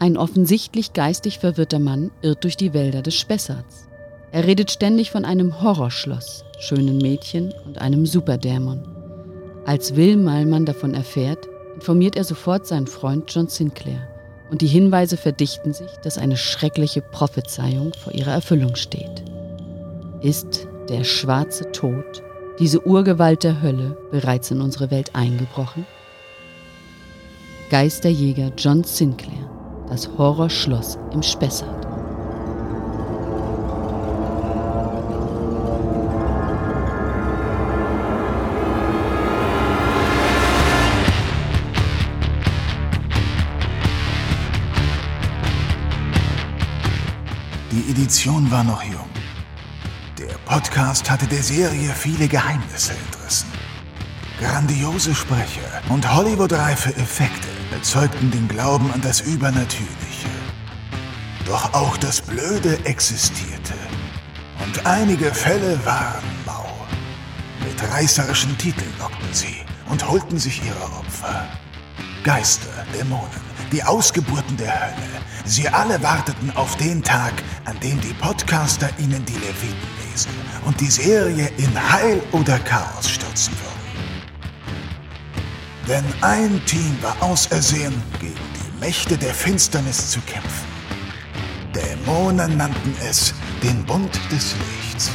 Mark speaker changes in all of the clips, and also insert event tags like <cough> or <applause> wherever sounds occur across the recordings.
Speaker 1: Ein offensichtlich geistig verwirrter Mann irrt durch die Wälder des Spessarts. Er redet ständig von einem Horrorschloss, schönen Mädchen und einem Superdämon. Als Will Malmann davon erfährt, informiert er sofort seinen Freund John Sinclair und die Hinweise verdichten sich, dass eine schreckliche Prophezeiung vor ihrer Erfüllung steht. Ist der schwarze Tod, diese Urgewalt der Hölle, bereits in unsere Welt eingebrochen? Geisterjäger John Sinclair, das Horrorschloss im Spessart.
Speaker 2: Die Edition war noch jung. Der Podcast hatte der Serie viele Geheimnisse entrissen. Grandiose Sprecher und Hollywood-reife Effekte erzeugten den Glauben an das Übernatürliche. Doch auch das Blöde existierte. Und einige Fälle waren mau. Mit reißerischen Titeln lockten sie und holten sich ihre Opfer. Geister, Dämonen, die Ausgeburten der Hölle. Sie alle warteten auf den Tag, an dem die Podcaster ihnen die Leviten lesen und die Serie in Heil oder Chaos stürzen würden. Denn ein Team war ausersehen, gegen die Mächte der Finsternis zu kämpfen. Dämonen nannten es den Bund des Lichts.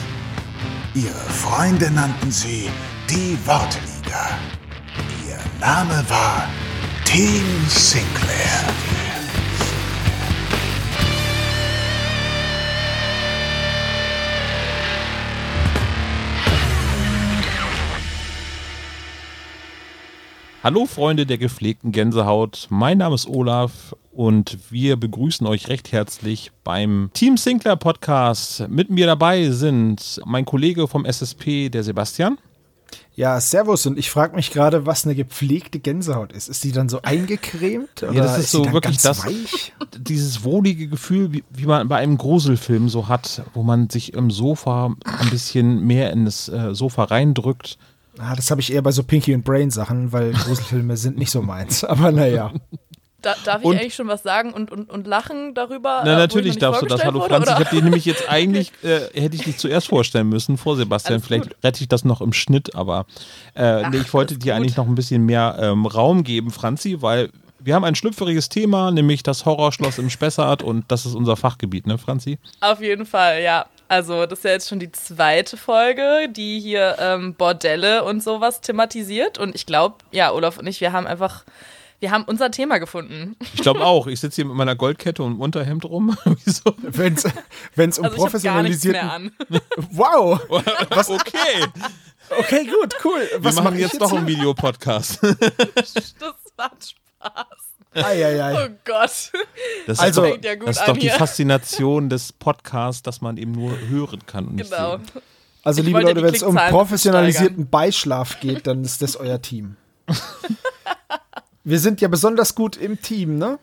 Speaker 2: Ihre Freunde nannten sie die Wortliga. Ihr Name war Team Sinclair.
Speaker 3: Hallo Freunde der gepflegten Gänsehaut, mein Name ist Olaf und wir begrüßen euch recht herzlich beim Team Sinclair Podcast. Mit mir dabei sind mein Kollege vom SSP, der Sebastian.
Speaker 4: Ja, servus. Und ich frage mich gerade, was eine gepflegte Gänsehaut ist. Ist die dann so eingecremt?
Speaker 3: ja, das ist, ist so wirklich das, weich? <laughs> dieses wohlige Gefühl, wie, wie, man bei einem Gruselfilm so hat, wo man sich im Sofa ein bisschen mehr in das äh, Sofa reindrückt
Speaker 4: Ah, das habe ich eher bei so Pinky und Brain Sachen, weil <laughs> Gruselfilme sind nicht so meins. Aber naja.
Speaker 5: Da, darf ich und, eigentlich schon was sagen und, und, und lachen darüber?
Speaker 3: Na, äh, natürlich darfst du das. Hallo wurde, Franz, oder? ich habe dir nämlich jetzt <laughs> eigentlich, äh, hätte ich dich zuerst vorstellen müssen, vor Sebastian. Alles Vielleicht gut. rette ich das noch im Schnitt, aber äh, Ach, ich wollte dir gut. eigentlich noch ein bisschen mehr ähm, Raum geben, Franzi, weil wir haben ein schlüpfriges Thema, nämlich das Horrorschloss im Spessart und das ist unser Fachgebiet, ne, Franzi?
Speaker 5: Auf jeden Fall, ja. Also, das ist ja jetzt schon die zweite Folge, die hier ähm, Bordelle und sowas thematisiert. Und ich glaube, ja, Olaf und ich, wir haben einfach, wir haben unser Thema gefunden.
Speaker 3: Ich glaube auch. Ich sitze hier mit meiner Goldkette und Unterhemd rum. <laughs>
Speaker 4: Wieso? Wenn es um also professionalisierten. <laughs> wow! <laughs>
Speaker 3: Was? Okay.
Speaker 4: Okay, gut, cool.
Speaker 3: Was wir machen jetzt, jetzt noch einen Videopodcast.
Speaker 5: das macht Spaß.
Speaker 4: Eieiei.
Speaker 5: Oh Gott.
Speaker 3: Das also, ist doch, ja das ist doch die Faszination des Podcasts, dass man eben nur hören kann. genau.
Speaker 4: Also, ich liebe Leute, wenn es um professionalisierten Beischlaf geht, dann ist das euer Team. <laughs> Wir sind ja besonders gut im Team, ne?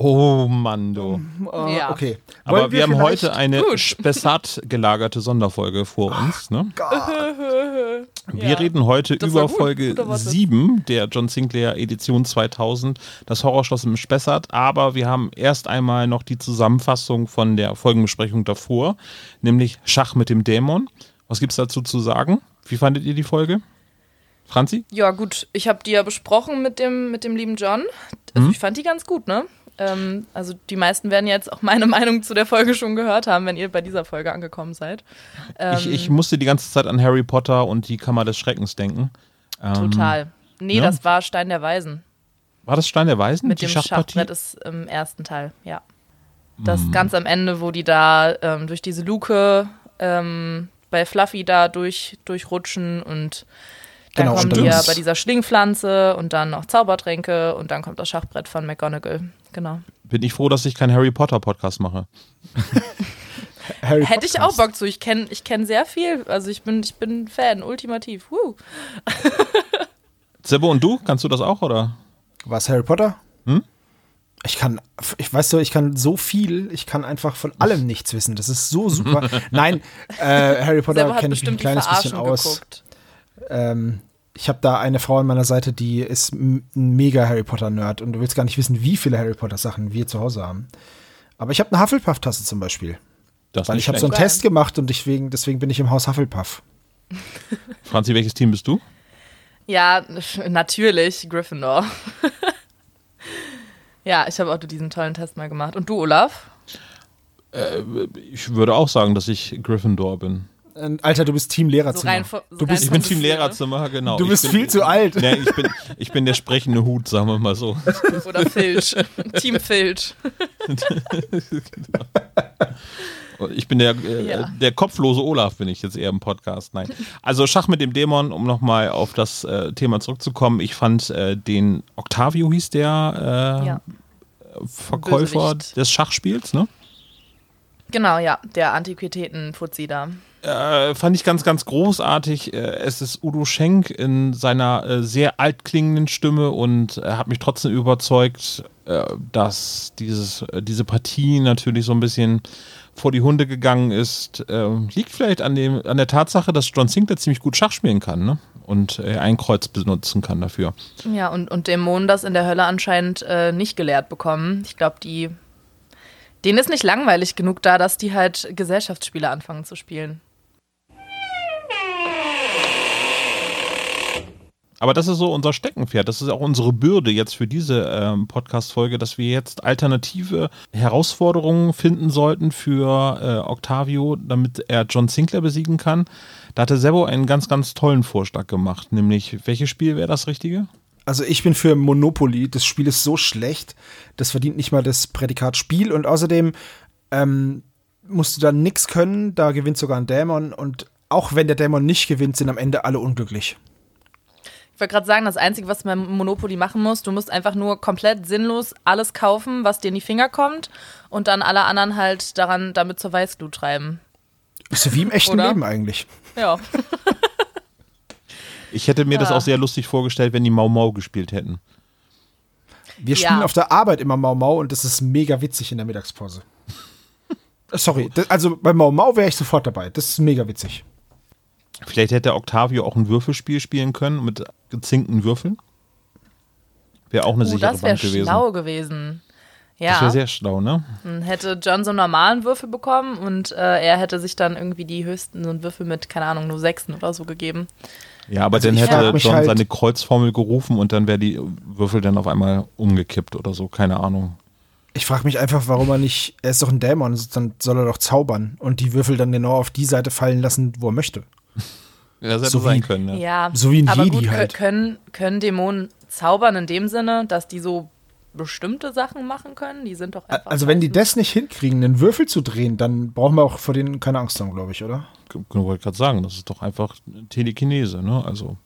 Speaker 3: Oh, Mando.
Speaker 4: Uh, ja. Okay.
Speaker 3: Wollen Aber wir, wir haben heute eine Spessart gelagerte Sonderfolge vor uns. Ne? <laughs> wir ja. reden heute das über Folge 7 der John Sinclair Edition 2000, das Horrorschloss im Spessart. Aber wir haben erst einmal noch die Zusammenfassung von der Folgenbesprechung davor, nämlich Schach mit dem Dämon. Was gibt es dazu zu sagen? Wie fandet ihr die Folge? Franzi?
Speaker 5: Ja, gut. Ich habe die ja besprochen mit dem, mit dem lieben John. Also, mhm. ich fand die ganz gut, ne? Ähm, also die meisten werden jetzt auch meine <laughs> Meinung zu der Folge schon gehört haben, wenn ihr bei dieser Folge angekommen seid.
Speaker 3: Ähm, ich, ich, musste die ganze Zeit an Harry Potter und die Kammer des Schreckens denken.
Speaker 5: Ähm, total. Nee, ja? das war Stein der Weisen.
Speaker 3: War das Stein der Weisen?
Speaker 5: Mit dem Schachbrett ist im ersten Teil, ja. Das hm. ganz am Ende, wo die da ähm, durch diese Luke ähm, bei Fluffy da durch, durchrutschen und dann genau, kommen ja bei dieser Schlingpflanze und dann noch Zaubertränke und dann kommt das Schachbrett von McGonagall. Genau.
Speaker 3: Bin ich froh, dass ich keinen Harry Potter Podcast mache. <laughs>
Speaker 5: Harry Hätte ich auch Bock zu. Ich kenne ich kenn sehr viel. Also ich bin, ich bin Fan, ultimativ. Woo.
Speaker 3: Sebo und du, kannst du das auch, oder?
Speaker 4: Was, Harry Potter? Hm? Ich kann, ich weiß so, ich kann so viel, ich kann einfach von allem nichts wissen. Das ist so super. Nein, äh, Harry <laughs> Potter kenne ich ein kleines bisschen aus. Ähm, Ich habe da eine Frau an meiner Seite, die ist ein mega Harry Potter-Nerd und du willst gar nicht wissen, wie viele Harry Potter-Sachen wir zu Hause haben. Aber ich habe eine Hufflepuff-Tasse zum Beispiel. Das Weil ich habe so einen Geil. Test gemacht und deswegen, deswegen bin ich im Haus Hufflepuff. <laughs>
Speaker 3: Franzi, welches Team bist du?
Speaker 5: Ja, natürlich Gryffindor. <laughs> ja, ich habe auch diesen tollen Test mal gemacht. Und du, Olaf?
Speaker 3: Äh, ich würde auch sagen, dass ich Gryffindor bin.
Speaker 4: Alter, du bist Team Lehrerzimmer. So
Speaker 3: so du bist, ich bin Team Lehrerzimmer, genau.
Speaker 4: Du bist
Speaker 3: bin,
Speaker 4: viel zu alt.
Speaker 3: Nee, ich, bin, ich bin der sprechende Hut, sagen wir mal so.
Speaker 5: Oder Filch. Team Filch. <laughs>
Speaker 3: Ich bin der, äh, ja. der kopflose Olaf, bin ich jetzt eher im Podcast. Nein. Also Schach mit dem Dämon, um nochmal auf das äh, Thema zurückzukommen. Ich fand äh, den Octavio hieß der äh, ja. Verkäufer Bösewicht. des Schachspiels, ne?
Speaker 5: Genau, ja, der Antiquitäten-Fuzzi da.
Speaker 3: Äh, fand ich ganz, ganz großartig. Äh, es ist Udo Schenk in seiner äh, sehr altklingenden Stimme und er hat mich trotzdem überzeugt, äh, dass dieses, äh, diese Partie natürlich so ein bisschen vor die Hunde gegangen ist. Ähm, liegt vielleicht an, dem, an der Tatsache, dass John Sinclair ziemlich gut Schach spielen kann ne? und ein Kreuz benutzen kann dafür.
Speaker 5: Ja, und, und Dämonen das in der Hölle anscheinend äh, nicht gelehrt bekommen. Ich glaube, die denen ist nicht langweilig genug da, dass die halt Gesellschaftsspiele anfangen zu spielen.
Speaker 3: Aber das ist so unser Steckenpferd. Das ist auch unsere Bürde jetzt für diese ähm, Podcast-Folge, dass wir jetzt alternative Herausforderungen finden sollten für äh, Octavio, damit er John Sinclair besiegen kann. Da hatte Sebo einen ganz, ganz tollen Vorschlag gemacht. Nämlich, welches Spiel wäre das Richtige?
Speaker 4: Also ich bin für Monopoly. Das Spiel ist so schlecht, das verdient nicht mal das Prädikat Spiel und außerdem ähm, musst du dann nichts können. Da gewinnt sogar ein Dämon und auch wenn der Dämon nicht gewinnt, sind am Ende alle unglücklich.
Speaker 5: Ich wollte gerade sagen, das Einzige, was man Monopoly machen muss, du musst einfach nur komplett sinnlos alles kaufen, was dir in die Finger kommt und dann alle anderen halt daran damit zur Weißglut treiben.
Speaker 4: Ist so wie im echten Oder? Leben eigentlich.
Speaker 5: Ja. <laughs>
Speaker 3: Ich hätte mir ja. das auch sehr lustig vorgestellt, wenn die Mau Mau gespielt hätten.
Speaker 4: Wir spielen ja. auf der Arbeit immer Mau Mau und das ist mega witzig in der Mittagspause. Sorry, das, also bei Mau Mau wäre ich sofort dabei. Das ist mega witzig.
Speaker 3: Vielleicht hätte Octavio auch ein Würfelspiel spielen können mit gezinkten Würfeln. Wäre auch eine uh, sichere Bank gewesen. Das wäre
Speaker 5: schlau gewesen. Ja.
Speaker 3: Das wäre sehr schlau, ne?
Speaker 5: Dann hätte John so einen normalen Würfel bekommen und äh, er hätte sich dann irgendwie die höchsten so einen Würfel mit, keine Ahnung, nur Sechsen oder so gegeben.
Speaker 3: Ja, aber also dann hätte John halt seine Kreuzformel gerufen und dann wäre die Würfel dann auf einmal umgekippt oder so, keine Ahnung.
Speaker 4: Ich frage mich einfach, warum er nicht, er ist doch ein Dämon, dann soll er doch zaubern und die Würfel dann genau auf die Seite fallen lassen, wo er möchte.
Speaker 3: Ja, das hätte so sein können, ja.
Speaker 5: ja.
Speaker 4: So wie ein
Speaker 5: aber
Speaker 4: Jedi
Speaker 5: gut,
Speaker 4: halt.
Speaker 5: Können, können Dämonen zaubern in dem Sinne, dass die so bestimmte Sachen machen können? Die sind doch einfach.
Speaker 4: Also, wenn die das nicht hinkriegen, einen Würfel zu drehen, dann brauchen wir auch vor denen keine Angst haben, glaube ich, oder?
Speaker 3: Ich wollte gerade sagen, das ist doch einfach Telekinese, ne? Also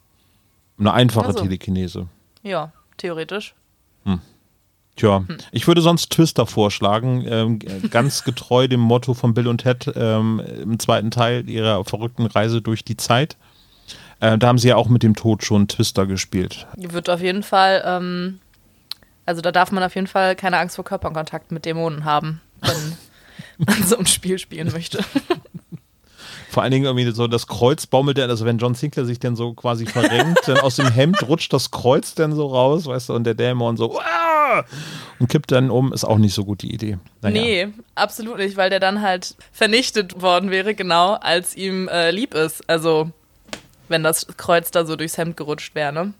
Speaker 3: eine einfache also. Telekinese.
Speaker 5: Ja, theoretisch.
Speaker 3: Hm. Tja, hm. ich würde sonst Twister vorschlagen, ähm, ganz getreu dem Motto von Bill und Ted ähm, im zweiten Teil ihrer verrückten Reise durch die Zeit. Äh, da haben sie ja auch mit dem Tod schon Twister gespielt.
Speaker 5: Wird auf jeden Fall, ähm, also da darf man auf jeden Fall keine Angst vor Körperkontakt mit Dämonen haben, wenn <laughs> man so ein Spiel spielen möchte.
Speaker 3: Vor allen Dingen irgendwie so das Kreuz baumelt dann, also wenn John Sinclair sich dann so quasi verrenkt, dann aus dem Hemd rutscht das Kreuz dann so raus, weißt du, und der Dämon so Uah! und kippt dann um, ist auch nicht so gut die Idee.
Speaker 5: Naja. Nee, absolut nicht, weil der dann halt vernichtet worden wäre, genau, als ihm äh, lieb ist. Also, wenn das Kreuz da so durchs Hemd gerutscht wäre, ne?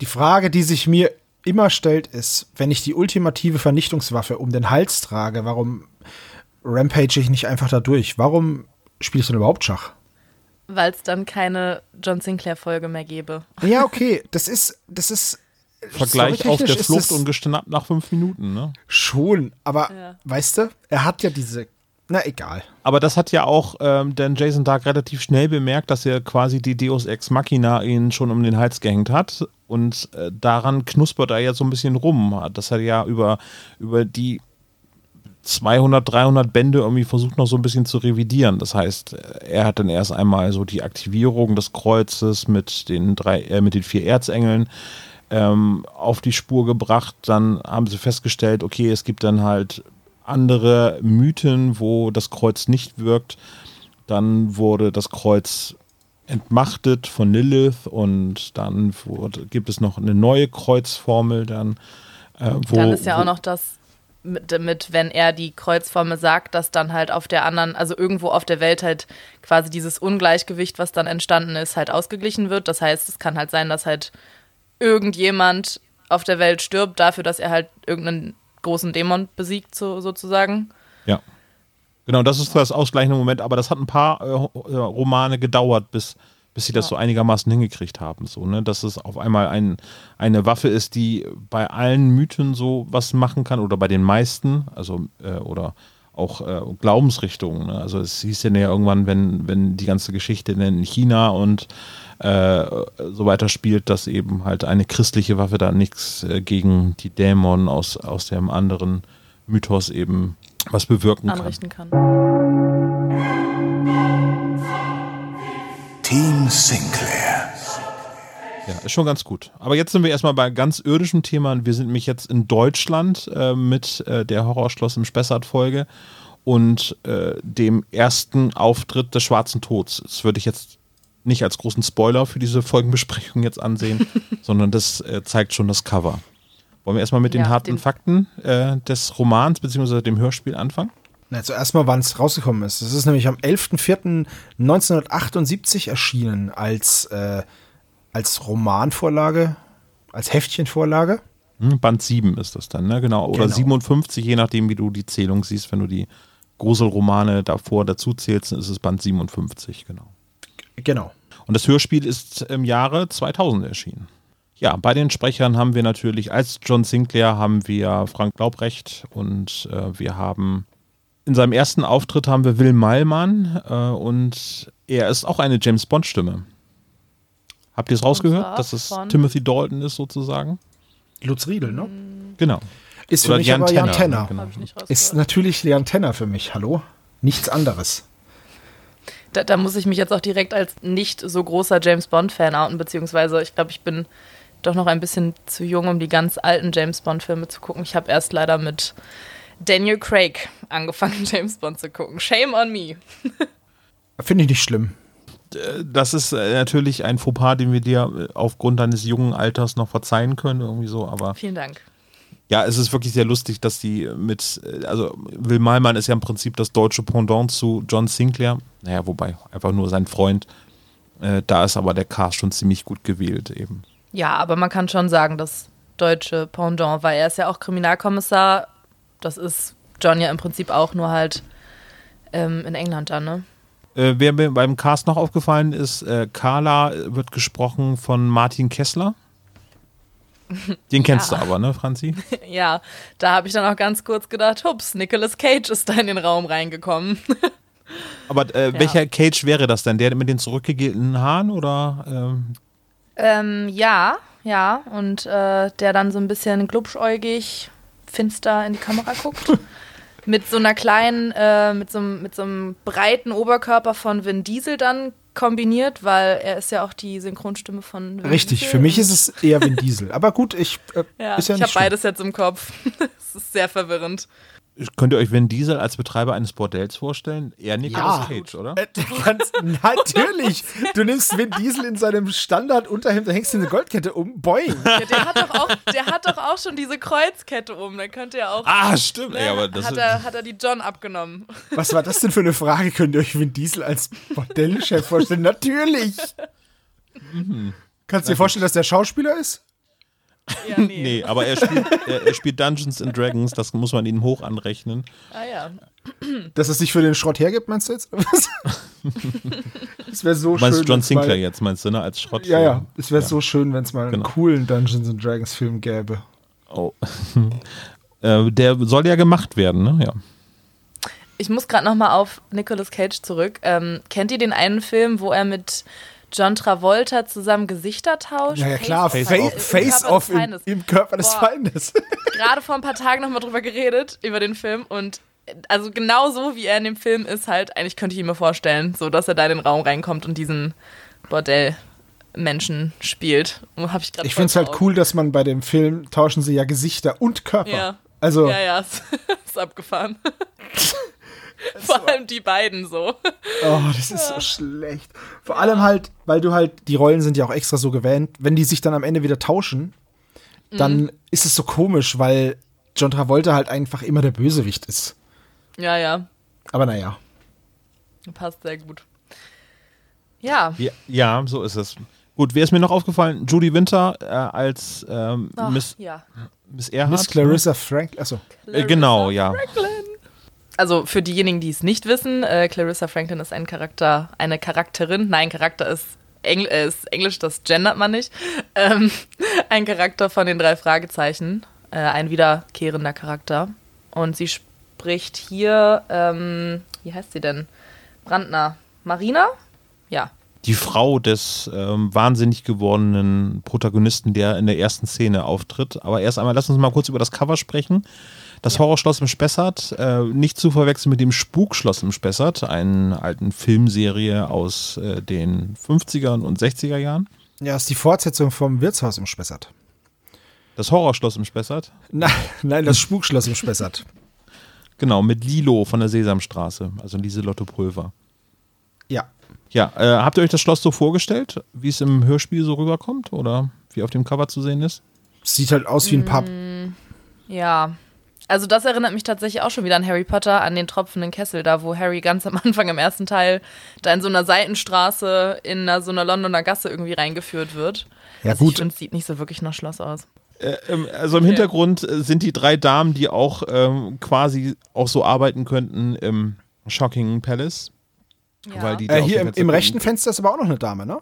Speaker 4: Die Frage, die sich mir immer stellt, ist, wenn ich die ultimative Vernichtungswaffe um den Hals trage, warum rampage ich nicht einfach da durch? Warum spiele ich dann überhaupt Schach?
Speaker 5: Weil es dann keine John Sinclair-Folge mehr gäbe.
Speaker 4: Ja, okay. Das ist, das ist.
Speaker 3: Vergleich auf der Flucht und gestanden nach fünf Minuten, ne?
Speaker 4: Schon, aber ja. weißt du, er hat ja diese. Na, egal.
Speaker 3: Aber das hat ja auch ähm, denn Jason Dark relativ schnell bemerkt, dass er quasi die Deus Ex Machina ihn schon um den Hals gehängt hat. Und äh, daran knuspert er ja so ein bisschen rum. Das hat ja über, über die 200, 300 Bände irgendwie versucht noch so ein bisschen zu revidieren. Das heißt, er hat dann erst einmal so die Aktivierung des Kreuzes mit den drei, äh, mit den vier Erzengeln ähm, auf die Spur gebracht. Dann haben sie festgestellt, okay, es gibt dann halt andere Mythen, wo das Kreuz nicht wirkt. Dann wurde das Kreuz entmachtet von Lilith und dann gibt es noch eine neue Kreuzformel dann.
Speaker 5: Äh, wo, dann ist ja auch noch das mit, mit, wenn er die Kreuzformel sagt, dass dann halt auf der anderen, also irgendwo auf der Welt halt quasi dieses Ungleichgewicht, was dann entstanden ist, halt ausgeglichen wird. Das heißt, es kann halt sein, dass halt irgendjemand auf der Welt stirbt dafür, dass er halt irgendeinen großen Dämon besiegt, so, sozusagen.
Speaker 3: Ja. Genau, das ist das ausgleichende Moment, aber das hat ein paar äh, äh, Romane gedauert, bis, bis sie das ja. so einigermaßen hingekriegt haben. So, ne? Dass es auf einmal ein, eine Waffe ist, die bei allen Mythen so was machen kann oder bei den meisten, also äh, oder auch äh, Glaubensrichtungen. Ne? Also es hieß ja irgendwann, wenn, wenn die ganze Geschichte in China und äh, so weiter spielt, dass eben halt eine christliche Waffe da nichts äh, gegen die Dämonen aus, aus dem anderen Mythos eben was bewirken
Speaker 5: anrichten kann.
Speaker 3: kann.
Speaker 2: Team Sinclair.
Speaker 3: Ja, ist schon ganz gut. Aber jetzt sind wir erstmal bei ganz irdischem Thema. Wir sind nämlich jetzt in Deutschland äh, mit äh, der Horrorschloss im Spessart-Folge und äh, dem ersten Auftritt des Schwarzen Tods. Das würde ich jetzt nicht als großen Spoiler für diese Folgenbesprechung jetzt ansehen, <laughs> sondern das äh, zeigt schon das Cover. Wollen wir erstmal mit ja, den harten den Fakten äh, des Romans bzw. dem Hörspiel anfangen?
Speaker 4: Na, zuerst mal, wann es rausgekommen ist. Es ist nämlich am 11.04.1978 erschienen als, äh, als Romanvorlage, als Heftchenvorlage.
Speaker 3: Hm, Band 7 ist das dann, ne? Genau. Oder genau. 57, je nachdem, wie du die Zählung siehst. Wenn du die Gruselromane davor dazu zählst, ist es Band 57, genau.
Speaker 4: Genau.
Speaker 3: Und das Hörspiel ist im Jahre 2000 erschienen. Ja, bei den Sprechern haben wir natürlich als John Sinclair haben wir Frank Glaubrecht und äh, wir haben in seinem ersten Auftritt haben wir Will Meilmann äh, und er ist auch eine James Bond Stimme. Habt ihr es rausgehört, dass es Timothy Dalton ist sozusagen?
Speaker 4: Lutz Riedel, ne?
Speaker 3: Genau.
Speaker 4: Ist für Oder mich Jan aber Jan Tenner. Genau. Ist natürlich Jan Tenner für mich, hallo? Nichts anderes.
Speaker 5: Da, da, muss ich mich jetzt auch direkt als nicht so großer James Bond-Fan outen, beziehungsweise ich glaube, ich bin doch noch ein bisschen zu jung, um die ganz alten James Bond-Filme zu gucken. Ich habe erst leider mit Daniel Craig angefangen, <laughs> James Bond zu gucken. Shame on me.
Speaker 4: Finde ich nicht schlimm.
Speaker 3: Das ist äh, natürlich ein Fauxpas, den wir dir äh, aufgrund deines jungen Alters noch verzeihen können, irgendwie so, aber.
Speaker 5: Vielen Dank.
Speaker 3: Ja, es ist wirklich sehr lustig, dass die mit, äh, also Will Malmann ist ja im Prinzip das deutsche Pendant zu John Sinclair. Naja, wobei einfach nur sein Freund. Äh, da ist aber der Cast schon ziemlich gut gewählt eben.
Speaker 5: Ja, aber man kann schon sagen, das deutsche Pendant, weil er ist ja auch Kriminalkommissar. Das ist John ja im Prinzip auch nur halt ähm, in England dann, ne?
Speaker 3: Äh, wer mir beim Cast noch aufgefallen ist, äh, Carla wird gesprochen von Martin Kessler. <laughs> Den kennst ja. du aber, ne, Franzi? <laughs>
Speaker 5: ja, da habe ich dann auch ganz kurz gedacht, hups, Nicolas Cage ist da in den Raum reingekommen.
Speaker 3: aber äh, <laughs> ja. welcher Cage wäre das denn? Der mit den zurückgegelten Haaren oder?
Speaker 5: Ähm? Ähm, ja, ja. Und äh, der dann so ein bisschen glubschäugig, finster in die Kamera guckt. <laughs> mit so einer kleinen, äh, mit, so, mit so einem breiten Oberkörper von Vin Diesel dann kombiniert, weil er ist ja auch die Synchronstimme von
Speaker 4: Vin Richtig, Diesel. für mich ist es eher Vin Diesel. Aber gut, ich
Speaker 5: äh, ja, ja Ich habe beides jetzt im Kopf. <laughs> Es ist sehr verwirrend.
Speaker 3: Könnt ihr euch Vin Diesel als Betreiber eines Bordells vorstellen? Eher Nicolas ja. Cage, oder? Äh,
Speaker 4: kannst, <laughs> natürlich. Du nimmst Vin Diesel in seinem Standard-Unterhemd, da hängst du eine Goldkette um. Boing.
Speaker 5: Ja, der, hat doch auch, der hat doch auch schon diese Kreuzkette um. Dann könnte er auch.
Speaker 3: Ah, stimmt. Ne, ja, aber das
Speaker 5: hat, er, hat er die John abgenommen.
Speaker 4: Was war das denn für eine Frage? Könnt ihr euch Vin Diesel als Bordellchef vorstellen? natürlich. Mhm. Kannst du dir vorstellen, dass der Schauspieler ist?
Speaker 3: Ja, <laughs> nee. nee. aber er spielt, er, er, spielt Dungeons and Dragons, das muss man ihm hoch anrechnen.
Speaker 5: Ah ja.
Speaker 4: Dass es sich für den Schrott hergibt, meinst du jetzt? <laughs>
Speaker 3: Es wäre so meinst schön. Meinst John Sinclair mal, jetzt, meinst du, ne? Als Schrott.
Speaker 4: Ja, ja. Es wäre ja. so schön, wenn es mal genau. einen coolen Dungeons and Dragons Film gäbe.
Speaker 3: Oh. <laughs> äh, der soll ja gemacht werden, ne? Ja.
Speaker 5: Ich muss gerade nochmal auf Nicolas Cage zurück. Ähm, kennt ihr den einen Film, wo er mit John Travolta zusammen Gesichter tauscht.
Speaker 4: Ja, ja klar, Face, Face, Face, im, im, Körper des Boah, Feindes. <laughs>
Speaker 5: Gerade vor ein paar Tagen nochmal drüber geredet, über den Film und also genau so wie er in dem Film ist halt, eigentlich könnte ich ihn mir vorstellen, so dass er da in den Raum reinkommt und diesen Bordell Menschen spielt.
Speaker 4: Hab ich ich finde es halt cool, dass man bei dem Film tauschen sie ja Gesichter und Körper. Ja. Also,
Speaker 5: ja, ja, <laughs> ist abgefahren. <laughs> <laughs> Vor allem die beiden so.
Speaker 4: Oh, das ist so schlecht. Vor allem halt, weil du halt, die Rollen sind ja auch extra so gewähnt, wenn die sich dann am Ende wieder tauschen, dann mhm. ist es so komisch, weil John Travolta halt einfach immer der Bösewicht ist.
Speaker 5: Ja, ja.
Speaker 4: Aber naja.
Speaker 5: Passt sehr gut. Ja.
Speaker 3: ja. Ja, so ist es. Gut, wer ist mir noch aufgefallen? Judy Winter äh, als ähm, Ach, Miss,
Speaker 5: ja.
Speaker 3: Miss Erhardt.
Speaker 4: Miss Clarissa Franklin. Achso.
Speaker 3: Äh, genau, ja.
Speaker 5: Franklin. Also für diejenigen, die es nicht wissen, äh, Clarissa Franklin ist ein Charakter, eine Charakterin. Nein, Charakter ist, Engl äh, ist Englisch, das gendert man nicht. Ähm, <laughs> ein Charakter von den drei Fragezeichen. Äh, ein wiederkehrender Charakter. Und sie spricht hier, ähm, wie heißt sie denn? Brandner. Marina? Ja,
Speaker 3: die Frau des ähm, wahnsinnig gewordenen Protagonisten, der in der ersten Szene auftritt. Aber erst einmal, lass uns mal kurz über das Cover sprechen. Das ja. Horrorschloss im Spessart, äh, nicht zu verwechseln mit dem Spukschloss im Spessart, einer alten Filmserie aus äh, den 50er und 60er Jahren.
Speaker 4: Ja, ist die Fortsetzung vom Wirtshaus im Spessart.
Speaker 3: Das Horrorschloss im Spessart? <laughs>
Speaker 4: Nein, nein, das Spukschloss im Spessart.
Speaker 3: Genau, mit Lilo von der Sesamstraße, also Lieselotte Pulver.
Speaker 4: Ja.
Speaker 3: Ja, äh, habt ihr euch das Schloss so vorgestellt, wie es im Hörspiel so rüberkommt oder wie auf dem Cover zu sehen ist?
Speaker 4: Sieht halt aus wie ein Pub.
Speaker 5: Mm, ja. Also das erinnert mich tatsächlich auch schon wieder an Harry Potter, an den tropfenden Kessel, da wo Harry ganz am <laughs> Anfang im ersten Teil da in so einer Seitenstraße in einer, so einer Londoner Gasse irgendwie reingeführt wird.
Speaker 4: Ja also gut. Ich
Speaker 5: finde, es sieht nicht so wirklich nach Schloss aus.
Speaker 3: Äh, also im okay. Hintergrund äh, sind die drei Damen, die auch ähm, quasi auch so arbeiten könnten im Shocking Palace.
Speaker 4: Ja. Weil die äh, hier im, im rechten Fenster ist aber auch noch eine Dame, ne?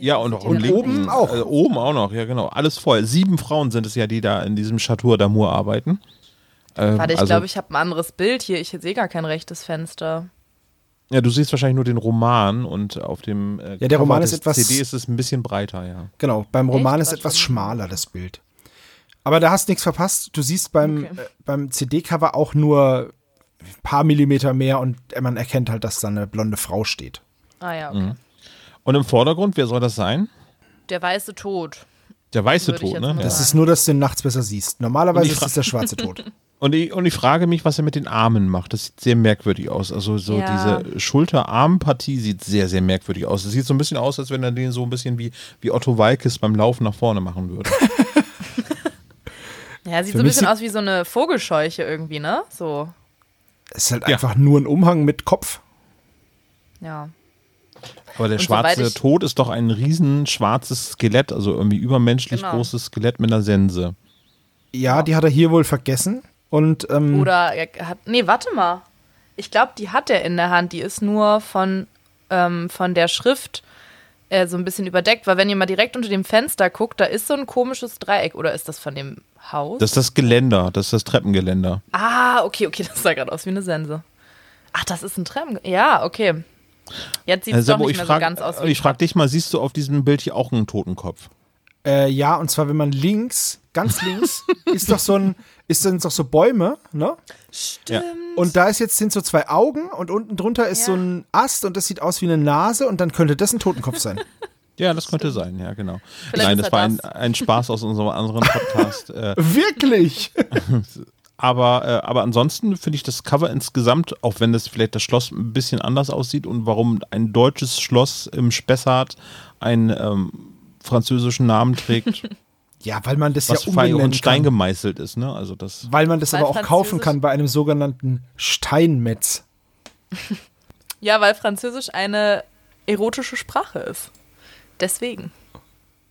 Speaker 3: Ja, und, auch und oben auch. Äh, oben auch noch, ja genau. Alles voll. Sieben Frauen sind es ja, die da in diesem Chateau d'Amour arbeiten.
Speaker 5: Ähm, Warte, ich also, glaube, ich habe ein anderes Bild hier. Ich sehe gar kein rechtes Fenster.
Speaker 3: Ja, du siehst wahrscheinlich nur den Roman und auf dem
Speaker 4: äh, ja, der Roman ist etwas
Speaker 3: CD ist es ein bisschen breiter, ja.
Speaker 4: Genau, beim Roman Echt? ist etwas schmaler das Bild. Aber da hast du nichts verpasst. Du siehst beim, okay. äh, beim CD-Cover auch nur ein paar Millimeter mehr und man erkennt halt, dass da eine blonde Frau steht.
Speaker 5: Ah ja, okay. Mhm.
Speaker 3: Und im Vordergrund, wer soll das sein?
Speaker 5: Der weiße Tod.
Speaker 3: Der weiße Tod, ne?
Speaker 4: Das ist nur, dass du ihn nachts besser siehst. Normalerweise ist es der schwarze Tod. <laughs>
Speaker 3: Und ich, und ich frage mich, was er mit den Armen macht. Das sieht sehr merkwürdig aus. Also so ja. diese Schulter-Arm-Partie sieht sehr, sehr merkwürdig aus. Es sieht so ein bisschen aus, als wenn er den so ein bisschen wie, wie Otto Walkes beim Laufen nach vorne machen würde. <laughs>
Speaker 5: ja, sieht Für so ein bisschen aus wie so eine Vogelscheuche irgendwie, ne? So.
Speaker 4: Es ist halt ja. einfach nur ein Umhang mit Kopf.
Speaker 5: Ja.
Speaker 3: Aber der und schwarze Tod ist doch ein riesen schwarzes Skelett, also irgendwie übermenschlich genau. großes Skelett mit einer Sense.
Speaker 4: Ja, die hat er hier wohl vergessen. Und, ähm,
Speaker 5: Oder er hat. Nee, warte mal. Ich glaube, die hat er in der Hand. Die ist nur von, ähm, von der Schrift äh, so ein bisschen überdeckt, weil wenn ihr mal direkt unter dem Fenster guckt, da ist so ein komisches Dreieck. Oder ist das von dem Haus?
Speaker 3: Das ist das Geländer, das ist das Treppengeländer.
Speaker 5: Ah, okay, okay, <laughs> das sah gerade aus wie eine Sense. Ach, das ist ein Treppen. Ja, okay. Jetzt sieht es also, doch nicht mehr frag, so ganz aus
Speaker 3: wie Ich frage dich mal, siehst du auf diesem Bild hier auch einen Totenkopf?
Speaker 4: Äh, ja, und zwar, wenn man links, ganz links, <laughs> ist doch so ein, ist sind doch so Bäume, ne?
Speaker 5: Stimmt.
Speaker 4: Und da ist jetzt sind so zwei Augen und unten drunter ist ja. so ein Ast und das sieht aus wie eine Nase und dann könnte das ein Totenkopf sein. <laughs>
Speaker 3: Ja, das könnte sein, ja, genau. Vielleicht Nein, das war ein, ein, Spaß aus unserem anderen Podcast.
Speaker 4: Äh, <laughs> Wirklich?
Speaker 3: Aber, äh, aber ansonsten finde ich das Cover insgesamt, auch wenn das vielleicht das Schloss ein bisschen anders aussieht und warum ein deutsches Schloss im Spessart einen ähm, französischen Namen trägt. <laughs>
Speaker 4: Ja, weil man das
Speaker 3: was
Speaker 4: ja
Speaker 3: umbenennen und Stein kann. gemeißelt ist, ne? Also das.
Speaker 4: Weil man das weil aber auch kaufen kann bei einem sogenannten Steinmetz. <laughs>
Speaker 5: ja, weil Französisch eine erotische Sprache ist. Deswegen.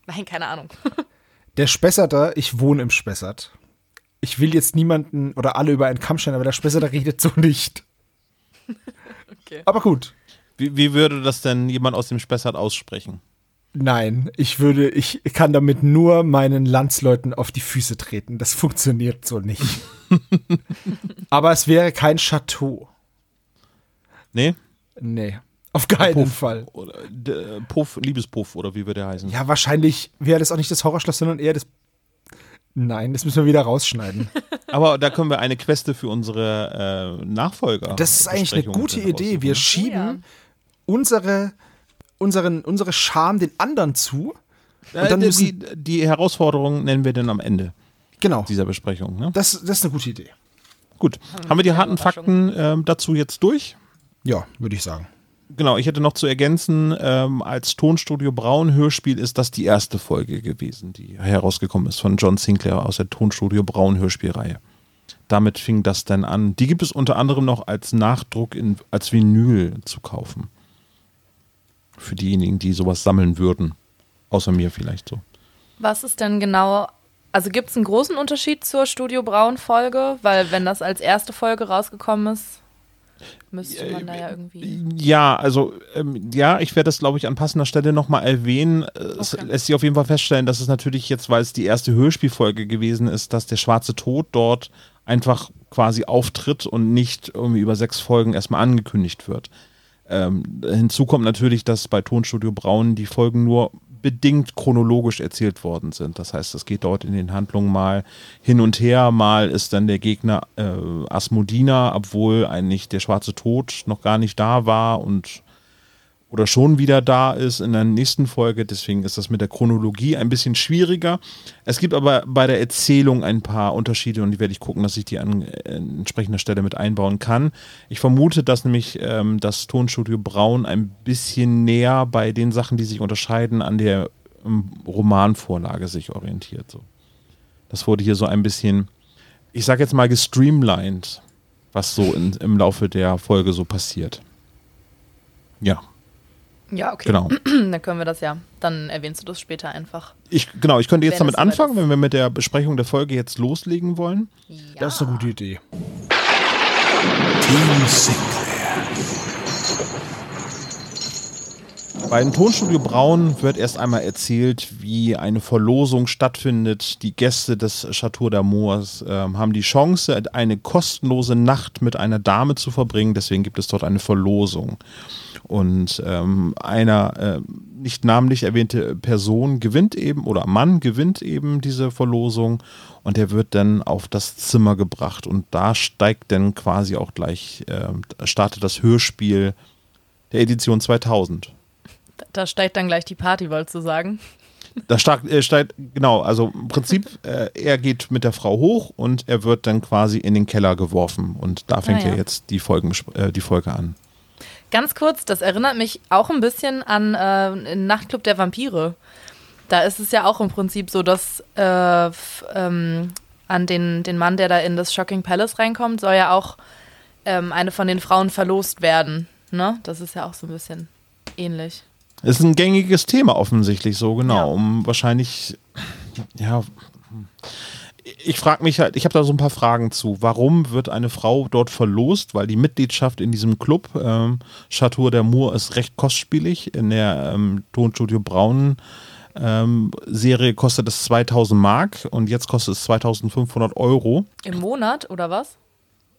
Speaker 5: Nein, keine Ahnung. <laughs>
Speaker 4: Der Spesserter, ich wohne im Spessert. Ich will jetzt niemanden oder alle über einen Kamm stellen, aber der Spesserter redet so nicht. <laughs> okay. Aber gut.
Speaker 3: Wie, wie würde das denn jemand aus dem Spessart aussprechen?
Speaker 4: Nein, ich würde, ich kann damit nur meinen Landsleuten auf die Füße treten. Das funktioniert so nicht. <laughs> Aber es wäre kein Chateau.
Speaker 3: Nee?
Speaker 4: Nee. Auf keinen
Speaker 3: Puff,
Speaker 4: Fall.
Speaker 3: Oder, äh, Puff, Liebespuff oder wie würde der heißen?
Speaker 4: Ja, wahrscheinlich wäre das auch nicht das Horrorschloss, sondern eher das. Nein, das müssen wir wieder rausschneiden. <laughs>
Speaker 3: Aber da können wir eine Queste für unsere äh, Nachfolger.
Speaker 4: Das ist eigentlich eine gute Idee. Wir schieben ja. unsere unseren, unsere Scham den anderen zu.
Speaker 3: Und dann die, die, die Herausforderung nennen wir dann am Ende
Speaker 4: genau.
Speaker 3: dieser Besprechung. Ne?
Speaker 4: Das, das ist eine gute Idee.
Speaker 3: Gut. Haben, Haben wir die harten Fakten äh, dazu jetzt durch?
Speaker 4: Ja, würde ich sagen.
Speaker 3: Genau, ich hätte noch zu ergänzen, ähm, als Tonstudio Braun Hörspiel ist das die erste Folge gewesen, die herausgekommen ist von John Sinclair aus der Tonstudio Braun Hörspielreihe. Damit fing das dann an. Die gibt es unter anderem noch als Nachdruck in, als Vinyl zu kaufen. Für diejenigen, die sowas sammeln würden. Außer mir vielleicht so.
Speaker 5: Was ist denn genau also gibt es einen großen Unterschied zur Studio Braun Folge? Weil wenn das als erste Folge rausgekommen ist, müsste man da ja irgendwie.
Speaker 3: Ja, also ähm, ja, ich werde das, glaube ich, an passender Stelle nochmal erwähnen. Es okay. lässt sich auf jeden Fall feststellen, dass es natürlich jetzt, weil es die erste Hörspielfolge gewesen ist, dass der schwarze Tod dort einfach quasi auftritt und nicht irgendwie über sechs Folgen erstmal angekündigt wird. Ähm, hinzu kommt natürlich, dass bei Tonstudio Braun die Folgen nur bedingt chronologisch erzählt worden sind. Das heißt, es geht dort in den Handlungen mal hin und her, mal ist dann der Gegner äh, Asmodina, obwohl eigentlich der schwarze Tod noch gar nicht da war und oder schon wieder da ist in der nächsten Folge. Deswegen ist das mit der Chronologie ein bisschen schwieriger. Es gibt aber bei der Erzählung ein paar Unterschiede und die werde ich gucken, dass ich die an äh, entsprechender Stelle mit einbauen kann. Ich vermute, dass nämlich ähm, das Tonstudio Braun ein bisschen näher bei den Sachen, die sich unterscheiden, an der ähm, Romanvorlage sich orientiert. So. Das wurde hier so ein bisschen, ich sage jetzt mal, gestreamlined, was so in, im Laufe der Folge so passiert. Ja,
Speaker 5: ja, okay.
Speaker 3: Genau. <clears throat>
Speaker 5: Dann können wir das ja. Dann erwähnst du das später einfach.
Speaker 3: Ich, genau, ich könnte jetzt damit anfangen, wenn wir mit der Besprechung der Folge jetzt loslegen wollen.
Speaker 4: Ja. Das ist eine gute Idee.
Speaker 2: Team Sinclair.
Speaker 3: Bei dem Tonstudio Braun wird erst einmal erzählt, wie eine Verlosung stattfindet. Die Gäste des Chateau d'Amours äh, haben die Chance, eine kostenlose Nacht mit einer Dame zu verbringen. Deswegen gibt es dort eine Verlosung. Und ähm, einer äh, nicht namentlich erwähnte Person gewinnt eben oder Mann gewinnt eben diese Verlosung und der wird dann auf das Zimmer gebracht und da steigt dann quasi auch gleich, äh, startet das Hörspiel der Edition 2000.
Speaker 5: Da steigt dann gleich die Party, wolltest du sagen?
Speaker 3: Da steigt, äh, steigt, genau, also im Prinzip, äh, er geht mit der Frau hoch und er wird dann quasi in den Keller geworfen und da fängt ah, ja. jetzt die, Folgen, äh, die Folge an.
Speaker 5: Ganz kurz, das erinnert mich auch ein bisschen an äh, Nachtclub der Vampire. Da ist es ja auch im Prinzip so, dass äh, ähm, an den, den Mann, der da in das Shocking Palace reinkommt, soll ja auch ähm, eine von den Frauen verlost werden. Ne? Das ist ja auch so ein bisschen ähnlich.
Speaker 3: Es ist ein gängiges Thema offensichtlich so, genau. Ja. Um wahrscheinlich, ja, ich frage mich halt, ich habe da so ein paar Fragen zu. Warum wird eine Frau dort verlost? Weil die Mitgliedschaft in diesem Club, ähm, Chateau d'Amour, ist recht kostspielig. In der ähm, Tonstudio Braun ähm, Serie kostet es 2000 Mark und jetzt kostet es 2500 Euro.
Speaker 5: Im Monat oder was?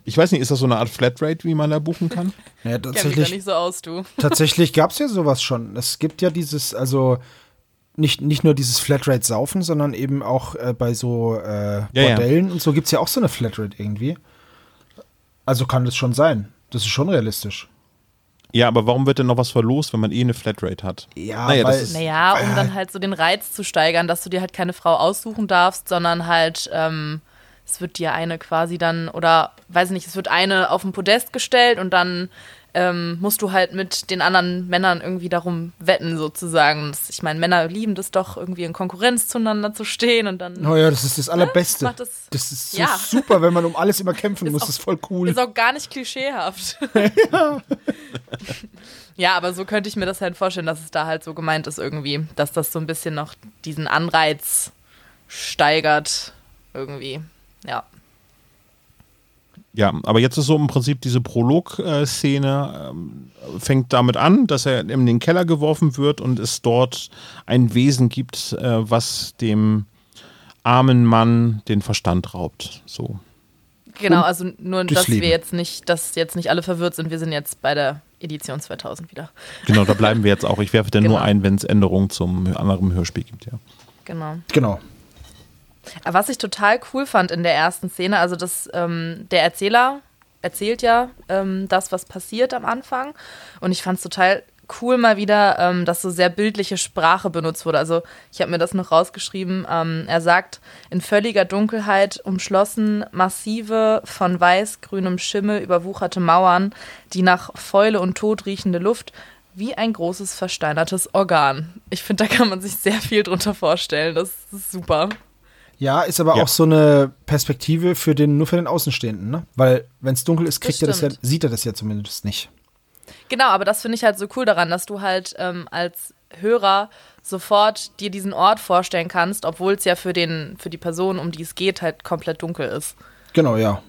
Speaker 3: Ich weiß nicht, ist das so eine Art Flatrate, wie man da buchen kann? <laughs>
Speaker 4: Ja, tatsächlich.
Speaker 5: nicht so aus, du. <laughs>
Speaker 4: Tatsächlich gab es ja sowas schon. Es gibt ja dieses, also nicht, nicht nur dieses Flatrate-Saufen, sondern eben auch äh, bei so äh, Bordellen ja. und so gibt es ja auch so eine Flatrate irgendwie. Also kann das schon sein. Das ist schon realistisch.
Speaker 3: Ja, aber warum wird denn noch was verlost, wenn man eh eine Flatrate hat?
Speaker 4: Ja, naja, weil,
Speaker 5: naja um dann halt so den Reiz zu steigern, dass du dir halt keine Frau aussuchen darfst, sondern halt, ähm, es wird dir eine quasi dann, oder weiß ich nicht, es wird eine auf den Podest gestellt und dann ähm, musst du halt mit den anderen Männern irgendwie darum wetten, sozusagen. Ich meine, Männer lieben das doch, irgendwie in Konkurrenz zueinander zu stehen und dann.
Speaker 4: Oh ja, das ist das Allerbeste. Ne? Das, das, ist so ja. super, wenn man um alles immer kämpfen muss. Auch, das ist voll cool.
Speaker 5: Ist auch gar nicht klischeehaft. ja. <laughs> ja, aber so könnte ich mir das halt vorstellen, dass es da halt so gemeint ist, irgendwie, dass das so ein bisschen noch diesen Anreiz steigert, irgendwie. Ja.
Speaker 3: Ja, aber jetzt ist so im Prinzip diese Prolog-Szene, ähm, fängt damit an, dass er in den Keller geworfen wird und es dort ein Wesen gibt, äh, was dem armen Mann den Verstand raubt. So.
Speaker 5: Genau, also nur, dass Leben. wir jetzt nicht, dass jetzt nicht alle verwirrt sind. Wir sind jetzt bei der Edition 2000 wieder.
Speaker 3: Genau, da bleiben wir jetzt auch. Ich werfe dann genau. nur ein, wenn es Änderungen zum anderen Hörspiel gibt, ja.
Speaker 5: Genau.
Speaker 4: Genau.
Speaker 5: Was ich total cool fand in der ersten Szene, also das, ähm, der Erzähler erzählt ja ähm, das, was passiert am Anfang. Und ich fand es total cool mal wieder, ähm, dass so sehr bildliche Sprache benutzt wurde. Also ich habe mir das noch rausgeschrieben. Ähm, er sagt, in völliger Dunkelheit umschlossen massive, von weiß-grünem Schimmel überwucherte Mauern, die nach Fäule und Tod riechende Luft wie ein großes versteinertes Organ. Ich finde, da kann man sich sehr viel drunter vorstellen. Das ist super.
Speaker 4: Ja, ist aber ja. auch so eine Perspektive für den, nur für den Außenstehenden, ne? Weil, wenn es dunkel ist, kriegt das er das ja, sieht er das ja zumindest nicht.
Speaker 5: Genau, aber das finde ich halt so cool daran, dass du halt ähm, als Hörer sofort dir diesen Ort vorstellen kannst, obwohl es ja für, den, für die Person, um die es geht, halt komplett dunkel ist.
Speaker 4: Genau, ja.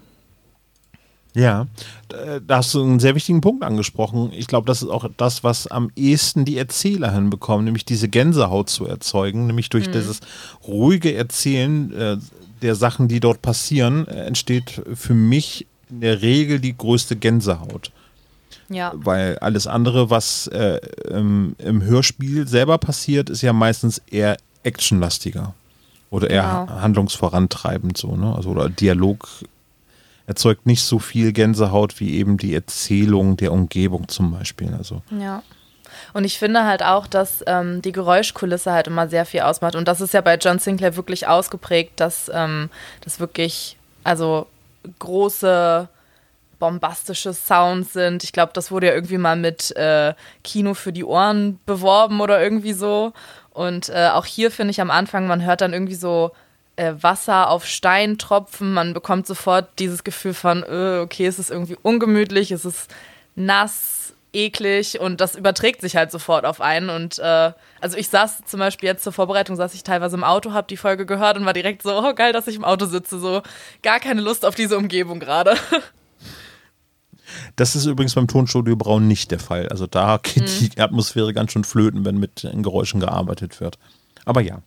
Speaker 3: Ja, da hast du einen sehr wichtigen Punkt angesprochen. Ich glaube, das ist auch das, was am ehesten die Erzähler hinbekommen, nämlich diese Gänsehaut zu erzeugen, nämlich durch mhm. dieses ruhige Erzählen äh, der Sachen, die dort passieren, äh, entsteht für mich in der Regel die größte Gänsehaut.
Speaker 5: Ja.
Speaker 3: Weil alles andere, was äh, im, im, Hörspiel selber passiert, ist ja meistens eher actionlastiger. Oder eher genau. handlungsvorantreibend so, ne? Also oder Dialog erzeugt nicht so viel Gänsehaut wie eben die Erzählung der Umgebung zum Beispiel. Also.
Speaker 5: Ja. Und ich finde halt auch, dass ähm, die Geräuschkulisse halt immer sehr viel ausmacht. Und das ist ja bei John Sinclair wirklich ausgeprägt, dass ähm, das wirklich, also große bombastische Sounds sind. Ich glaube, das wurde ja irgendwie mal mit äh, Kino für die Ohren beworben oder irgendwie so. Und äh, auch hier finde ich am Anfang, man hört dann irgendwie so äh, Wasser auf Stein tropfen. Man bekommt sofort dieses Gefühl von, äh, okay, es ist irgendwie ungemütlich, es ist nass, eklig und das überträgt sich halt sofort auf einen. Und äh, also ich saß zum Beispiel jetzt zur Vorbereitung, saß ich teilweise im Auto, habe die Folge gehört und war direkt so, oh geil, dass ich im Auto sitze, so gar keine Lust auf diese Umgebung gerade. <laughs>
Speaker 3: Das ist übrigens beim Tonstudio Braun nicht der Fall. Also da geht mhm. die Atmosphäre ganz schön flöten, wenn mit Geräuschen gearbeitet wird. Aber ja,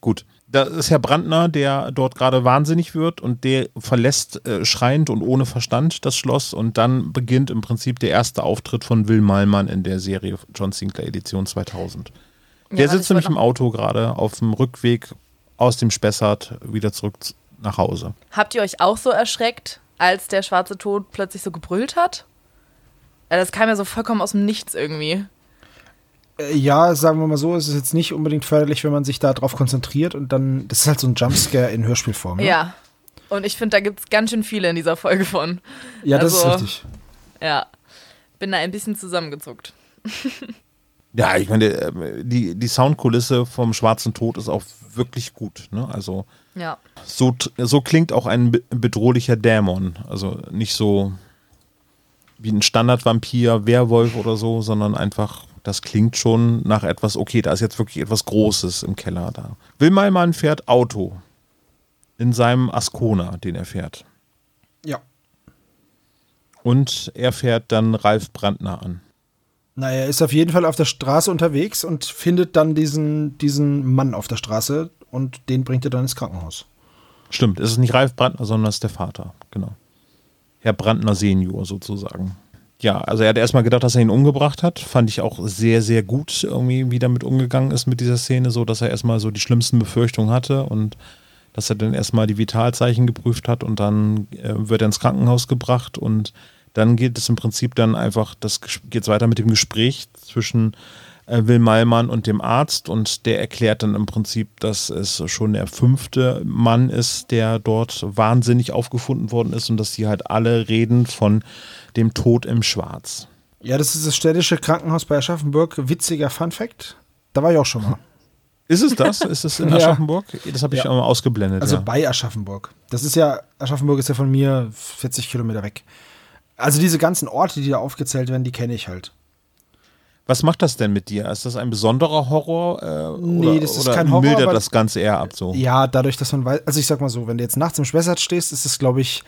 Speaker 3: gut. Da ist Herr Brandner, der dort gerade wahnsinnig wird und der verlässt äh, schreiend und ohne Verstand das Schloss und dann beginnt im Prinzip der erste Auftritt von Will Malmann in der Serie John Sinclair Edition 2000. Der ja, sitzt nämlich im Auto gerade auf dem Rückweg aus dem Spessart wieder zurück nach Hause.
Speaker 5: Habt ihr euch auch so erschreckt, als der schwarze Tod plötzlich so gebrüllt hat? Das kam ja so vollkommen aus dem Nichts irgendwie.
Speaker 4: Äh, ja, sagen wir mal so, es ist jetzt nicht unbedingt förderlich, wenn man sich darauf konzentriert und dann, das ist halt so ein Jumpscare in Hörspielform. Ne?
Speaker 5: Ja. Und ich finde, da gibt es ganz schön viele in dieser Folge von.
Speaker 4: Ja, das ist also, richtig.
Speaker 5: Ja. Bin da ein bisschen zusammengezuckt. <laughs>
Speaker 3: ja, ich meine, äh, die, die Soundkulisse vom Schwarzen Tod ist auch wirklich gut. Ne? Also,
Speaker 5: ja.
Speaker 3: so, so klingt auch ein bedrohlicher Dämon. Also nicht so wie ein Standardvampir, Werwolf oder so, sondern einfach das klingt schon nach etwas, okay, da ist jetzt wirklich etwas Großes im Keller da. Wilmalmann fährt Auto in seinem Ascona, den er fährt.
Speaker 4: Ja.
Speaker 3: Und er fährt dann Ralf Brandner an.
Speaker 4: Na, er ist auf jeden Fall auf der Straße unterwegs und findet dann diesen, diesen Mann auf der Straße und den bringt er dann ins Krankenhaus.
Speaker 3: Stimmt, es ist nicht Ralf Brandner, sondern es ist der Vater, genau. Herr Brandner Senior sozusagen ja, also er hat erstmal gedacht, dass er ihn umgebracht hat. Fand ich auch sehr, sehr gut, irgendwie, wie damit umgegangen ist mit dieser Szene, so dass er erstmal so die schlimmsten Befürchtungen hatte und dass er dann erstmal die Vitalzeichen geprüft hat und dann äh, wird er ins Krankenhaus gebracht und dann geht es im Prinzip dann einfach, das geht weiter mit dem Gespräch zwischen äh, Will Malmann und dem Arzt und der erklärt dann im Prinzip, dass es schon der fünfte Mann ist, der dort wahnsinnig aufgefunden worden ist und dass sie halt alle reden von dem Tod im Schwarz.
Speaker 4: Ja, das ist das städtische Krankenhaus bei Aschaffenburg. Witziger Fun Fact. Da war ich auch schon mal. <laughs>
Speaker 3: Ist es das? Ist es in <laughs> Aschaffenburg? Das habe ich ja. auch mal ausgeblendet.
Speaker 4: Also
Speaker 3: ja.
Speaker 4: bei Aschaffenburg. Das ist ja, Aschaffenburg ist ja von mir 40 Kilometer weg. Also diese ganzen Orte, die da aufgezählt werden, die kenne ich halt.
Speaker 3: Was macht das denn mit dir? Ist das ein besonderer Horror? Äh,
Speaker 4: nee,
Speaker 3: oder,
Speaker 4: das ist kein Horror. mildert
Speaker 3: das Ganze eher ab so?
Speaker 4: Ja, dadurch, dass man weiß, also ich sag mal so, wenn du jetzt nachts im Spessart stehst, ist es, glaube ich,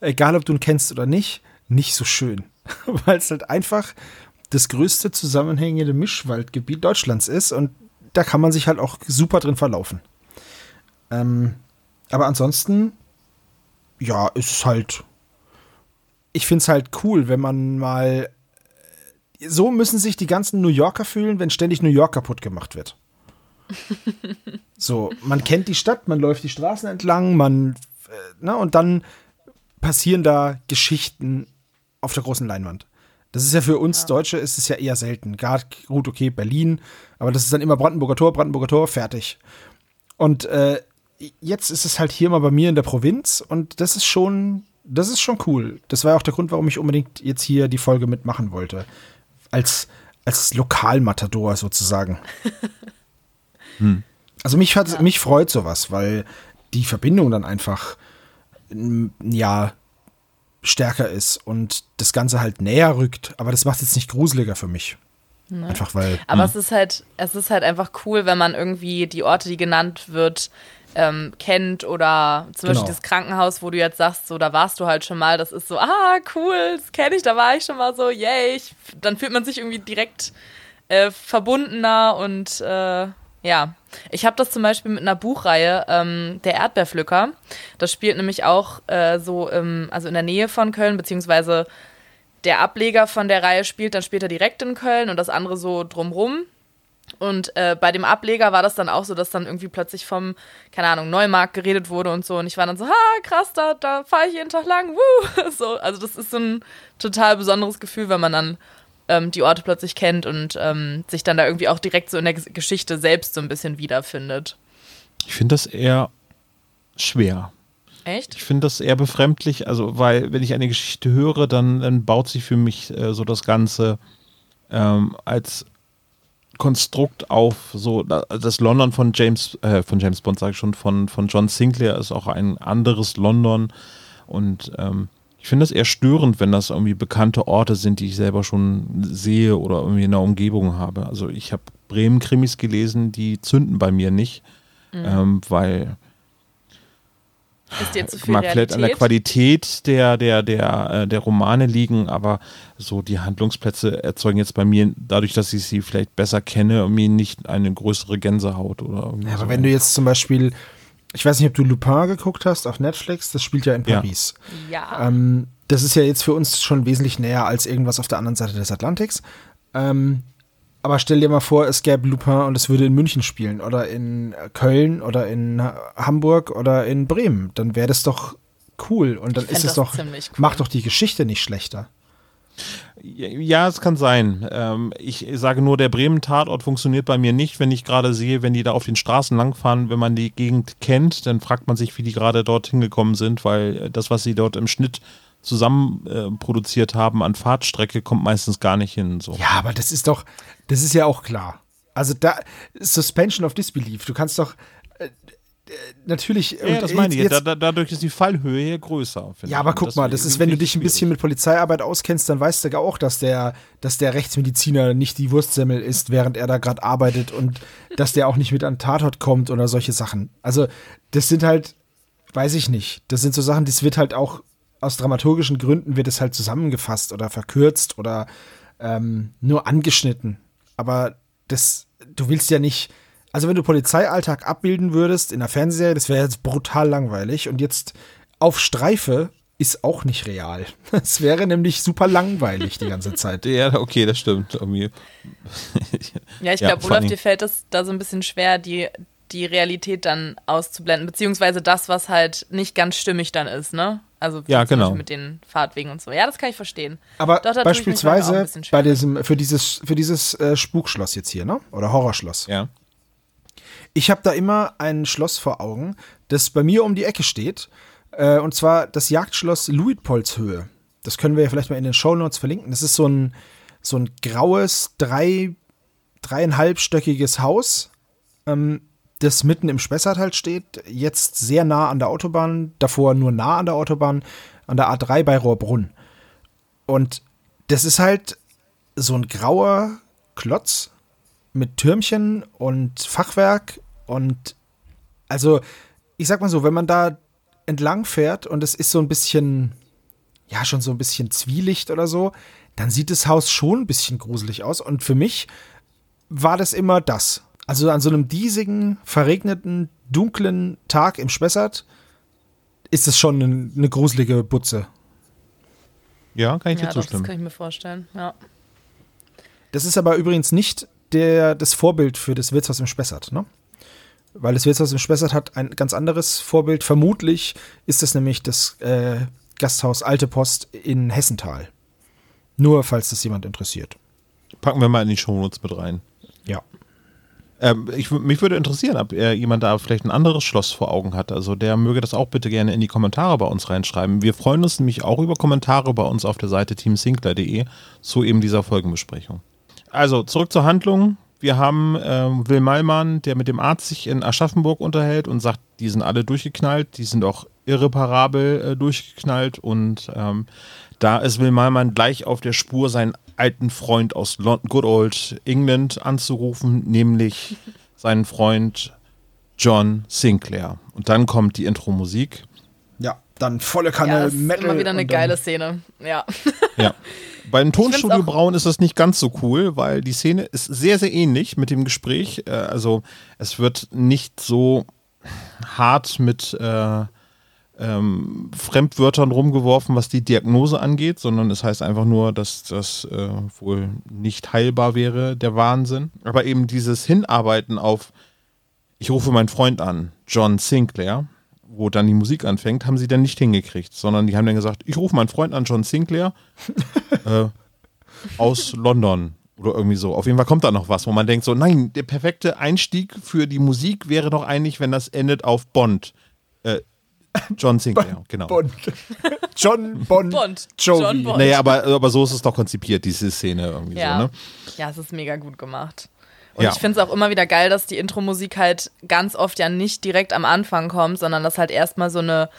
Speaker 4: egal ob du ihn kennst oder nicht, nicht so schön. <laughs> Weil es halt einfach das größte zusammenhängende Mischwaldgebiet Deutschlands ist und da kann man sich halt auch super drin verlaufen. Ähm, aber ansonsten, ja, ist es halt. Ich finde es halt cool, wenn man mal. So müssen sich die ganzen New Yorker fühlen, wenn ständig New York kaputt gemacht wird. <laughs> so, man kennt die Stadt, man läuft die Straßen entlang, man. Äh, ne, und dann passieren da Geschichten auf der großen Leinwand. Das ist ja für uns ja. Deutsche ist es ja eher selten. Gerade gut, okay, Berlin, aber das ist dann immer Brandenburger Tor, Brandenburger Tor, fertig. Und äh, jetzt ist es halt hier mal bei mir in der Provinz und das ist schon, das ist schon cool. Das war auch der Grund, warum ich unbedingt jetzt hier die Folge mitmachen wollte. Als, als Lokalmatador sozusagen. <laughs> hm. Also mich, hat, ja. mich freut sowas, weil die Verbindung dann einfach ja stärker ist und das Ganze halt näher rückt. Aber das macht es jetzt nicht gruseliger für mich.
Speaker 5: Ne? Einfach weil. Aber hm. es ist halt, es ist halt einfach cool, wenn man irgendwie die Orte, die genannt wird, ähm, kennt oder zum genau. Beispiel das Krankenhaus, wo du jetzt sagst, so da warst du halt schon mal, das ist so, ah, cool, das kenne ich, da war ich schon mal so, yay, ich, dann fühlt man sich irgendwie direkt äh, verbundener und äh, ja, ich habe das zum Beispiel mit einer Buchreihe, ähm, der Erdbeerpflücker. Das spielt nämlich auch äh, so, im, also in der Nähe von Köln, beziehungsweise der Ableger von der Reihe spielt dann später direkt in Köln und das andere so drumrum. Und äh, bei dem Ableger war das dann auch so, dass dann irgendwie plötzlich vom, keine Ahnung, Neumarkt geredet wurde und so. Und ich war dann so, ha, krass, da, da fahre ich jeden Tag lang. Woo! <laughs> So, also das ist so ein total besonderes Gefühl, wenn man dann ähm, die Orte plötzlich kennt und ähm, sich dann da irgendwie auch direkt so in der Geschichte selbst so ein bisschen wiederfindet.
Speaker 3: Ich finde das eher schwer.
Speaker 5: Echt?
Speaker 3: Ich finde das eher befremdlich, also weil wenn ich eine Geschichte höre, dann, dann baut sich für mich äh, so das Ganze ähm, als Konstrukt auf, so das London von James, äh, von James Bond sage ich schon, von, von John Sinclair ist auch ein anderes London und ähm, ich finde das eher störend, wenn das irgendwie bekannte Orte sind, die ich selber schon sehe oder irgendwie in der Umgebung habe. Also ich habe Bremen-Krimis gelesen, die zünden bei mir nicht, mhm. ähm, weil
Speaker 5: ist dir zu viel mag
Speaker 3: vielleicht an der Qualität der, der, der, äh, der Romane liegen, aber so die Handlungsplätze erzeugen jetzt bei mir, dadurch, dass ich sie vielleicht besser kenne, mir nicht eine größere Gänsehaut oder
Speaker 4: Ja, aber so. wenn du jetzt zum Beispiel ich weiß nicht, ob du Lupin geguckt hast auf Netflix, das spielt ja in Paris.
Speaker 5: Ja.
Speaker 4: ja. Ähm, das ist ja jetzt für uns schon wesentlich näher als irgendwas auf der anderen Seite des Atlantiks. Ähm, aber stell dir mal vor, es gäbe Lupin und es würde in München spielen oder in Köln oder in Hamburg oder in Bremen. Dann wäre das doch cool und dann ist es doch, cool. macht doch die Geschichte nicht schlechter.
Speaker 3: Ja, es kann sein. Ähm, ich sage nur, der Bremen-Tatort funktioniert bei mir nicht, wenn ich gerade sehe, wenn die da auf den Straßen langfahren, wenn man die Gegend kennt, dann fragt man sich, wie die gerade dort hingekommen sind, weil das, was sie dort im Schnitt zusammen äh, produziert haben an Fahrtstrecke, kommt meistens gar nicht hin. So.
Speaker 4: Ja, aber das ist doch, das ist ja auch klar. Also da, Suspension of Disbelief, du kannst doch, äh, natürlich.
Speaker 3: Ja, das meine ich. Da, da, dadurch ist die Fallhöhe hier größer.
Speaker 4: Ja, aber guck mal, das ist, wenn du dich ein bisschen mit Polizeiarbeit auskennst, dann weißt du ja auch, dass der, dass der Rechtsmediziner nicht die Wurstsemmel ist, während er da gerade arbeitet und dass der auch nicht mit an Tatort kommt oder solche Sachen. Also, das sind halt, weiß ich nicht. Das sind so Sachen, das wird halt auch aus dramaturgischen Gründen wird es halt zusammengefasst oder verkürzt oder ähm, nur angeschnitten. Aber das, du willst ja nicht also wenn du Polizeialltag abbilden würdest in der Fernsehserie, das wäre jetzt brutal langweilig. Und jetzt auf Streife ist auch nicht real. <laughs> Es wäre nämlich super langweilig die ganze Zeit.
Speaker 3: Ja, okay, das stimmt. <laughs>
Speaker 5: Ja, ich ja, glaube, Olaf, dir fällt es da so ein bisschen schwer, die, die Realität dann auszublenden, beziehungsweise das, was halt nicht ganz stimmig dann ist, ne? Also
Speaker 3: ja, genau.
Speaker 5: mit den Fahrtwegen und so. Ja, das kann ich verstehen.
Speaker 4: Aber Doch, beispielsweise bei diesem, für dieses, für dieses äh, Spukschloss jetzt hier, ne? Oder Horrorschloss.
Speaker 3: Ja.
Speaker 4: Ich habe da immer ein Schloss vor Augen, das bei mir um die Ecke steht. Äh, und zwar das Jagdschloss Luitpoldshöhe. Das können wir ja vielleicht mal in den Shownotes verlinken. Das ist so ein, so ein graues, drei, dreieinhalbstöckiges Haus, ähm, das mitten im Spessart halt steht. Jetzt sehr nah an der Autobahn, davor nur nah an der Autobahn, an der A3 bei Rohrbrunn. Und das ist halt so ein grauer Klotz mit Türmchen und Fachwerk und also ich sag mal so, wenn man da entlang fährt und es ist so ein bisschen, ja, schon so ein bisschen Zwielicht oder so, dann sieht das Haus schon ein bisschen gruselig aus. Und für mich war das immer das. Also an so einem diesigen, verregneten, dunklen Tag im Spessart ist es schon eine, eine gruselige Butze.
Speaker 3: Ja, kann ich dir ja, zustimmen.
Speaker 5: Das kann ich mir vorstellen, ja.
Speaker 4: Das ist aber übrigens nicht der, das Vorbild für das Wirtshaus im Spessart, ne? Weil das Wirtshaus im Spessart hat ein ganz anderes Vorbild. Vermutlich ist es nämlich das äh, Gasthaus Alte Post in Hessenthal. Nur, falls das jemand interessiert.
Speaker 3: Packen wir mal in die Shownotes mit rein.
Speaker 4: Ja.
Speaker 3: Ähm, ich, mich würde interessieren, ob äh, jemand da vielleicht ein anderes Schloss vor Augen hat. Also der möge das auch bitte gerne in die Kommentare bei uns reinschreiben. Wir freuen uns nämlich auch über Kommentare bei uns auf der Seite teamsinkler.de zu eben dieser Folgenbesprechung. Also zurück zur Handlung. Wir haben ähm, Will Malmann, der mit dem Arzt sich in Aschaffenburg unterhält und sagt, die sind alle durchgeknallt, die sind auch irreparabel äh, durchgeknallt und ähm, da ist Will Malmann gleich auf der Spur, seinen alten Freund aus London, Good Old England anzurufen, nämlich seinen Freund John Sinclair. Und dann kommt die Intro-Musik.
Speaker 4: Dann volle Kanne
Speaker 5: ja,
Speaker 4: Metal.
Speaker 5: Immer wieder eine geile Szene. Ja. <laughs>
Speaker 3: Ja. Bei den Tonstudio Braun ist das nicht ganz so cool, weil die Szene ist sehr, sehr ähnlich mit dem Gespräch. Äh, also es wird nicht so hart mit äh, ähm, Fremdwörtern rumgeworfen, was die Diagnose angeht, sondern es heißt einfach nur, dass das äh, wohl nicht heilbar wäre, der Wahnsinn. Aber eben dieses Hinarbeiten auf, ich rufe meinen Freund an, John Sinclair, wo dann die Musik anfängt, haben sie dann nicht hingekriegt, sondern die haben dann gesagt, ich rufe meinen Freund an, John Sinclair, <laughs> äh, aus London oder irgendwie so. Auf jeden Fall kommt da noch was, wo man denkt so, nein, der perfekte Einstieg für die Musik wäre doch eigentlich, wenn das endet auf Bond. Äh, John <laughs> Sinclair, genau.
Speaker 4: Bond. John Bond.
Speaker 5: Bond.
Speaker 4: Jovi.
Speaker 5: John Bond.
Speaker 3: Naja, aber, aber so ist es doch konzipiert, diese Szene irgendwie
Speaker 5: Ja.
Speaker 3: so, ne?
Speaker 5: Ja, es ist mega gut gemacht. Und
Speaker 3: Ja.
Speaker 5: ich finde es auch immer wieder geil, dass die Intro-Musik halt ganz oft ja nicht direkt am Anfang kommt, sondern dass halt erstmal so eine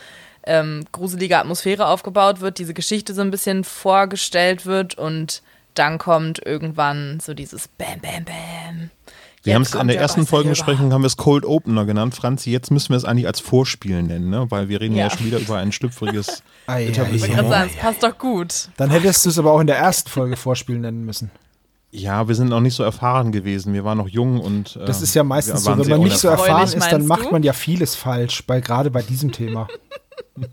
Speaker 5: ähm, gruselige Atmosphäre aufgebaut wird, diese Geschichte so ein bisschen vorgestellt wird und dann kommt irgendwann so dieses Bam, Bam, Bam.
Speaker 3: Wir haben es in der
Speaker 5: der
Speaker 3: ersten Folgenbesprechung haben wir es Cold Opener genannt, Franzi. Jetzt müssen wir es eigentlich als Vorspiel nennen, ne? Weil wir reden ja,
Speaker 5: Ja.
Speaker 3: schon wieder über ein schlüpfriges <laughs>
Speaker 5: sagen, es passt doch gut.
Speaker 4: Dann hättest du es aber auch in der ersten Folge Vorspiel nennen müssen.
Speaker 3: Ja, wir sind noch nicht so erfahren gewesen. Wir waren noch jung und. Äh,
Speaker 4: Das ist ja meistens so, wenn man nicht so erfahren ist, dann macht
Speaker 5: du?
Speaker 4: man ja vieles falsch, bei, gerade bei diesem Thema. <laughs>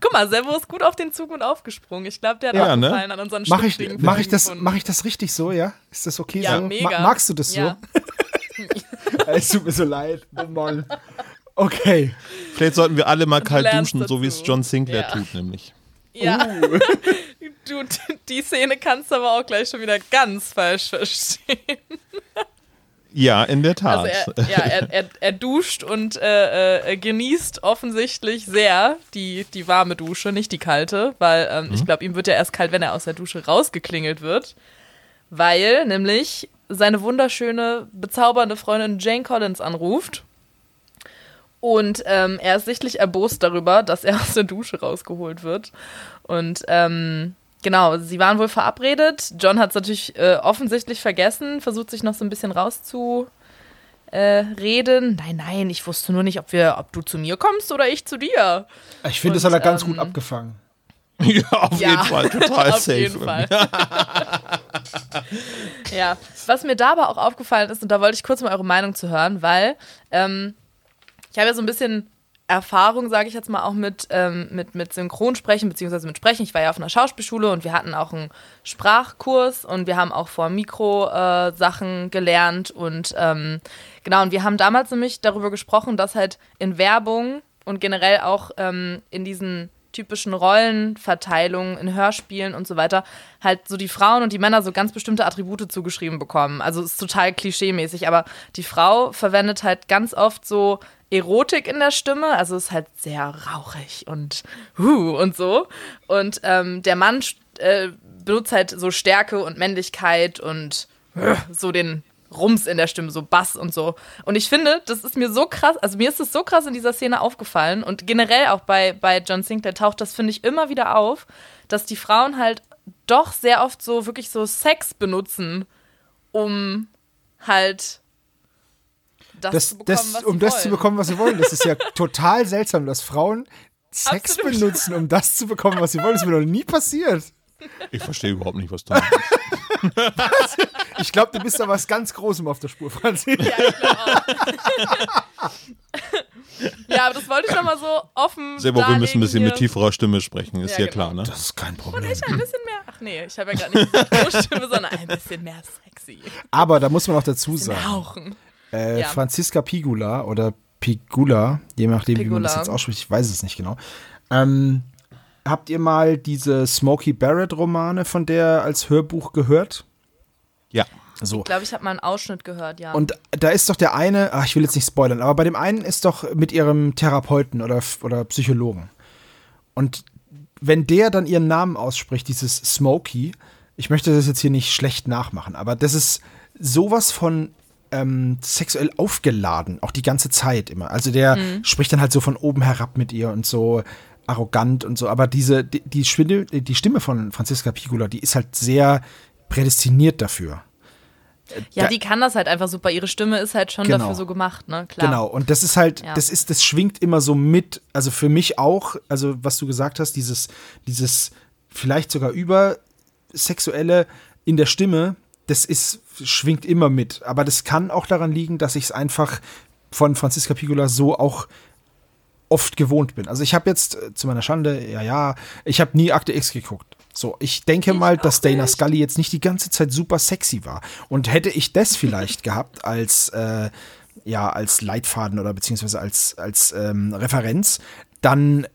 Speaker 5: Guck mal, Servo ist gut auf den Zug und aufgesprungen. Ich glaube, der hat
Speaker 3: Ja,
Speaker 5: auch
Speaker 3: ne?
Speaker 5: gefallen an unseren
Speaker 4: Mache ich, mach ich, das,
Speaker 5: Gefunden.
Speaker 4: mach ich das richtig so, ja? Ist das okay
Speaker 5: Ja,
Speaker 4: so?
Speaker 5: mega.
Speaker 4: Ma magst du das so?
Speaker 5: Ja. <laughs> <laughs>
Speaker 4: Es tut mir so leid. Oh Mann. Okay.
Speaker 3: Vielleicht sollten wir alle mal kalt duschen, so wie es
Speaker 5: dazu.
Speaker 3: John Sinclair
Speaker 5: Ja.
Speaker 3: tut, nämlich.
Speaker 5: Ja.
Speaker 4: Uh.
Speaker 5: Du, die Szene kannst du aber auch gleich schon wieder ganz falsch verstehen.
Speaker 3: Ja, in der Tat.
Speaker 5: Also er, ja, er, er, er duscht und äh, äh, genießt offensichtlich sehr die, die warme Dusche, nicht die kalte, weil ähm,
Speaker 3: Mhm.
Speaker 5: ich glaube, ihm wird ja erst kalt, wenn er aus der Dusche rausgeklingelt wird. Weil nämlich seine wunderschöne, bezaubernde Freundin Jane Collins anruft. Und ähm, er ist sichtlich erbost darüber, dass er aus der Dusche rausgeholt wird. Und ähm, genau, sie waren wohl verabredet. John hat es natürlich äh, offensichtlich vergessen, versucht sich noch so ein bisschen rauszu äh, reden. Nein, nein, ich wusste nur nicht, ob wir, ob du zu mir kommst oder ich zu dir.
Speaker 4: Ich finde, das hat er ganz
Speaker 5: ähm,
Speaker 4: gut abgefangen. <laughs>
Speaker 3: ja, auf
Speaker 5: Ja,
Speaker 3: jeden Fall, total <laughs>
Speaker 5: Auf
Speaker 3: safe.
Speaker 5: jeden Fall. <laughs> ja, was mir da aber auch aufgefallen ist, und da wollte ich kurz mal eure Meinung zu hören, weil ähm, ich habe ja so ein bisschen Erfahrung, sage ich jetzt mal, auch mit, ähm, mit, mit Synchronsprechen, beziehungsweise mit Sprechen. Ich war ja auf einer Schauspielschule und wir hatten auch einen Sprachkurs und wir haben auch vor Mikro äh, Sachen gelernt und ähm, genau, und wir haben damals nämlich darüber gesprochen, dass halt in Werbung und generell auch ähm, in diesen typischen Rollenverteilungen in Hörspielen und so weiter halt so die Frauen und die Männer so ganz bestimmte Attribute zugeschrieben bekommen. Also ist total klischeemäßig, aber die Frau verwendet halt ganz oft so Erotik in der Stimme, also ist halt sehr rauchig und huh und so. Und ähm, der Mann äh, benutzt halt so Stärke und Männlichkeit und äh, so den Rums in der Stimme, so Bass und so. Und ich finde, das ist mir so krass, also mir ist es so krass in dieser Szene aufgefallen und generell auch bei, bei John Sinclair taucht das, finde ich, immer wieder auf, dass die Frauen halt doch sehr oft so wirklich so Sex benutzen, um halt das,
Speaker 4: Das,
Speaker 5: zu bekommen,
Speaker 4: das,
Speaker 5: was
Speaker 4: um
Speaker 5: sie
Speaker 4: das
Speaker 5: wollen.
Speaker 4: zu bekommen, was sie wollen. Das ist ja <laughs> total seltsam, dass Frauen Sex
Speaker 5: Absolut.
Speaker 4: benutzen, um das zu bekommen, was sie wollen. Das ist mir noch nie passiert.
Speaker 3: Ich verstehe überhaupt nicht, was du meinst.
Speaker 4: Ich glaube, du bist da was ganz Großem auf der Spur, Franzi.
Speaker 5: Ja, ich glaub auch. ja, aber das wollte ich noch mal so offen
Speaker 3: Selber, wir müssen ein bisschen
Speaker 5: darlegen
Speaker 3: mit
Speaker 5: hier.
Speaker 3: tieferer Stimme sprechen, ist
Speaker 5: Ja, genau.
Speaker 3: klar, ne?
Speaker 4: Das ist kein
Speaker 5: Und
Speaker 4: Problem.
Speaker 5: ich ein bisschen mehr. Ach nee, ich habe ja gerade nicht so Stimme, sondern ein bisschen mehr sexy.
Speaker 4: Aber da muss man auch dazu sagen,
Speaker 5: Hauchen.
Speaker 4: äh,
Speaker 5: Ja.
Speaker 4: Franziska Pigula oder Pigula, je nachdem, wie man das
Speaker 5: Pigula.
Speaker 4: jetzt ausspricht, ich weiß es nicht genau, ähm, habt ihr mal diese Smokey Barrett-Romane von der als Hörbuch gehört?
Speaker 3: Ja.
Speaker 5: So. Ich glaube, ich habe mal einen Ausschnitt gehört, ja.
Speaker 4: Und da ist doch der eine, ach, ich will jetzt nicht spoilern, aber bei dem einen ist doch mit ihrem Therapeuten oder, oder Psychologen. Und wenn der dann ihren Namen ausspricht, dieses Smokey, ich möchte das jetzt hier nicht schlecht nachmachen, aber das ist sowas von ähm, sexuell aufgeladen, auch die ganze Zeit immer. Also der mhm. spricht dann halt so von oben herab mit ihr und so arrogant und so. Aber diese, die, die, Stimme, die Stimme von Franziska Piccola, die ist halt sehr prädestiniert dafür.
Speaker 5: Ja, da, die kann das halt einfach super. Ihre Stimme ist halt schon genau. dafür so gemacht, ne? Klar.
Speaker 4: Genau, und das ist halt, ja. das ist, das schwingt immer so mit, also für mich auch, also was du gesagt hast, dieses, dieses vielleicht sogar übersexuelle in der Stimme, das ist, schwingt immer mit. Aber das kann auch daran liegen, dass ich es einfach von Franziska Piccola so auch oft gewohnt bin. Also ich habe jetzt äh, zu meiner Schande, ja, ja, ich habe nie Akte X geguckt. So, ich denke ich mal, dass Dana nicht. Scully jetzt nicht die ganze Zeit super sexy war. Und hätte ich das vielleicht gehabt als, äh, ja, als Leitfaden oder beziehungsweise als, als ähm, Referenz, dann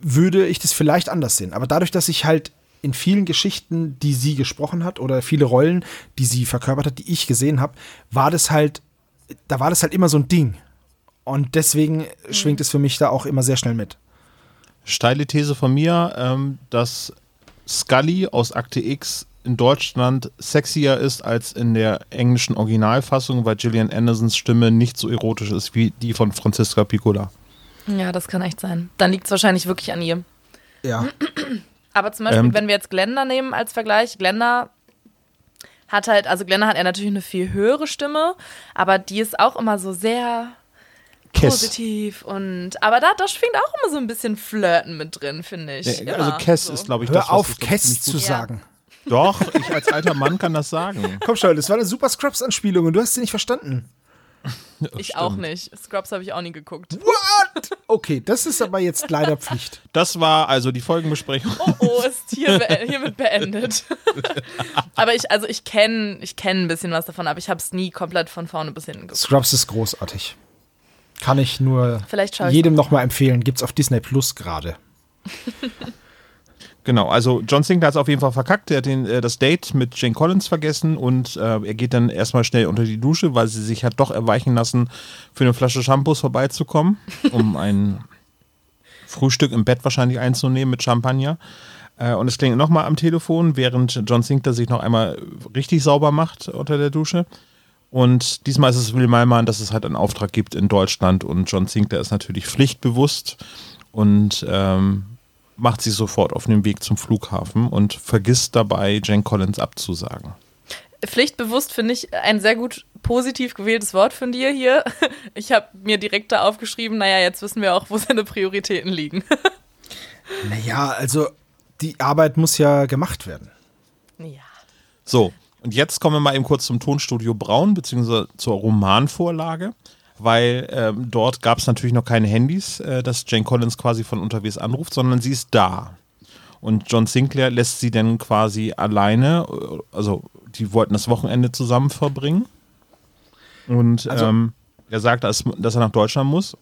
Speaker 4: würde ich das vielleicht anders sehen. Aber dadurch, dass ich halt in vielen Geschichten, die sie gesprochen hat oder viele Rollen, die sie verkörpert hat, die ich gesehen habe, war das halt, da war das halt immer so ein Ding. Und deswegen mhm. schwingt es für mich da auch immer sehr schnell mit.
Speaker 3: Steile These von mir, ähm, dass Scully aus Akte X in Deutschland sexier ist als in der englischen Originalfassung, weil Gillian Andersons Stimme nicht so erotisch ist wie die von Franziska Piccola.
Speaker 5: Ja, das kann echt sein. Dann liegt es wahrscheinlich wirklich an ihr.
Speaker 4: Ja. <clears throat>
Speaker 5: Aber zum Beispiel, ähm, wenn wir jetzt Glenda nehmen als Vergleich, Glenda hat halt, also Glenda hat ja natürlich eine viel höhere Stimme, aber die ist auch immer so sehr Kess. positiv und aber da, da schwingt auch immer so ein bisschen Flirten mit drin, finde ich.
Speaker 3: Ja, also Kess so. ist, glaube ich,
Speaker 4: Hör
Speaker 3: das,
Speaker 4: auf, Kess zu sagen.
Speaker 3: Doch, ich als alter Mann kann das sagen. <laughs>
Speaker 4: Komm schon, das war eine super Scrubs-Anspielung und du hast sie nicht verstanden.
Speaker 5: ich stimmt. auch nicht. Scrubs habe ich auch nie geguckt.
Speaker 4: What? Okay, das ist aber jetzt leider Pflicht.
Speaker 3: Das war also die Folgenbesprechung.
Speaker 5: Oh, oh, ist hier be hiermit beendet. <laughs> aber ich, also ich kenne ich kenn ein bisschen was davon, aber ich habe es nie komplett von vorne bis hinten
Speaker 4: geguckt. Scrubs ist großartig. Kann ich nur jedem nochmal empfehlen. Gibt es auf Disney Plus gerade. <laughs>
Speaker 3: Genau, also John Sinclair hat es auf jeden Fall verkackt. Er hat den, äh, das Date mit Jane Collins vergessen und äh, er geht dann erstmal schnell unter die Dusche, weil sie sich hat doch erweichen lassen, für eine Flasche Shampoos vorbeizukommen, um <laughs> ein Frühstück im Bett wahrscheinlich einzunehmen mit Champagner. Äh, und es klingt nochmal am Telefon, während John Sinclair sich noch einmal richtig sauber macht unter der Dusche. Und diesmal ist es Will Malmann, dass es halt einen Auftrag gibt in Deutschland und John Sinclair ist natürlich pflichtbewusst und ähm, macht sich sofort auf den Weg zum Flughafen und vergisst dabei, Jane Collins abzusagen.
Speaker 5: Pflichtbewusst finde ich ein sehr gut positiv gewähltes Wort von dir hier. <laughs> Ich habe mir direkt da aufgeschrieben, naja, jetzt wissen wir auch, wo seine Prioritäten liegen. <laughs>
Speaker 4: Naja, also die Arbeit muss ja gemacht werden.
Speaker 5: Ja.
Speaker 3: So, und jetzt kommen wir mal eben kurz zum Tonstudio Braun, beziehungsweise zur Romanvorlage, weil ähm, dort gab es natürlich noch keine Handys, äh, dass Jane Collins quasi von unterwegs anruft, sondern sie ist da. Und John Sinclair lässt sie dann quasi alleine, äh, also die wollten das Wochenende zusammen verbringen. Und also, ähm, er sagt, dass, dass er nach Deutschland muss.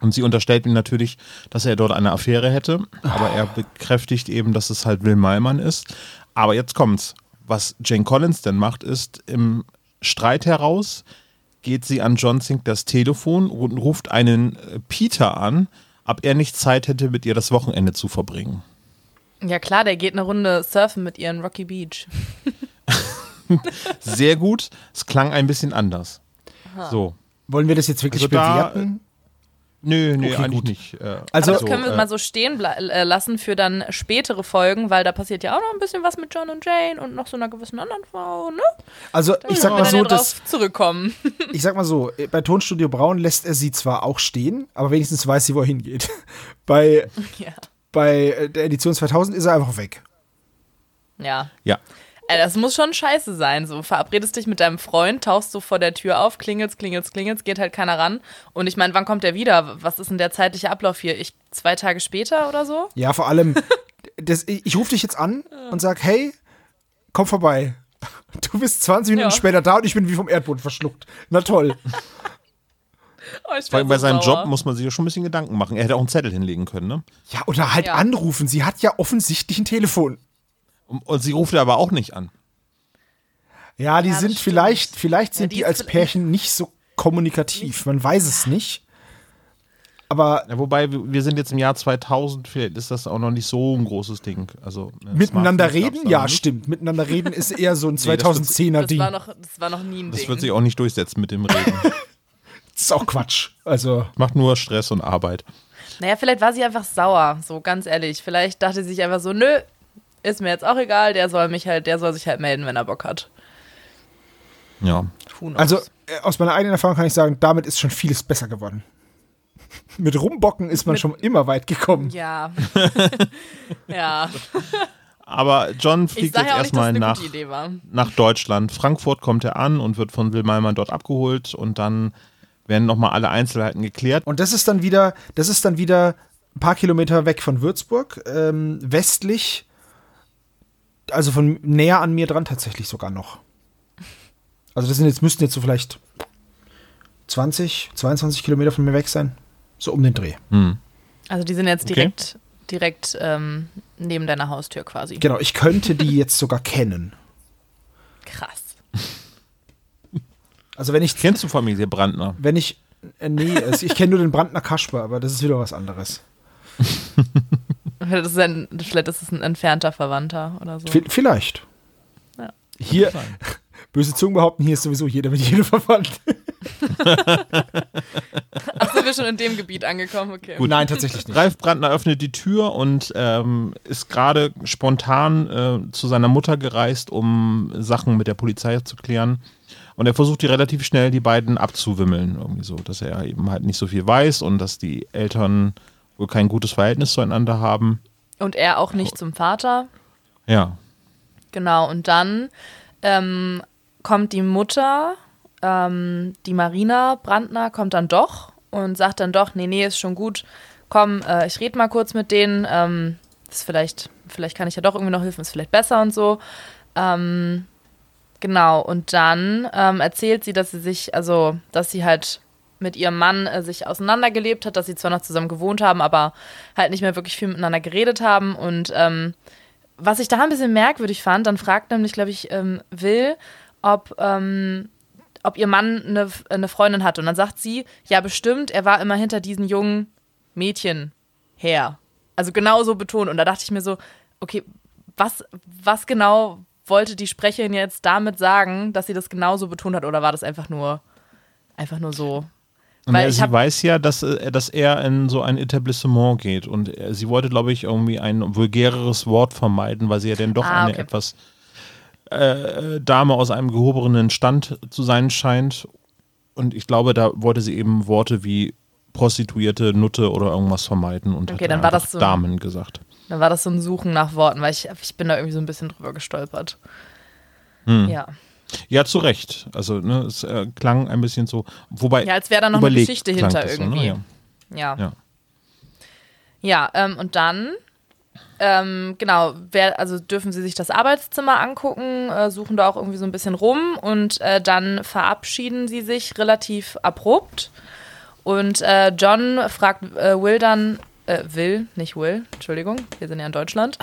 Speaker 3: Und sie unterstellt ihm natürlich, dass er dort eine Affäre hätte. Aber er bekräftigt eben, dass es halt Will Malmann ist. Aber jetzt kommt's. Was Jane Collins denn macht, ist im Streit heraus geht sie an John Sink das Telefon und ruft einen äh, Peter an, ob er nicht Zeit hätte, mit ihr das Wochenende zu verbringen.
Speaker 5: Ja klar, der geht eine Runde surfen mit ihr in Rocky Beach. <laughs>
Speaker 3: Sehr gut. Es klang ein bisschen anders. Aha. So.
Speaker 4: Wollen wir das jetzt wirklich also bewerten?
Speaker 3: Nö, nee, okay, eigentlich gut. nicht.
Speaker 5: Äh, also, das können wir äh, mal so stehen äh, lassen für dann spätere Folgen, weil da passiert ja auch noch ein bisschen was mit John und Jane und noch so einer gewissen anderen Frau, ne?
Speaker 4: Also, da ich sag mal so, dass
Speaker 5: zurückkommen. <laughs>
Speaker 4: Ich sag mal so, bei Tonstudio Braun lässt er sie zwar auch stehen, aber wenigstens weiß sie, wo er hingeht. <laughs> bei, ja. bei der Edition 2000 ist er einfach weg.
Speaker 5: Ja.
Speaker 3: Ja.
Speaker 5: Das muss schon scheiße sein. So, verabredest dich mit deinem Freund, tauchst du vor der Tür auf, klingelst, klingelst, klingelst, geht halt keiner ran. Und ich meine, wann kommt der wieder? Was ist denn der zeitliche Ablauf hier? Ich, zwei Tage später oder so?
Speaker 4: Ja, vor allem, <laughs> das, ich, ich rufe dich jetzt an und sag, hey, komm vorbei. Du bist 20 Minuten ja. später da und ich bin wie vom Erdboden verschluckt. Na toll. <laughs>
Speaker 3: Oh, Vor allem bei seinem sauer. Job muss man sich ja schon ein bisschen Gedanken machen. Er hätte auch einen Zettel hinlegen können, ne?
Speaker 4: Ja, oder halt ja. anrufen. Sie hat ja offensichtlich ein Telefon.
Speaker 3: Und, sie ruft aber auch nicht an.
Speaker 4: Ja, die ja, sind vielleicht, vielleicht sind ja, die, die als Pärchen nicht so kommunikativ. Man weiß es nicht. Aber
Speaker 3: ja, wobei wir sind jetzt im Jahr 2000, vielleicht ist das auch noch nicht so ein großes Ding. Also
Speaker 4: miteinander reden, ja, nicht. stimmt. Miteinander reden ist eher so ein nee, 2010er Ding.
Speaker 5: Das war, noch, das war noch nie ein
Speaker 3: das
Speaker 5: Ding.
Speaker 3: Das wird sich auch nicht durchsetzen mit dem Reden.
Speaker 4: das <laughs> ist auch Quatsch. Also
Speaker 3: macht nur Stress und Arbeit.
Speaker 5: Naja, vielleicht war sie einfach sauer, so ganz ehrlich. Vielleicht dachte sie sich einfach so, nö, ist mir jetzt auch egal, der soll mich halt, der soll sich halt melden, wenn er Bock hat.
Speaker 3: Ja.
Speaker 4: Also äh, aus meiner eigenen Erfahrung kann ich sagen, damit ist schon vieles besser geworden. <laughs> Mit Rumbocken ist man Mit schon immer weit gekommen.
Speaker 5: Ja. <laughs> ja.
Speaker 3: Aber John fliegt jetzt ja erstmal nach, nach Deutschland. Frankfurt kommt er an und wird von Will Malmann dort abgeholt und dann werden nochmal alle Einzelheiten geklärt.
Speaker 4: Und das ist dann wieder, das ist dann wieder ein paar Kilometer weg von Würzburg, ähm, westlich, also von näher an mir dran tatsächlich sogar noch. Also das sind jetzt, müssten jetzt so vielleicht 20, 22 Kilometer von mir weg sein. So um den Dreh. Hm.
Speaker 5: Also die sind jetzt direkt, okay. direkt ähm, neben deiner Haustür quasi.
Speaker 4: Genau, ich könnte die jetzt sogar kennen.
Speaker 5: Krass. <laughs>
Speaker 4: Also wenn ich.
Speaker 3: Kennst du Familie Brandner?
Speaker 4: Wenn ich. Äh, nee, also ich kenne nur den Brandner Kasper, aber das ist wieder was anderes. <laughs>
Speaker 5: das ist ein, vielleicht ist es ein entfernter Verwandter oder so.
Speaker 4: V vielleicht. Ja. Hier, <laughs> böse Zungen behaupten, hier ist sowieso jeder mit jedem verwandt. <laughs>
Speaker 5: Ach, sind wir schon in dem Gebiet angekommen? Okay.
Speaker 4: Gut. Nein, tatsächlich nicht.
Speaker 3: Ralf Brandner öffnet die Tür und ähm, ist gerade spontan äh, zu seiner Mutter gereist, um Sachen mit der Polizei zu klären. Und er versucht die relativ schnell die beiden abzuwimmeln, irgendwie so, dass er eben halt nicht so viel weiß und dass die Eltern wohl kein gutes Verhältnis zueinander haben.
Speaker 5: Und er auch nicht zum Vater.
Speaker 3: Ja.
Speaker 5: Genau, und dann ähm, kommt die Mutter, ähm, die Marina Brandner, kommt dann doch und sagt dann doch, nee, nee, ist schon gut, komm, äh, ich rede mal kurz mit denen, ähm, ist vielleicht, vielleicht kann ich ja doch irgendwie noch helfen, ist vielleicht besser und so. Ähm, genau, und dann ähm, erzählt sie, dass sie sich, also, dass sie halt mit ihrem Mann äh, sich auseinandergelebt hat, dass sie zwar noch zusammen gewohnt haben, aber halt nicht mehr wirklich viel miteinander geredet haben und ähm, was ich da ein bisschen merkwürdig fand, dann fragt nämlich, glaube ich, ähm, Will, ob, ähm, ob ihr Mann eine, eine Freundin hat. Und dann sagt sie, ja, bestimmt, er war immer hinter diesen jungen Mädchen her. Also genauso betont. Und da dachte ich mir so, okay, was, was genau wollte die Sprecherin jetzt damit sagen, dass sie das genauso betont hat? Oder war das einfach nur, einfach nur so?
Speaker 3: Weil sie weiß ja, dass, äh, dass er in so ein Etablissement geht und äh, sie wollte, glaube ich, irgendwie ein vulgäreres Wort vermeiden, weil sie ja dann doch ah, eine okay. etwas äh, Dame aus einem gehobenen Stand zu sein scheint. Und ich glaube, da wollte sie eben Worte wie Prostituierte, Nutte oder irgendwas vermeiden und okay, hat dann war das so, Damen gesagt.
Speaker 5: Dann war das so ein Suchen nach Worten, weil ich, ich bin da irgendwie so ein bisschen drüber gestolpert. Hm. Ja.
Speaker 3: Ja, zu Recht. Also, ne, es äh, klang ein bisschen so, wobei.
Speaker 5: Ja, als wäre da noch eine Geschichte hinter irgendwie. So, ne? ja. Ja. Ja, ja ähm, und dann, ähm, genau, wer, also dürfen sie sich das Arbeitszimmer angucken, äh, suchen da auch irgendwie so ein bisschen rum und äh, dann verabschieden sie sich relativ abrupt. Und äh, John fragt äh, Will dann, äh, Will, nicht Will, Entschuldigung, wir sind ja in Deutschland,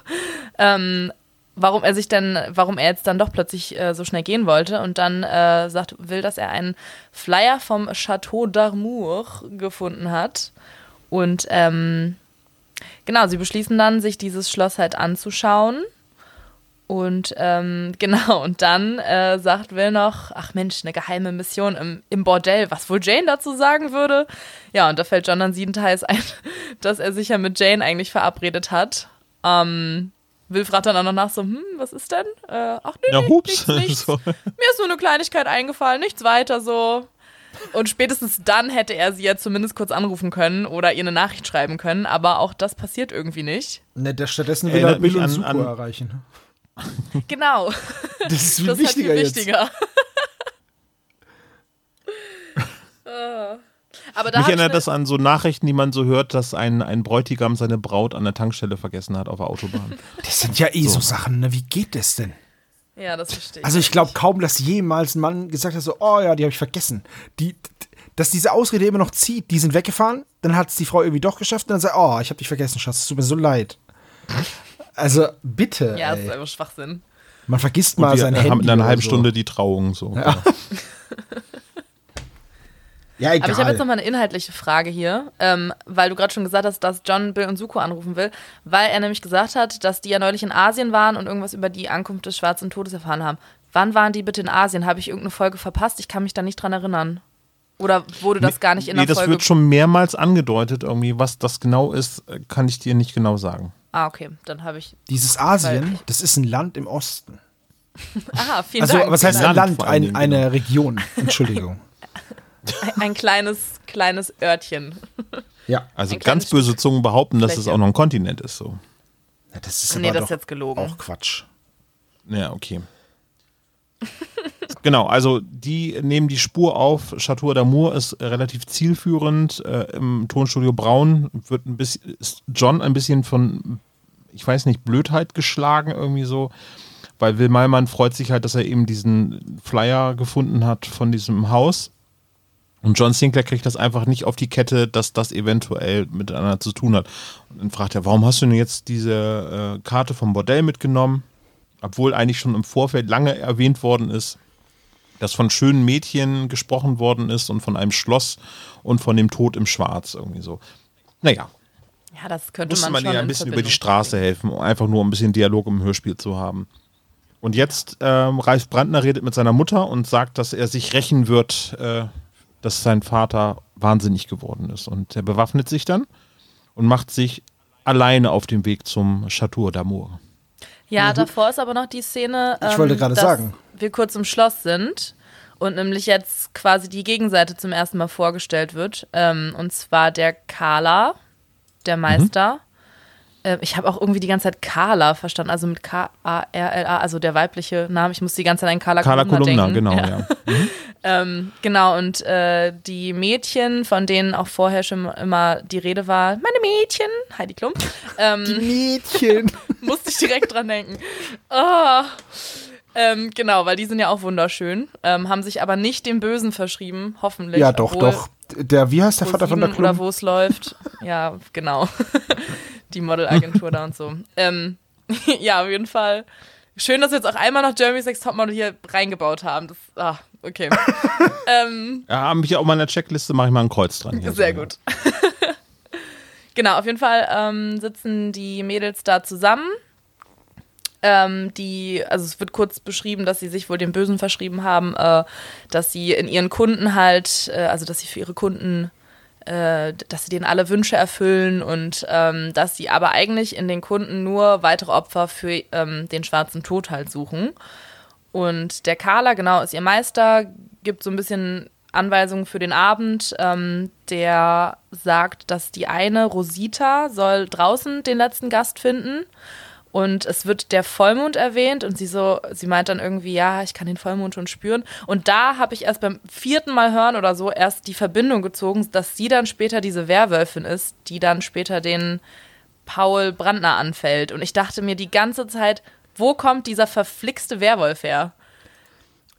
Speaker 5: <laughs> ähm, warum er sich denn, warum er jetzt dann doch plötzlich äh, so schnell gehen wollte und dann äh, sagt, will, dass er einen Flyer vom Chateau d'Armour gefunden hat. Und ähm, genau, sie beschließen dann, sich dieses Schloss halt anzuschauen. Und ähm, <laughs> genau, und dann äh, sagt Will noch, ach Mensch, eine geheime Mission im, im Bordell, was wohl Jane dazu sagen würde. Ja, und da fällt John dann siebenteils ein, <laughs> dass er sich ja mit Jane eigentlich verabredet hat. Ähm, Will fragt dann auch noch nach so, hm, was ist denn? Äh, ach nee,
Speaker 3: Na, hups.
Speaker 5: nichts, nichts. <laughs> so. Mir ist nur eine Kleinigkeit eingefallen, nichts weiter so. Und spätestens dann hätte er sie ja zumindest kurz anrufen können oder ihr eine Nachricht schreiben können, aber auch das passiert irgendwie nicht.
Speaker 4: Ne, der stattdessen will er Will und Suko an, erreichen. <laughs>
Speaker 5: Genau.
Speaker 4: Das ist viel das wichtiger, ist viel wichtiger.
Speaker 5: uh. <laughs>
Speaker 3: Aber Mich erinnert das an so Nachrichten, die man so hört, dass ein, ein Bräutigam seine Braut an der Tankstelle vergessen hat auf der Autobahn. <laughs>
Speaker 4: Das sind ja eh so, so Sachen, ne? Wie geht das denn?
Speaker 5: Ja, das verstehe ich.
Speaker 4: Also ich glaube kaum, dass jemals ein Mann gesagt hat, so, oh ja, die habe ich vergessen. Die, dass diese Ausrede immer noch zieht. Die sind weggefahren, dann hat es die Frau irgendwie doch geschafft und dann sagt, oh, ich habe dich vergessen, Schatz, es tut mir so leid. Also bitte.
Speaker 5: Ja,
Speaker 4: ey.
Speaker 5: das ist einfach Schwachsinn.
Speaker 4: Man vergisst mal sein Handy.
Speaker 3: haben in einer halben
Speaker 4: so.
Speaker 3: Stunde die Trauung so.
Speaker 4: Ja. <laughs> ja, egal.
Speaker 5: Aber ich habe jetzt noch mal eine inhaltliche Frage hier, ähm, weil du gerade schon gesagt hast, dass John Bill und Suko anrufen will, weil er nämlich gesagt hat, dass die ja neulich in Asien waren und irgendwas über die Ankunft des Schwarzen Todes erfahren haben. Wann waren die bitte in Asien? Habe ich irgendeine Folge verpasst? Ich kann mich da nicht dran erinnern. Oder wurde das gar nicht in
Speaker 3: nee,
Speaker 5: der
Speaker 3: das
Speaker 5: Folge?
Speaker 3: wird schon mehrmals angedeutet irgendwie. Was das genau ist, kann ich dir nicht genau sagen.
Speaker 5: ah, okay, dann habe ich.
Speaker 4: Dieses Asien, das ist ein Land im Osten. <laughs>
Speaker 5: Aha, vielen
Speaker 4: Also,
Speaker 5: Dank.
Speaker 4: was heißt ein
Speaker 3: Land
Speaker 4: Ein, eine
Speaker 3: genau.
Speaker 4: Region. Entschuldigung. <laughs>
Speaker 5: ein, ein kleines, kleines Örtchen.
Speaker 4: ja.
Speaker 3: Also
Speaker 5: Ein
Speaker 3: ganz böse Zungen behaupten, dass es auch noch ein Kontinent ist. So.
Speaker 4: ja das ist
Speaker 5: Nee,
Speaker 4: aber
Speaker 5: das ist jetzt gelogen.
Speaker 4: auch Quatsch.
Speaker 3: Ja, okay. <laughs> genau, also die nehmen die Spur auf. Chateau d'Amour ist relativ zielführend. Äh, Im Tonstudio Braun wird ein bisschen, ist John ein bisschen von, ich weiß nicht, Blödheit geschlagen irgendwie so. Weil Will Malmann freut sich halt, dass er eben diesen Flyer gefunden hat von diesem Haus. Und John Sinclair kriegt das einfach nicht auf die Kette, dass das eventuell miteinander zu tun hat. Und dann fragt er, warum hast du denn jetzt diese äh, Karte vom Bordell mitgenommen? Obwohl eigentlich schon im Vorfeld lange erwähnt worden ist, dass von schönen Mädchen gesprochen worden ist und von einem Schloss und von dem Tod im Schwarz irgendwie so. Naja,
Speaker 5: Ja, das könnte
Speaker 3: musste
Speaker 5: man,
Speaker 3: man
Speaker 5: schon
Speaker 3: ihr ein
Speaker 5: in
Speaker 3: bisschen über die Straße helfen, um einfach nur ein bisschen Dialog im Hörspiel zu haben. Und jetzt ähm, Ralf Brandner redet mit seiner Mutter und sagt, dass er sich rächen wird, äh, dass sein Vater wahnsinnig geworden ist. Und er bewaffnet sich dann und macht sich alleine auf den Weg zum Chateau d'Amour.
Speaker 5: Ja, davor ist aber noch die Szene,
Speaker 4: Ich
Speaker 5: ähm,
Speaker 4: wollte gerade
Speaker 5: dass
Speaker 4: sagen.
Speaker 5: wir kurz im Schloss sind und nämlich jetzt quasi die Gegenseite zum ersten Mal vorgestellt wird. Ähm, und zwar der Kala, der Meister. Ähm, ich habe auch irgendwie die ganze Zeit Kala verstanden, also mit K-A-R-L-A, also der weibliche Name. Ich muss die ganze Zeit an Kala
Speaker 3: Carla
Speaker 5: Kolumna
Speaker 3: Kolumna,
Speaker 5: denken.
Speaker 3: genau,
Speaker 5: Ja.
Speaker 3: ja. <laughs>
Speaker 5: Ähm, genau, und äh, die Mädchen, von denen auch vorher schon immer die Rede war, meine Mädchen, Heidi Klum, ähm, <laughs>
Speaker 4: Mädchen. <laughs>
Speaker 5: musste ich direkt dran denken. Ah. Ähm, genau, weil die sind ja auch wunderschön, ähm, haben sich aber nicht dem Bösen verschrieben, hoffentlich.
Speaker 4: ja, doch, doch. Der, wie heißt der Vater von der
Speaker 5: Pro7 oder
Speaker 4: Klum?
Speaker 5: wo es läuft. Ja, genau. Die Modelagentur da und so. Ähm, <laughs> ja, auf jeden Fall. Schön, dass wir jetzt auch einmal noch Jeremy's Next Topmodel hier reingebaut haben. Das, ah, okay. <laughs> ähm,
Speaker 3: Ja, habe ich auch mal in der Checkliste, mache ich mal ein Kreuz dran. Hier
Speaker 5: sehr
Speaker 3: so,
Speaker 5: gut. <laughs> genau, auf jeden Fall ähm, sitzen die Mädels da zusammen. Ähm, die, also es wird kurz beschrieben, dass sie sich wohl dem Bösen verschrieben haben, äh, dass sie in ihren Kunden halt, äh, also dass sie für ihre Kunden, äh, dass sie denen alle Wünsche erfüllen und ähm, dass sie aber eigentlich in den Kunden nur weitere Opfer für ähm, den schwarzen Tod halt suchen. Und der Carla, genau, ist ihr Meister, gibt so ein bisschen Anweisungen für den Abend. Ähm, der sagt, dass die eine, Rosita, soll draußen den letzten Gast finden. Und es wird der Vollmond erwähnt und sie so, sie meint dann irgendwie, ja, ich kann den Vollmond schon spüren. Und da habe ich erst beim vierten Mal hören oder so erst die Verbindung gezogen, dass sie dann später diese Werwölfin ist, die dann später den Paul Brandner anfällt. Und ich dachte mir die ganze Zeit, wo kommt dieser verflixte Werwolf her?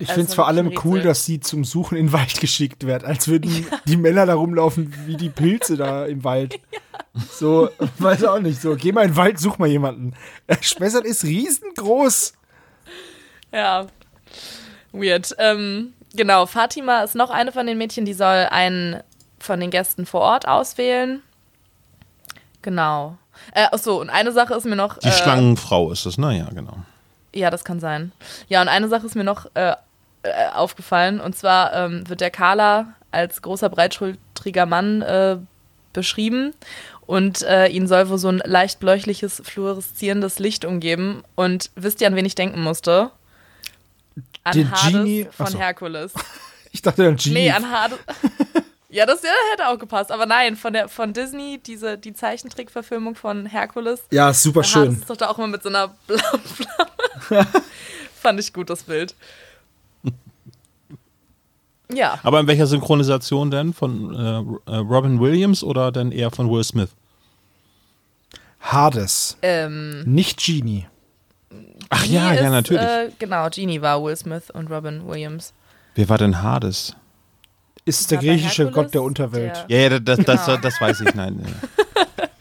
Speaker 4: Ich
Speaker 5: Also
Speaker 4: finde es vor allem cool, dass sie zum Suchen in den Wald <laughs> geschickt wird, als würden die Männer da rumlaufen wie die Pilze da im Wald. <laughs> So, <laughs> weiß auch nicht. So, geh mal in den Wald, such mal jemanden. Äh, Spessart ist riesengroß.
Speaker 5: Ja, weird. Ähm, genau, Fatima ist noch eine von den Mädchen, die soll einen von den Gästen vor Ort auswählen. Genau. Äh, achso, und eine Sache ist mir noch.
Speaker 3: Die
Speaker 5: äh,
Speaker 3: Schlangenfrau ist es, ne? Ja, genau.
Speaker 5: Ja, das kann sein. Ja, und eine Sache ist mir noch äh, äh, aufgefallen. Und zwar ähm, wird der Carla als großer, breitschultriger Mann äh, beschrieben. Und äh, ihn soll wohl so ein leicht bläuliches, fluoreszierendes Licht umgeben. Und wisst ihr, an wen ich denken musste? An
Speaker 4: Den
Speaker 5: Hades
Speaker 4: Genie-
Speaker 5: von
Speaker 4: Achso.
Speaker 5: Herkules. <laughs>
Speaker 4: Ich dachte dann Genie.
Speaker 5: Nee, an Hades. <laughs> ja, das ja, hätte auch gepasst. Aber nein, von, der, von Disney, diese, die Zeichentrickverfilmung von Herkules.
Speaker 4: ja, ist super schön.
Speaker 5: ist doch da auch immer mit so einer blauen Flamme. <laughs> Fand ich gut, das Bild. Ja,
Speaker 3: Aber in welcher Synchronisation denn? Von äh, äh, Robin Williams oder denn eher von Will Smith?
Speaker 4: Hades,
Speaker 5: ähm,
Speaker 4: nicht Genie.
Speaker 3: Ach
Speaker 5: Genie
Speaker 3: ja, ja,
Speaker 5: ist,
Speaker 3: natürlich.
Speaker 5: Äh, genau, Genie war Will Smith und Robin Williams.
Speaker 3: Wer war denn Hades?
Speaker 4: ist der griechische Gott der Unterwelt.
Speaker 3: Der, ja, ja, das, das, genau. das, weiß ich, nein.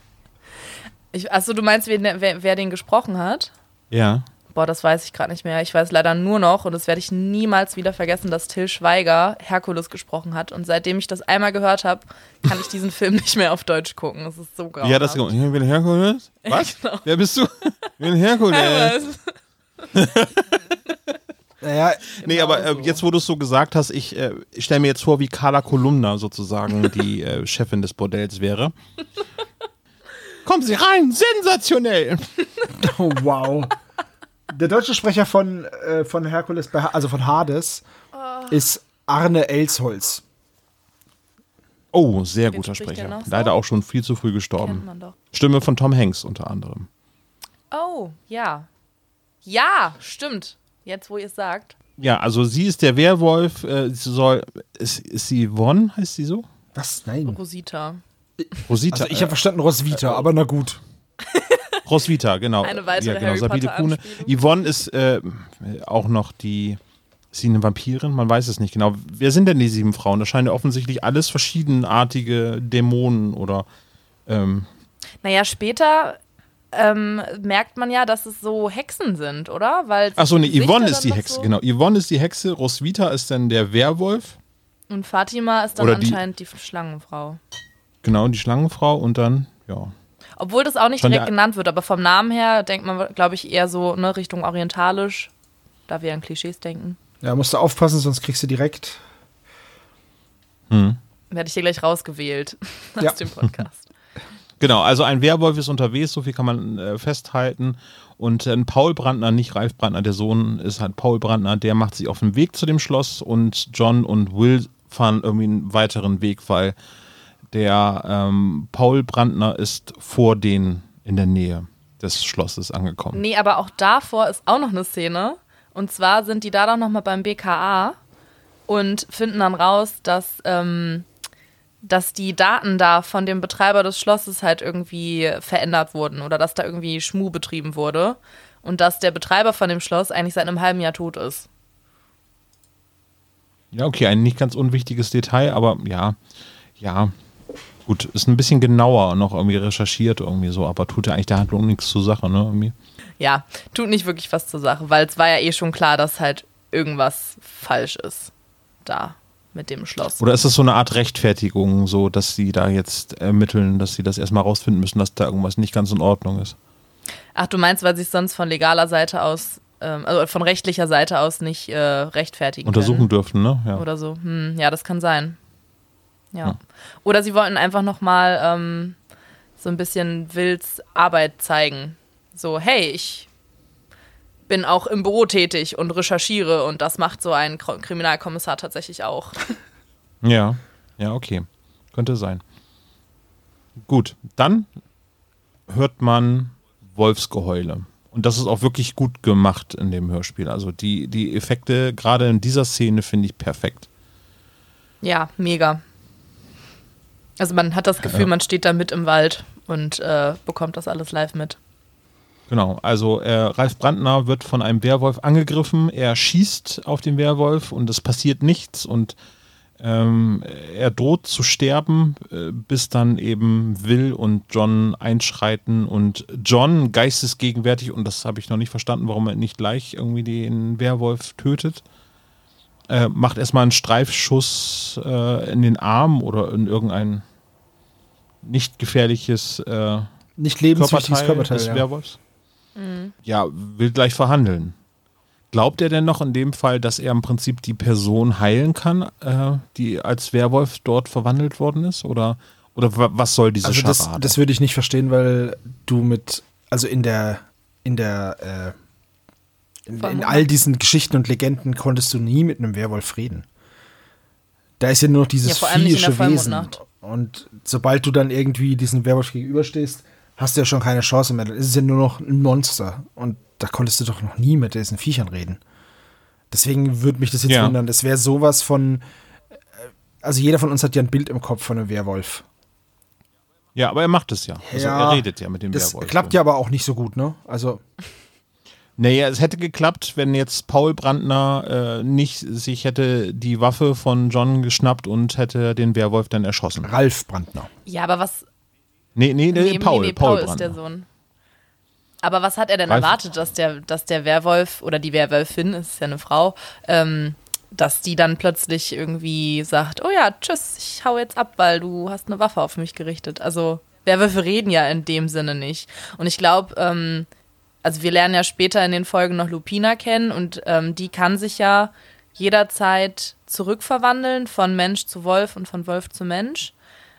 Speaker 3: <laughs>
Speaker 5: ich, achso, du meinst, wer, wer, wer den gesprochen hat?
Speaker 3: Ja.
Speaker 5: Boah, das weiß ich gerade nicht mehr. Ich weiß leider nur noch, und das werde ich niemals wieder vergessen, dass Till Schweiger Herkules gesprochen hat. Und seitdem ich das einmal gehört habe, kann ich diesen Film nicht mehr auf Deutsch gucken. Das ist so grauenhaft.
Speaker 3: Ja, das ist Ich bin Herkules? <laughs> Was? Genau. Wer bist du? Ich bin Herkules. <laughs> Naja, nee, genau aber äh, jetzt, wo du es so gesagt hast, ich, äh, ich stelle mir jetzt vor, wie Carla Kolumna sozusagen die äh, Chefin des Bordells wäre. <laughs> Kommen Sie rein, sensationell!
Speaker 4: Oh, wow. Der deutsche Sprecher von, äh, von Herkules, also von Hades, oh. ist Arne Elsholz.
Speaker 3: Oh, sehr guter Sprecher. Leider auch schon viel zu früh gestorben. Stimme von Tom Hanks unter anderem.
Speaker 5: Oh, ja. Ja, stimmt. Jetzt, wo ihr es sagt.
Speaker 3: Ja, also sie ist der Werwolf. Äh, sie soll. Ist, ist sie Von? Heißt sie so?
Speaker 4: Was? Nein.
Speaker 5: Rosita.
Speaker 4: Rosita. Also ich habe äh, verstanden Rosvita, äh, aber na gut. <laughs>
Speaker 3: Rosvita, genau.
Speaker 5: Eine weitere
Speaker 3: ja, genau.
Speaker 5: Harry
Speaker 3: Sabine Kuhne. Yvonne ist äh, auch noch die. Ist sie eine Vampirin? Man weiß es nicht genau. Wer sind denn die sieben Frauen? Das scheinen ja offensichtlich alles verschiedenartige Dämonen oder. Ähm,
Speaker 5: naja, später ähm, merkt man ja, dass es so Hexen sind, oder? Weil
Speaker 3: Achso, ne, Yvonne ist die Hexe, so genau. Yvonne ist die Hexe, Roswitha ist dann der Werwolf.
Speaker 5: Und Fatima ist dann oder anscheinend die, die Schlangenfrau.
Speaker 3: Genau, die Schlangenfrau und dann, ja.
Speaker 5: Obwohl das auch nicht Von direkt genannt wird, aber vom Namen her denkt man, glaube ich, eher so ne, Richtung orientalisch, da wir an Klischees denken.
Speaker 4: Ja, musst du aufpassen, sonst kriegst du direkt.
Speaker 5: Hm. Werde ich hier gleich rausgewählt <laughs> aus ja. dem Podcast. <laughs>
Speaker 3: Genau, also ein Werwolf ist unterwegs, so viel kann man äh, festhalten. Und ein Paul Brandner, nicht Ralf Brandner, der Sohn ist halt Paul Brandner, der macht sich auf den Weg zu dem Schloss und John und Will fahren irgendwie einen weiteren Weg, weil der ähm, Paul Brandner ist vor denen in der Nähe des Schlosses angekommen.
Speaker 5: Nee, aber auch davor ist auch noch eine Szene. Und zwar sind die da dann nochmal beim BKA und finden dann raus, dass, ähm, dass die Daten da von dem Betreiber des Schlosses halt irgendwie verändert wurden oder dass da irgendwie Schmu betrieben wurde und dass der Betreiber von dem Schloss eigentlich seit einem halben Jahr tot ist.
Speaker 3: Ja, okay, ein nicht ganz unwichtiges Detail, aber ja, ja, Gut, ist ein bisschen genauer noch irgendwie recherchiert irgendwie so, aber tut ja eigentlich der Handlung nichts zur Sache, ne? Irgendwie.
Speaker 5: Ja, tut nicht wirklich was zur Sache, weil es war ja eh schon klar, dass halt irgendwas falsch ist da mit dem Schloss.
Speaker 3: Oder ist das so eine Art Rechtfertigung, so dass sie da jetzt ermitteln, dass sie das erstmal rausfinden müssen, dass da irgendwas nicht ganz in Ordnung ist?
Speaker 5: Ach, du meinst, weil sie es sonst von legaler Seite aus, ähm, also von rechtlicher Seite aus nicht äh, rechtfertigen
Speaker 3: Untersuchen
Speaker 5: können.
Speaker 3: dürfen, ne?
Speaker 5: Ja. Oder so. Hm, ja, das kann sein. Ja. Oder sie wollten einfach nochmal ähm, so ein bisschen Wills Arbeit zeigen. So, hey, ich bin auch im Büro tätig und recherchiere und das macht so ein Kriminalkommissar tatsächlich auch. <laughs>
Speaker 3: Ja, ja, okay. Könnte sein. Gut, dann hört man Wolfsgeheule. Und das ist auch wirklich gut gemacht in dem Hörspiel. Also die, die Effekte, gerade in dieser Szene, finde ich perfekt.
Speaker 5: Ja, mega. Also man hat das Gefühl, ja. man steht da mit im Wald und äh, bekommt das alles live mit.
Speaker 3: Genau, also äh, Ralf Brandner wird von einem Werwolf angegriffen, er schießt auf den Werwolf und es passiert nichts und ähm, er droht zu sterben, äh, bis dann eben Will und John einschreiten und John geistesgegenwärtig, und das habe ich noch nicht verstanden, warum er nicht gleich irgendwie den Werwolf tötet, äh, macht erstmal einen Streifschuss äh, in den Arm oder in irgendein nicht gefährliches äh,
Speaker 4: nicht lebenswichtiges
Speaker 3: Körperteil, des ja. Werwolfs. Mhm. Ja, will gleich verhandeln. Glaubt er denn noch in dem Fall, dass er im Prinzip die Person heilen kann, äh, die als Werwolf dort verwandelt worden ist? Oder, oder was soll diese also
Speaker 4: das, das würde ich nicht verstehen, weil du mit, also in der, in der, äh, in, in all diesen Geschichten und Legenden konntest du nie mit einem Werwolf reden. Da ist ja nur noch dieses ja, viehische Wesen. Und sobald du dann irgendwie diesen Werwolf gegenüberstehst, hast du ja schon keine Chance mehr. Dann ist es ja nur noch ein Monster. Und da konntest du doch noch nie mit diesen Viechern reden. Deswegen würde mich das jetzt ja. wundern. Das wäre sowas von. Äh, also jeder von uns hat ja ein Bild im Kopf von einem Werwolf.
Speaker 3: Ja, aber er macht es ja. Also ja, er redet ja mit dem
Speaker 4: das
Speaker 3: Werwolf.
Speaker 4: Klappt ja aber auch nicht so gut, ne? Also.
Speaker 3: Naja, es hätte geklappt, wenn jetzt Paul Brandner äh, nicht sich hätte die Waffe von John geschnappt und hätte den Werwolf dann erschossen.
Speaker 4: Ralf Brandner.
Speaker 5: Ja, aber was.
Speaker 3: Nee, nee, nee, nee Paul, nee, nee, Paul, Paul ist
Speaker 5: der Sohn. Aber was hat er denn Ralf? erwartet, dass der, dass der Werwolf oder die Werwölfin, ist ja eine Frau, ähm, dass die dann plötzlich irgendwie sagt, oh ja, tschüss, ich hau jetzt ab, weil du hast eine Waffe auf mich gerichtet. Also Werwölfe reden ja in dem Sinne nicht. Und ich glaube, ähm, also wir lernen ja später in den Folgen noch Lupina kennen und ähm, die kann sich ja jederzeit zurückverwandeln von Mensch zu Wolf und von Wolf zu Mensch.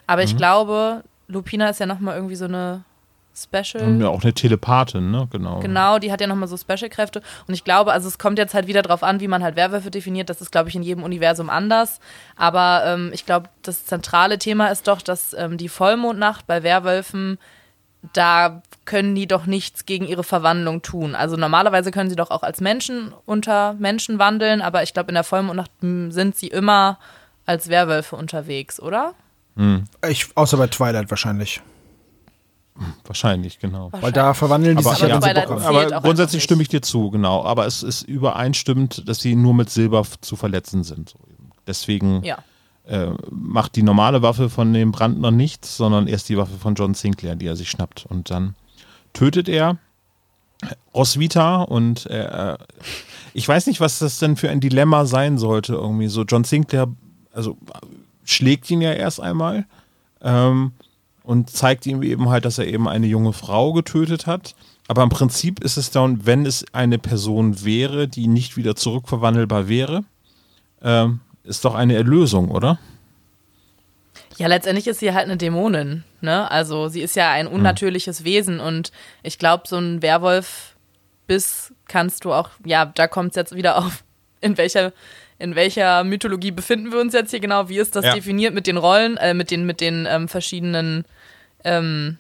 Speaker 5: Aber mhm. ich glaube, Lupina ist ja nochmal irgendwie so eine Special.
Speaker 3: Ja, auch eine Telepathin, ne? Genau.
Speaker 5: Genau, die hat ja nochmal so Special-Kräfte. Und ich glaube, also es kommt jetzt halt wieder drauf an, wie man halt Werwölfe definiert. Das ist, glaube ich, in jedem Universum anders. Aber ähm, ich glaube, das zentrale Thema ist doch, dass ähm, die Vollmondnacht bei Werwölfen, da können die doch nichts gegen ihre Verwandlung tun. Also normalerweise können sie doch auch als Menschen unter Menschen wandeln, aber ich glaube, in der Vollmondnacht hm, sind sie immer als Werwölfe unterwegs, oder?
Speaker 4: Hm. Ich, außer bei Twilight wahrscheinlich.
Speaker 3: Wahrscheinlich, genau.
Speaker 4: Weil da verwandeln die
Speaker 3: aber,
Speaker 4: sich ja,
Speaker 3: ja Aber grundsätzlich stimme ich dir zu, genau. Aber es ist übereinstimmt, dass sie nur mit Silber zu verletzen sind. Deswegen ja. Äh, macht die normale Waffe von dem Brandner nichts, sondern erst die Waffe von John Sinclair, die er sich schnappt. Und dann tötet er Roswitha und äh, ich weiß nicht, was das denn für ein Dilemma sein sollte. Irgendwie so John Sinclair, also schlägt ihn ja erst einmal. Ähm, und zeigt ihm eben halt, dass er eben eine junge Frau getötet hat. Aber im Prinzip ist es dann, wenn es eine Person wäre, die nicht wieder zurückverwandelbar wäre, ähm, ist doch eine Erlösung, oder?
Speaker 5: Ja, letztendlich ist sie halt eine Dämonin, ne? Also sie ist ja ein hm. unnatürliches hm. Wesen und ich glaube, so ein Werwolf bis kannst du auch, ja, da kommt es jetzt wieder <laughs> auf, in welcher, in welcher Mythologie befinden wir uns jetzt hier genau, wie ist das ja. definiert mit den Rollen, äh, mit den, mit den ähm, verschiedenen ähm,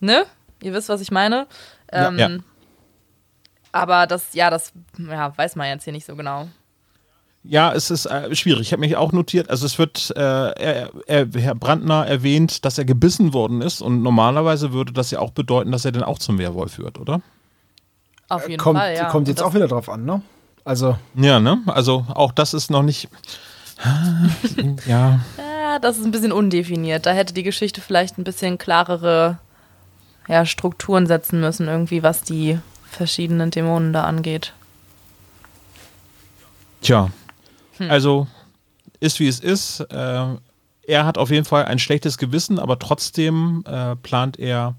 Speaker 5: ne? Ihr wisst, was ich meine. Ähm, ja, ja. Aber das, ja, das ja, weiß man jetzt hier nicht so genau.
Speaker 3: Ja, es ist äh, schwierig. Ich habe mich auch notiert, also es wird, äh, er, er, Herr Brandner erwähnt, dass er gebissen worden ist und normalerweise würde das ja auch bedeuten, dass er dann auch zum Werwolf führt, oder?
Speaker 5: Auf jeden
Speaker 4: kommt,
Speaker 5: Fall, ja.
Speaker 4: Kommt jetzt auch wieder drauf an, ne? Also.
Speaker 3: Ja, ne? Also auch das ist noch nicht. <laughs>
Speaker 5: ja. Ja, das ist ein bisschen undefiniert. Da hätte die Geschichte vielleicht ein bisschen klarere ja, Strukturen setzen müssen, irgendwie, was die verschiedenen Dämonen da angeht.
Speaker 3: Tja, hm. also ist wie es ist. Äh, er hat auf jeden Fall ein schlechtes Gewissen, aber trotzdem äh, plant er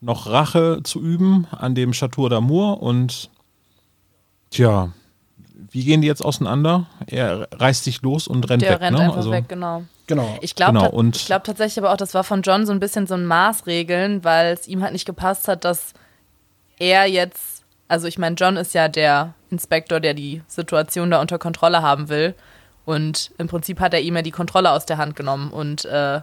Speaker 3: noch Rache zu üben an dem Chateau d'Amour und tja, wie gehen die jetzt auseinander? Er reißt sich los und rennt
Speaker 5: Der
Speaker 3: weg.
Speaker 5: rennt
Speaker 3: ne?
Speaker 5: einfach also, weg, genau.
Speaker 4: Genau.
Speaker 5: Ich glaube genau, glaub tatsächlich aber auch, das war von John so ein bisschen so ein Maßregeln, weil es ihm halt nicht gepasst hat, dass er jetzt, also ich meine, John ist ja der Inspektor, der die Situation da unter Kontrolle haben will. Und im Prinzip hat er ihm ja die Kontrolle aus der Hand genommen und äh,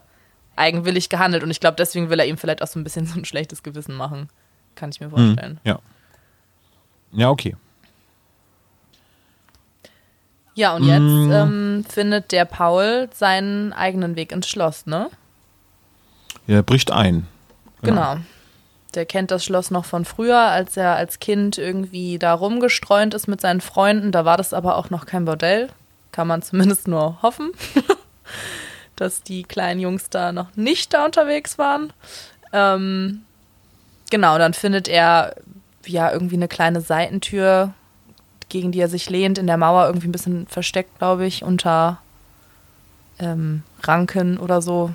Speaker 5: eigenwillig gehandelt. Und ich glaube, deswegen will er ihm vielleicht auch so ein bisschen <laughs> so ein schlechtes Gewissen machen. Kann ich mir hm, vorstellen.
Speaker 3: Ja. Ja, okay.
Speaker 5: Ja, und jetzt mm. ähm, findet der Paul seinen eigenen Weg ins Schloss, ne?
Speaker 3: Ja, er bricht ein.
Speaker 5: Genau. genau. Der kennt das Schloss noch von früher, als er als Kind irgendwie da rumgestreunt ist mit seinen Freunden. Da war das aber auch noch kein Bordell. Kann man zumindest nur hoffen, <laughs> dass die kleinen Jungs da noch nicht da unterwegs waren. Ähm, genau, dann findet er ja irgendwie eine kleine Seitentür gegen die er sich lehnt, in der Mauer irgendwie ein bisschen versteckt, glaube ich, unter ähm, Ranken oder so.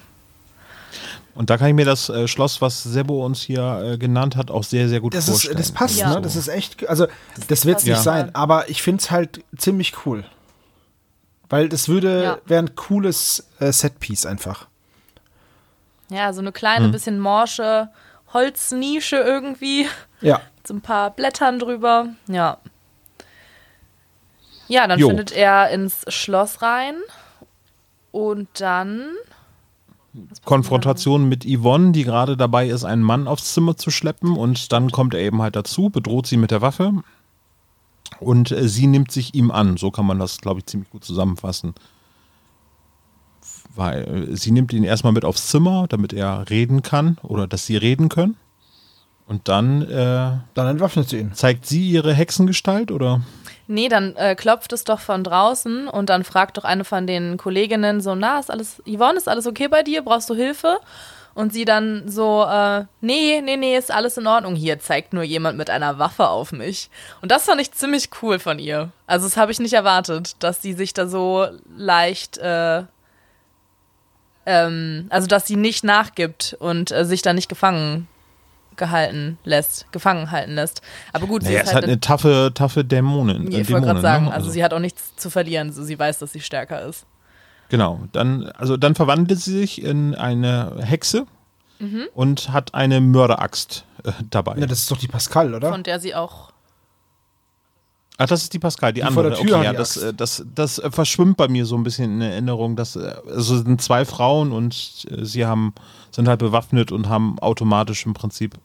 Speaker 3: Und da kann ich mir das äh, Schloss, was Sebo uns hier äh, genannt hat, auch sehr, sehr gut
Speaker 4: das
Speaker 3: vorstellen.
Speaker 4: Ist, das passt, ja. ne? Das ist echt, also das, das wird es nicht ja. sein, aber ich finde es halt ziemlich cool. Weil das würde, ja. wäre ein cooles äh, Setpiece einfach.
Speaker 5: Ja, so eine kleine, hm. bisschen morsche Holznische irgendwie.
Speaker 4: Ja.
Speaker 5: Mit <laughs> so ein paar Blättern drüber. Ja. Ja, dann jo. findet er ins Schloss rein und dann.
Speaker 3: Konfrontation mit Yvonne, die gerade dabei ist, einen Mann aufs Zimmer zu schleppen und dann kommt er eben halt dazu, bedroht sie mit der Waffe und äh, sie nimmt sich ihm an. So kann man das, glaube ich, ziemlich gut zusammenfassen. Weil äh, sie nimmt ihn erstmal mit aufs Zimmer, damit er reden kann oder dass sie reden können. Und dann, äh,
Speaker 4: dann entwaffnet sie ihn.
Speaker 3: Zeigt sie ihre Hexengestalt oder?
Speaker 5: Nee, dann äh, klopft es doch von draußen und dann fragt doch eine von den Kolleginnen so, na, ist alles, Yvonne, ist alles okay bei dir? Brauchst du Hilfe? Und sie dann so, äh, nee, nee, nee, ist alles in Ordnung. Hier zeigt nur jemand mit einer Waffe auf mich. Und das fand ich ziemlich cool von ihr. Also das habe ich nicht erwartet, dass sie sich da so leicht, äh, ähm, also dass sie nicht nachgibt und äh, sich da nicht gefangen gehalten lässt, gefangen halten lässt. Aber gut,
Speaker 3: naja, sie ist, halt, halt eine, eine taffe, taffe Dämonin.
Speaker 5: Ich wollte gerade sagen, ne? also, also, sie hat auch nichts zu verlieren. So, sie weiß, dass sie stärker ist.
Speaker 3: Genau. Dann, also dann verwandelt sie sich in eine Hexe mhm. und hat eine Mörderaxt äh, dabei.
Speaker 4: Ja, das ist doch die Pascal, oder?
Speaker 5: Von der sie auch
Speaker 3: Ach, das ist die Pascal, die, die andere. Vor der Tür okay, ja, das, äh, das, das, das verschwimmt bei mir so ein bisschen in Erinnerung. Dass, äh, also es sind zwei Frauen und sie haben, sind halt bewaffnet und haben automatisch im Prinzip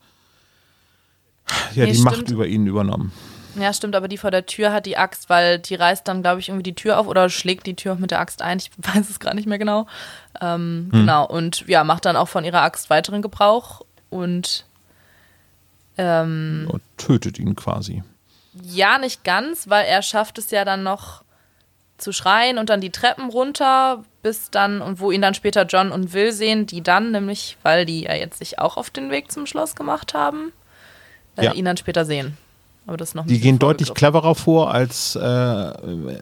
Speaker 3: ja, nee, die stimmt. Macht über ihn übernommen.
Speaker 5: Ja, stimmt, aber die vor der Tür hat die Axt, weil die reißt dann, glaube ich, irgendwie die Tür auf oder schlägt die Tür auch mit der Axt ein. Ich <laughs> weiß es gar nicht mehr genau. Ähm, hm. Genau, und ja, macht dann auch von ihrer Axt weiteren Gebrauch und ähm,
Speaker 3: ja, tötet ihn quasi.
Speaker 5: Ja, nicht ganz, weil er schafft es ja dann noch zu schreien und dann die Treppen runter, bis dann, und wo ihn dann später John und Will sehen, die dann nämlich, weil die ja jetzt sich auch auf den Weg zum Schloss gemacht haben, äh, ja. ihn dann später sehen. Aber das noch
Speaker 3: die gehen deutlich cleverer vor als äh,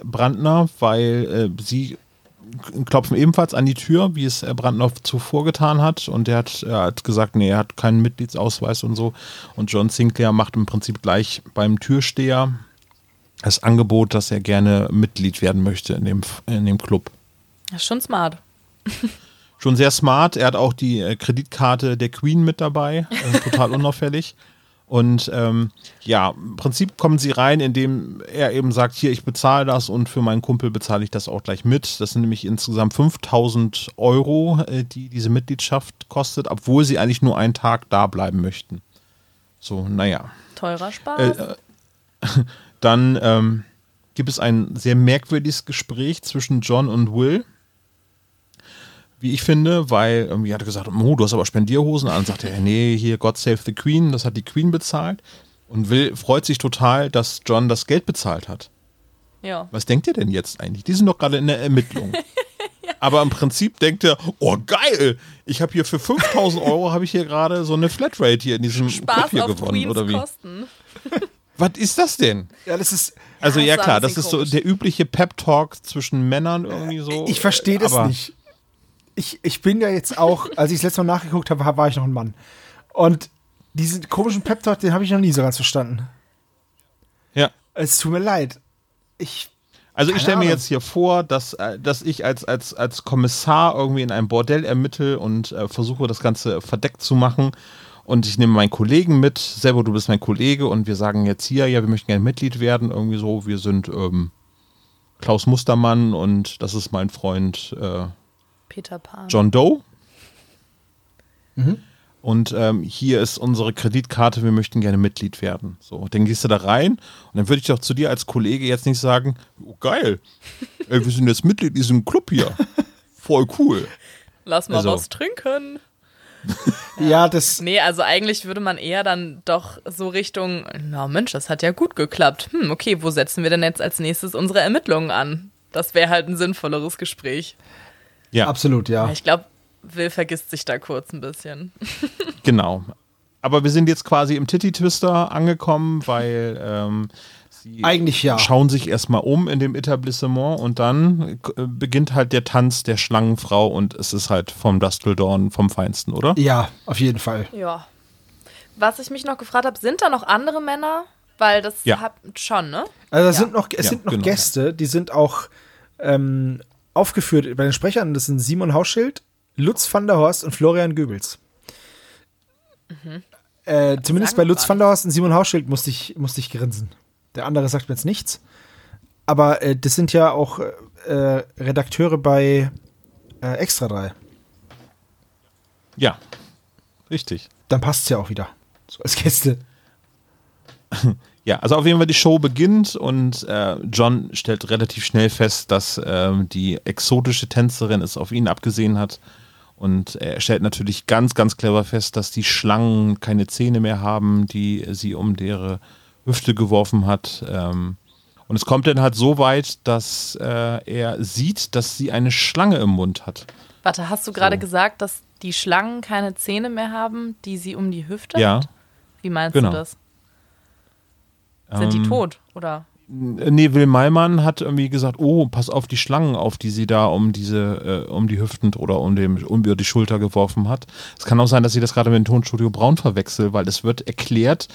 Speaker 3: Brandner, weil äh, sie klopfen ebenfalls an die Tür, wie es Brandner zuvor getan hat. Und er hat, er hat gesagt, nee, er hat keinen Mitgliedsausweis und so. Und John Sinclair macht im Prinzip gleich beim Türsteher das Angebot, dass er gerne Mitglied werden möchte in dem, in dem Club.
Speaker 5: Das ist schon smart.
Speaker 3: schon sehr smart. Er hat auch die äh, Kreditkarte der Queen mit dabei, äh, total <laughs> unauffällig. Und ähm, ja, im Prinzip kommen sie rein, indem er eben sagt, hier, ich bezahle das und für meinen Kumpel bezahle ich das auch gleich mit. Das sind nämlich insgesamt 5000 Euro, äh, die diese Mitgliedschaft kostet, obwohl sie eigentlich nur einen Tag da bleiben möchten. So, naja.
Speaker 5: Teurer Spaß. Äh, äh, <laughs>
Speaker 3: dann ähm, gibt es ein sehr merkwürdiges Gespräch zwischen John und Will wie ich finde, weil irgendwie hat er gesagt, oh, du hast aber Spendierhosen an. Sagt er, nee, hier God Save the Queen, das hat die Queen bezahlt. Und Will freut sich total, dass John das Geld bezahlt hat.
Speaker 5: Ja.
Speaker 3: Was denkt ihr denn jetzt eigentlich? Die sind doch gerade in der Ermittlung. <laughs> ja. Aber im Prinzip denkt er, oh geil, ich habe hier für 5000 Euro habe ich hier gerade so eine Flatrate hier in diesem
Speaker 5: Spaß
Speaker 3: Club hier
Speaker 5: auf
Speaker 3: gewonnen
Speaker 5: Queens
Speaker 3: oder wie?
Speaker 5: Kosten. <laughs>
Speaker 3: Was ist das denn?
Speaker 4: Ja, das ist.
Speaker 3: Also ja, klar, das ist so der übliche Pep Talk zwischen Männern irgendwie so.
Speaker 4: Ich verstehe das nicht ich, ich bin ja jetzt auch, als ich das letzte Mal nachgeguckt habe, war ich noch ein Mann. Und diesen komischen Pep-Talk, den habe ich noch nie so ganz verstanden.
Speaker 3: Ja.
Speaker 4: Es tut mir leid. Ich.
Speaker 3: Also ich stelle mir jetzt hier vor, dass, äh, dass ich als, als, als Kommissar irgendwie in einem Bordell ermittle und äh, versuche, das Ganze verdeckt zu machen. Und ich nehme meinen Kollegen mit, selber du bist mein Kollege und wir sagen jetzt hier, ja, wir möchten gerne Mitglied werden, irgendwie so, wir sind ähm, Klaus Mustermann und das ist mein Freund äh,
Speaker 5: Peter Pan.
Speaker 3: John Doe. Mhm. Und ähm, hier ist unsere Kreditkarte, wir möchten gerne Mitglied werden. So, dann gehst du da rein und dann würde ich doch zu dir als Kollege jetzt nicht sagen, oh, geil, <laughs> ey, wir sind jetzt Mitglied in diesem Club hier. Voll cool.
Speaker 5: Lass mal also. was trinken. <laughs>
Speaker 4: ja, das.
Speaker 5: Nee, also eigentlich würde man eher dann doch so Richtung, na Mensch, das hat ja gut geklappt. Hm, okay, wo setzen wir denn jetzt als nächstes unsere Ermittlungen an? Das wäre halt ein sinnvolleres Gespräch.
Speaker 4: Ja. Absolut, ja.
Speaker 5: Ich glaube, Will vergisst sich da kurz ein bisschen. <laughs>
Speaker 3: genau. Aber wir sind jetzt quasi im Titty-Twister angekommen, weil ähm, sie
Speaker 4: Eigentlich ja.
Speaker 3: schauen sich erstmal um in dem Etablissement und dann äh, beginnt halt der Tanz der Schlangenfrau und es ist halt vom Dustledorn vom Feinsten, oder?
Speaker 4: Ja, auf jeden Fall.
Speaker 5: Ja. Was ich mich noch gefragt habe, sind da noch andere Männer? Weil das
Speaker 3: ja.
Speaker 5: hat schon, ne?
Speaker 4: Also
Speaker 5: es
Speaker 4: ja. sind noch, es ja, sind noch genau. Gäste, die sind auch ähm, aufgeführt bei den Sprechern, das sind Simon Hausschild, Lutz van der Horst und Florian Goebbels. Mhm. Äh, zumindest bei Lutz van der Horst und Simon Hausschild musste ich, musste ich grinsen. Der andere sagt mir jetzt nichts. Aber äh, das sind ja auch äh, Redakteure bei äh, Extra 3.
Speaker 3: Ja, richtig.
Speaker 4: Dann passt es ja auch wieder. So als Gäste. <laughs>
Speaker 3: Ja, also auf jeden Fall die Show beginnt und äh, John stellt relativ schnell fest, dass äh, die exotische Tänzerin es auf ihn abgesehen hat Und er stellt natürlich ganz, ganz clever fest, dass die Schlangen keine Zähne mehr haben, die sie um deren Hüfte geworfen hat. Ähm, und es kommt dann halt so weit, dass äh, er sieht, dass sie eine Schlange im Mund hat.
Speaker 5: Warte, hast du gerade so. gesagt, dass die Schlangen keine Zähne mehr haben, die sie um die Hüfte
Speaker 3: ja.
Speaker 5: hat? Wie meinst genau. du das? Sind ähm, die tot, oder?
Speaker 3: Nee, Will Malmann hat irgendwie gesagt, oh, pass auf die Schlangen auf, die sie da um diese, äh, um die Hüften oder um, dem, um die Schulter geworfen hat. Es kann auch sein, dass sie das gerade mit dem Tonstudio Braun verwechselt, weil es wird erklärt,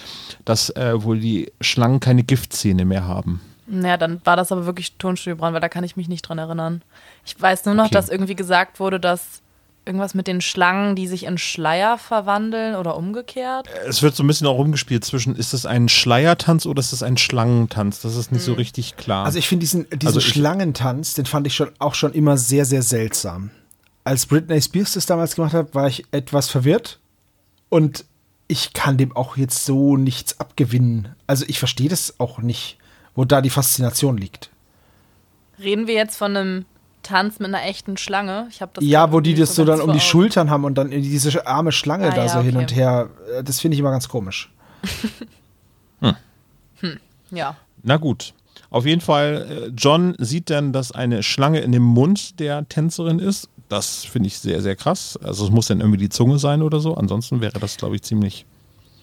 Speaker 3: dass äh, wohl die Schlangen keine Giftzähne mehr haben.
Speaker 5: Naja, dann war das aber wirklich Tonstudio Braun, weil da kann ich mich nicht dran erinnern. Ich weiß nur noch, okay. dass irgendwie gesagt wurde, dass irgendwas mit den Schlangen, die sich in Schleier verwandeln oder umgekehrt?
Speaker 3: Es wird so ein bisschen auch rumgespielt zwischen, ist das ein Schleiertanz oder ist das ein Schlangentanz? Das ist nicht so richtig klar.
Speaker 4: Also ich finde diesen, diesen also Schlangentanz, den fand ich schon auch schon immer sehr, sehr seltsam. Als Britney Spears das damals gemacht hat, war ich etwas verwirrt und ich kann dem auch jetzt so nichts abgewinnen. Also ich verstehe das auch nicht, wo da die Faszination liegt.
Speaker 5: Reden wir jetzt von einem Tanz mit einer echten Schlange. Ich das
Speaker 4: ja, wo die das so dann um die Schultern haben und dann diese arme Schlange ah, da ja, so okay. hin und her. Äh, das finde ich immer ganz komisch. <laughs>
Speaker 3: hm. Hm. Ja. Na gut. Auf jeden Fall, äh, John sieht dann, dass eine Schlange in dem Mund der Tänzerin ist. Das finde ich sehr, sehr krass. Also es muss dann irgendwie die Zunge sein oder so. Ansonsten wäre das, glaube ich, ziemlich.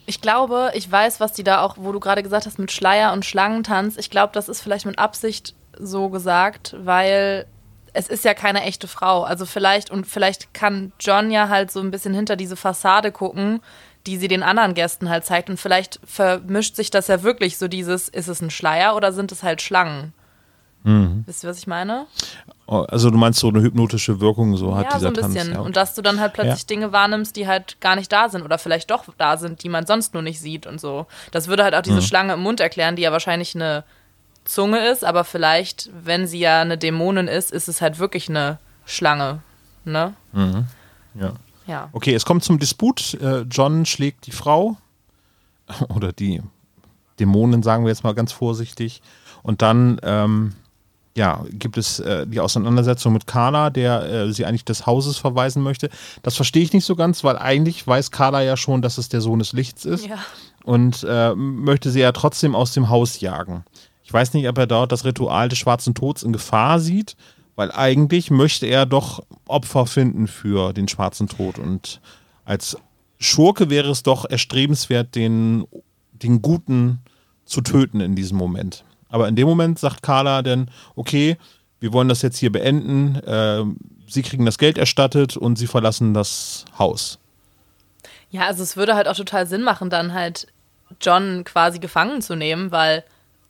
Speaker 5: Ich glaube, ich weiß, was die da auch, wo du gerade gesagt hast, mit Schleier und Schlangentanz. Ich glaube, das ist vielleicht mit Absicht so gesagt, weil es ist ja keine echte Frau. Also vielleicht, und vielleicht kann John ja halt so ein bisschen hinter diese Fassade gucken, die sie den anderen Gästen halt zeigt. Und vielleicht vermischt sich das ja wirklich so dieses, ist es ein Schleier oder sind es halt Schlangen? Mhm. Wisst ihr, was ich meine?
Speaker 3: Oh, also du meinst so eine hypnotische Wirkung, so hat ja, dieser so ein bisschen.
Speaker 5: Tanz. Ja. Und dass du dann halt plötzlich ja. Dinge wahrnimmst, die halt gar nicht da sind oder vielleicht doch da sind, die man sonst nur nicht sieht und so. Das würde halt auch diese mhm. Schlange im Mund erklären, die ja wahrscheinlich eine Zunge ist, aber vielleicht, wenn sie ja eine Dämonin ist, ist es halt wirklich eine Schlange. Ne?
Speaker 3: Mhm. Ja. ja. Okay, es kommt zum Disput. Äh, John schlägt die Frau <laughs> oder die Dämonin, sagen wir jetzt mal ganz vorsichtig. Und dann ähm, ja, gibt es äh, die Auseinandersetzung mit Carla, der äh, sie eigentlich des Hauses verweisen möchte. Das verstehe ich nicht so ganz, weil eigentlich weiß Carla ja schon, dass es der Sohn des Lichts ist. Ja. Und äh, möchte sie ja trotzdem aus dem Haus jagen. Ich weiß nicht, ob er dort das Ritual des schwarzen Tods in Gefahr sieht, weil eigentlich möchte er doch Opfer finden für den schwarzen Tod. Und als Schurke wäre es doch erstrebenswert, den, den Guten zu töten in diesem Moment. Aber in dem Moment sagt Carla dann, okay, wir wollen das jetzt hier beenden, äh, sie kriegen das Geld erstattet und sie verlassen das Haus.
Speaker 5: Ja, also es würde halt auch total Sinn machen, dann halt John quasi gefangen zu nehmen, weil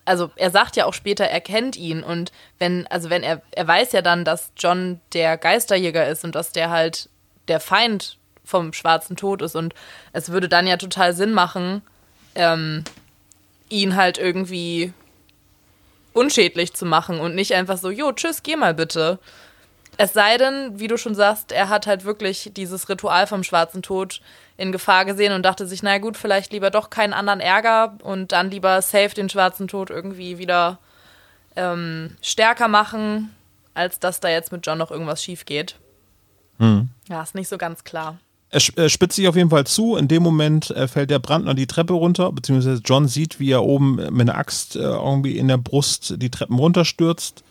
Speaker 5: also er sagt ja auch später, er kennt ihn und wenn, also wenn er, er weiß ja dann, dass John der Geisterjäger ist und dass der halt der Feind vom schwarzen Tod ist und es würde dann ja total Sinn machen, ähm, ihn halt irgendwie unschädlich zu machen und nicht einfach so, jo, tschüss, geh mal bitte. Es sei denn, wie du schon sagst, er hat halt wirklich dieses Ritual vom schwarzen Tod in Gefahr gesehen und dachte sich, na gut, vielleicht lieber doch keinen anderen Ärger und dann lieber safe den schwarzen Tod irgendwie wieder ähm, stärker machen, als dass da jetzt mit John noch irgendwas schief geht. Hm. Ja, ist nicht so ganz klar.
Speaker 3: Er spitzt sich auf jeden Fall zu. In dem Moment äh, fällt der Brandner die Treppe runter, beziehungsweise John sieht, wie er oben mit einer Axt äh, irgendwie in der Brust die Treppen runterstürzt.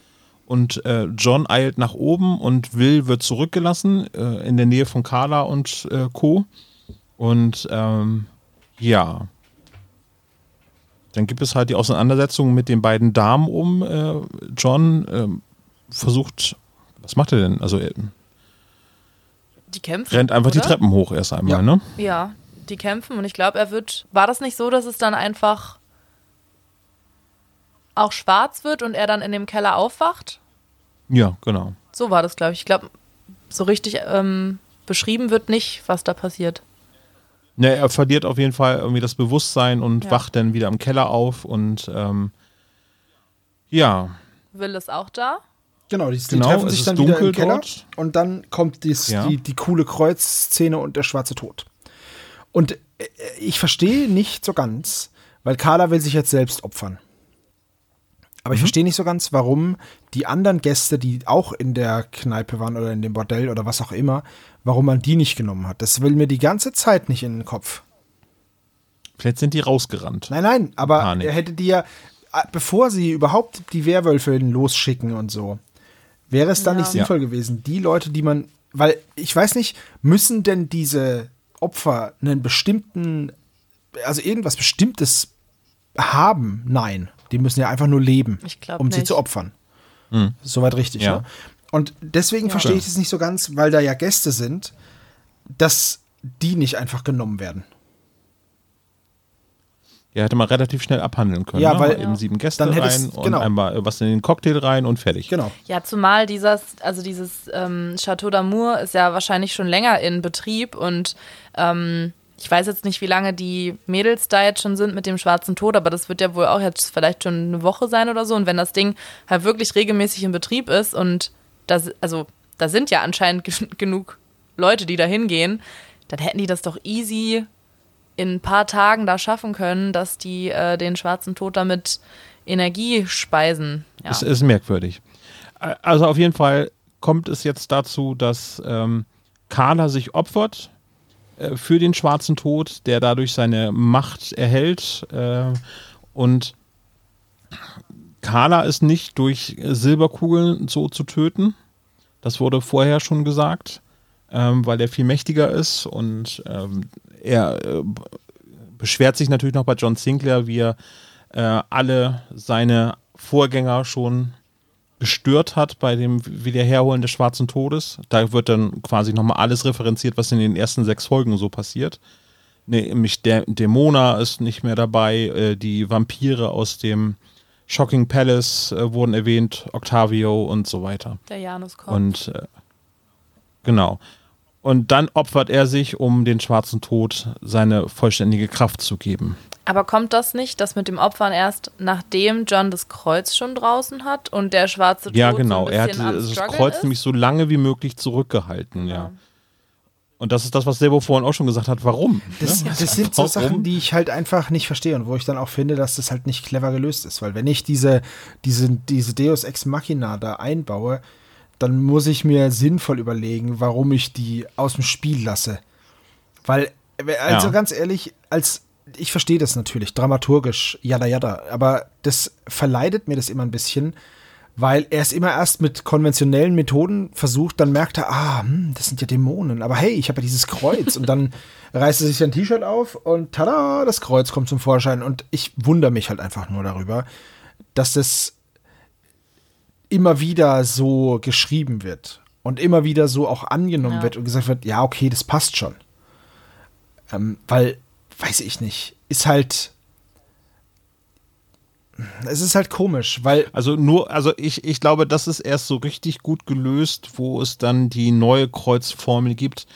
Speaker 3: Und äh, John eilt nach oben und Will wird zurückgelassen äh, in der Nähe von Carla und äh, Co. Und ähm, ja. Dann gibt es halt die Auseinandersetzung mit den beiden Damen um. Äh, John ähm, versucht, was macht er denn? Also er
Speaker 5: die kämpfen.
Speaker 3: Rennt einfach
Speaker 5: oder?
Speaker 3: die Treppen hoch erst einmal,
Speaker 5: ja.
Speaker 3: ne?
Speaker 5: Ja, die kämpfen und ich glaube, er wird. War das nicht so, dass es dann einfach auch schwarz wird und er dann in dem Keller aufwacht?
Speaker 3: Ja, genau.
Speaker 5: So war das, glaube ich. Ich glaube, so richtig ähm, beschrieben wird nicht, was da passiert.
Speaker 3: Ne, er verliert auf jeden Fall irgendwie das Bewusstsein und ja. wacht dann wieder im Keller auf und ähm, ja.
Speaker 5: Will ist auch da?
Speaker 4: Genau, die, die genau, treffen sich dann wieder im Keller dort. und dann kommt dies, ja. die, die coole Kreuzszene und der schwarze Tod. Und äh, ich verstehe nicht so ganz, weil Carla will sich jetzt selbst opfern. Aber ich mhm. verstehe nicht so ganz, warum die anderen Gäste, die auch in der Kneipe waren oder in dem Bordell oder was auch immer, warum man die nicht genommen hat. Das will mir die ganze Zeit nicht in den Kopf.
Speaker 3: Vielleicht sind die rausgerannt.
Speaker 4: Nein, nein, aber Panik. er hätte die ja, äh, bevor sie überhaupt die Werwölfe losschicken und so, wäre es dann ja. nicht sinnvoll ja. gewesen, die Leute, die man, weil ich weiß nicht, müssen denn diese Opfer einen bestimmten, also irgendwas Bestimmtes haben? Nein. Die müssen ja einfach nur leben, um nicht. sie zu opfern. Mhm. Soweit richtig, ja. Ne? Und deswegen ja. verstehe ich es nicht so ganz, weil da ja Gäste sind, dass die nicht einfach genommen werden.
Speaker 3: Ja, hätte man relativ schnell abhandeln können.
Speaker 4: Ja, ne? weil
Speaker 3: eben ja. sieben Gäste rein und genau. einmal was in den Cocktail rein und fertig.
Speaker 4: Genau.
Speaker 5: Ja, zumal dieses, also dieses ähm, Chateau d'Amour ist ja wahrscheinlich schon länger in Betrieb und ähm, ich weiß jetzt nicht, wie lange die Mädels da jetzt schon sind mit dem schwarzen Tod, aber das wird ja wohl auch jetzt vielleicht schon eine Woche sein oder so. Und wenn das Ding halt wirklich regelmäßig in Betrieb ist und das, also da sind ja anscheinend <laughs> genug Leute, die da hingehen, dann hätten die das doch easy in ein paar Tagen da schaffen können, dass die äh, den schwarzen Tod damit Energie speisen.
Speaker 3: Ja. Das ist merkwürdig. Also auf jeden Fall kommt es jetzt dazu, dass ähm, Carla sich opfert äh, für den schwarzen Tod, der dadurch seine Macht erhält. Äh, und Carla ist nicht durch Silberkugeln so zu töten. Das wurde vorher schon gesagt, ähm, weil er viel mächtiger ist und ähm, er äh, beschwert sich natürlich noch bei John Sinclair, wie er äh, alle seine Vorgänger schon gestört hat bei dem Wiederherholen des Schwarzen Todes. Da wird dann quasi nochmal alles referenziert, was in den ersten sechs Folgen so passiert. Nämlich der Dämona ist nicht mehr dabei, äh, die Vampire aus dem Shocking Palace äh, wurden erwähnt, Octavio und so weiter.
Speaker 5: Der Janus kommt.
Speaker 3: Und äh, genau. Und dann opfert er sich, um den schwarzen Tod seine vollständige Kraft zu geben.
Speaker 5: Aber kommt das nicht, dass mit dem Opfern erst nachdem John das Kreuz schon draußen hat und der schwarze Tod
Speaker 3: Ja, genau.
Speaker 5: So
Speaker 3: er hat das Kreuz ist? nämlich so lange wie möglich zurückgehalten, ja. ja. Und das ist das, was Sebo vorhin auch schon gesagt hat. Warum?
Speaker 4: Das, ja? das sind so Sachen, die ich halt einfach nicht verstehe und wo ich dann auch finde, dass das halt nicht clever gelöst ist. Weil wenn ich diese, diese, diese Deus Ex Machina da einbaue, dann muss ich mir sinnvoll überlegen, warum ich die aus dem Spiel lasse. Weil, also ja. ganz ehrlich, als ich verstehe das natürlich, dramaturgisch, jada jada, aber das verleidet mir das immer ein bisschen, weil er es immer erst mit konventionellen Methoden versucht, dann merkt er, ah, hm, das sind ja Dämonen, aber hey, ich habe ja dieses Kreuz und dann <laughs> reißt er sich sein T-Shirt auf und tada, das Kreuz kommt zum Vorschein und ich wundere mich halt einfach nur darüber, dass das immer wieder so geschrieben wird und immer wieder so auch angenommen ja. wird und gesagt wird, ja, okay, das passt schon. Ähm, weil weiß ich nicht, ist halt. Es ist halt komisch, weil.
Speaker 3: Also nur, also ich, ich glaube, das ist erst so richtig gut gelöst, wo es dann die neue Kreuzformel gibt,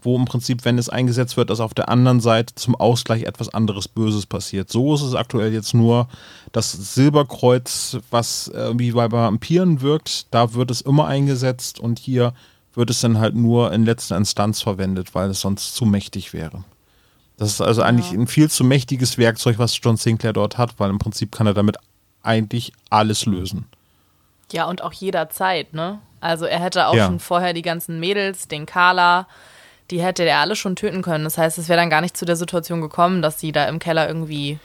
Speaker 3: wo im Prinzip, wenn es eingesetzt wird, dass auf der anderen Seite zum Ausgleich etwas anderes Böses passiert. So ist es aktuell jetzt nur das Silberkreuz, was äh, wie bei Vampiren wirkt, da wird es immer eingesetzt und hier wird es dann halt nur in letzter Instanz verwendet, weil es sonst zu mächtig wäre. Das ist also eigentlich ja. ein viel zu mächtiges Werkzeug, was John Sinclair dort hat, weil im Prinzip kann er damit eigentlich alles lösen.
Speaker 5: Ja, und auch jederzeit, ne? Also er hätte auch ja. schon vorher die ganzen Mädels, den Carla, die hätte er alle schon töten können. Das heißt, es wäre dann gar nicht zu der Situation gekommen, dass sie da im Keller irgendwie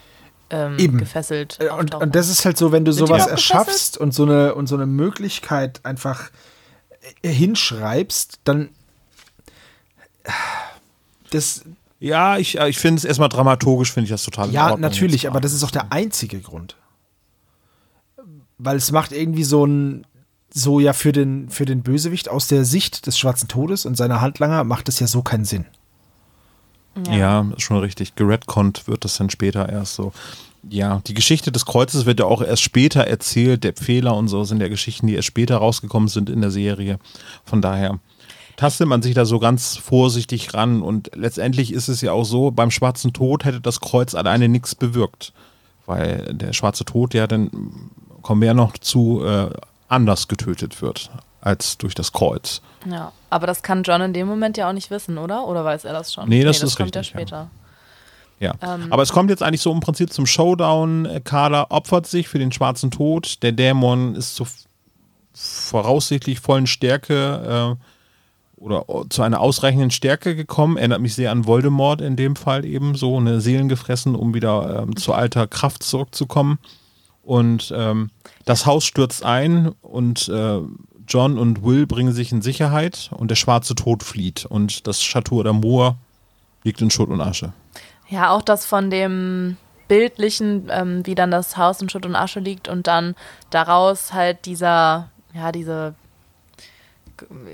Speaker 5: ähm, Eben. gefesselt
Speaker 4: äh, und, und, das ist halt so, wenn du Sind sowas erschaffst und so, eine, und so eine Möglichkeit einfach äh, hinschreibst, dann das,
Speaker 3: ja, ich, äh, ich finde es erstmal dramaturgisch, finde ich das total
Speaker 4: Ja, natürlich, aber das ist auch der einzige Grund. Weil es macht irgendwie so ein, so ja für den, für den Bösewicht aus der Sicht des Schwarzen Todes und seiner Handlanger macht es ja so keinen Sinn.
Speaker 3: Ja, ja ist schon richtig. Geredconnt wird das dann später erst so. Ja, die Geschichte des Kreuzes wird ja auch erst später erzählt. Der Fehler und so sind ja Geschichten, die erst später rausgekommen sind in der Serie. Von daher tastet man sich da so ganz vorsichtig ran. Und letztendlich ist es ja auch so, beim Schwarzen Tod hätte das Kreuz alleine nichts bewirkt. Weil der Schwarze Tod ja dann, kommen wir ja noch zu, äh, anders getötet wird als durch das Kreuz.
Speaker 5: Ja, aber das kann John in dem Moment ja auch nicht wissen, oder? Oder weiß er das schon?
Speaker 3: Nee, das, nee, das ist kommt richtig.
Speaker 5: Ja später.
Speaker 3: Ja, ähm, aber es kommt jetzt eigentlich so im Prinzip zum Showdown. Carla opfert sich für den schwarzen Tod. Der Dämon ist zu voraussichtlich vollen Stärke äh, oder zu einer ausreichenden Stärke gekommen. Erinnert mich sehr an Voldemort in dem Fall eben so, eine Seelen gefressen, um wieder ähm, zu alter Kraft zurückzukommen. Und ähm, das Haus stürzt ein und äh, John und Will bringen sich in Sicherheit und der schwarze Tod flieht und das Chateau d'Amour liegt in Schutt und Asche.
Speaker 5: Ja, auch das von dem bildlichen, ähm, wie dann das Haus in Schutt und Asche liegt und dann daraus halt dieser, ja, diese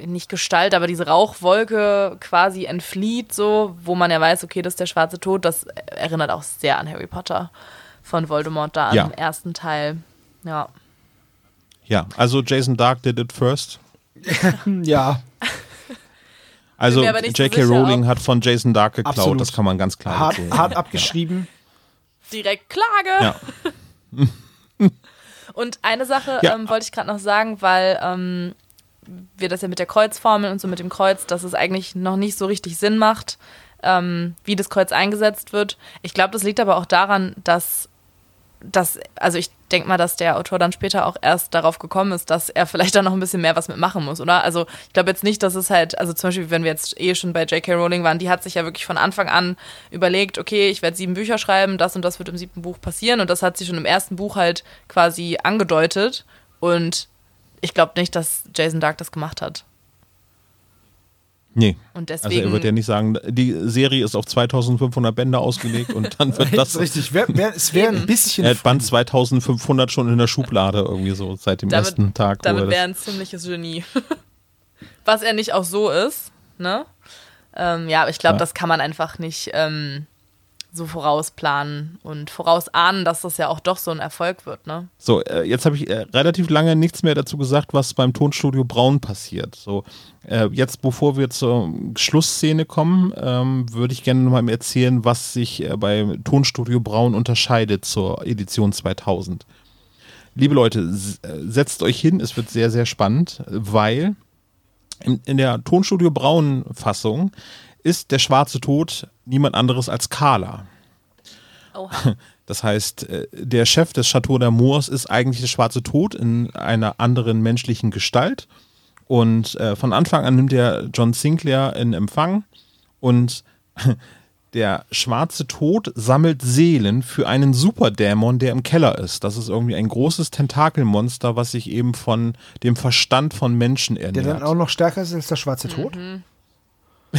Speaker 5: nicht Gestalt, aber diese Rauchwolke quasi entflieht, so, wo man ja weiß, okay, das ist der schwarze Tod, das erinnert auch sehr an Harry Potter von Voldemort da ja. im ersten Teil. Ja.
Speaker 3: Ja, also Jason Dark did it first. <laughs>
Speaker 4: ja. <laughs>
Speaker 3: Also J.K. So Rowling hat von Jason Dark geklaut, Absolut. das kann man ganz klar
Speaker 4: Hart, so hart abgeschrieben.
Speaker 5: Direkt Klage. Ja. <laughs> und eine Sache ja. ähm, wollte ich gerade noch sagen, weil ähm, wir das ja mit der Kreuzformel und so mit dem Kreuz, dass es eigentlich noch nicht so richtig Sinn macht, ähm, wie das Kreuz eingesetzt wird. Ich glaube, das liegt aber auch daran, dass dass, also ich denke mal, dass der Autor dann später auch erst darauf gekommen ist, dass er vielleicht da noch ein bisschen mehr was mitmachen muss, oder? Also ich glaube jetzt nicht, dass es halt, also zum Beispiel, wenn wir jetzt eh schon bei J.K. Rowling waren, die hat sich ja wirklich von Anfang an überlegt, okay, ich werde sieben Bücher schreiben, das und das wird im siebten Buch passieren und das hat sie schon im ersten Buch halt quasi angedeutet und ich glaube nicht, dass Jason Dark das gemacht hat.
Speaker 3: Nee. Und deswegen, also er wird ja nicht sagen, die Serie ist auf 2500 Bände ausgelegt und dann wird das.
Speaker 4: richtig, wär, wär, es wäre ein bisschen.
Speaker 3: Er hat Band 2500 schon in der Schublade irgendwie so seit dem damit, ersten Tag.
Speaker 5: Damit wäre ein ziemliches Genie. <laughs> Was er nicht auch so ist, ne? Ähm, ja, aber ich glaube, ja. das kann man einfach nicht. Ähm, so vorausplanen und vorausahnen, dass das ja auch doch so ein Erfolg wird, ne?
Speaker 3: So, äh, jetzt habe ich äh, relativ lange nichts mehr dazu gesagt, was beim Tonstudio Braun passiert. So, äh, jetzt bevor wir zur Schlussszene kommen, ähm, würde ich gerne nochmal erzählen, was sich äh, bei Tonstudio Braun unterscheidet zur Edition 2000. Liebe Leute, äh, setzt euch hin, es wird sehr, sehr spannend, weil in, in der Tonstudio Braun Fassung ist der schwarze Tod niemand anderes als Carla. Oha. <laughs> Das heißt, äh, der Chef des Chateau d'Amours ist eigentlich der schwarze Tod in einer anderen menschlichen Gestalt. Und äh, von Anfang an nimmt er John Sinclair in Empfang und <laughs> der schwarze Tod sammelt Seelen für einen Superdämon, der im Keller ist. Das ist irgendwie ein großes Tentakelmonster, was sich eben von dem Verstand von Menschen ernährt.
Speaker 4: Der dann auch noch stärker ist als der schwarze Tod? Mhm.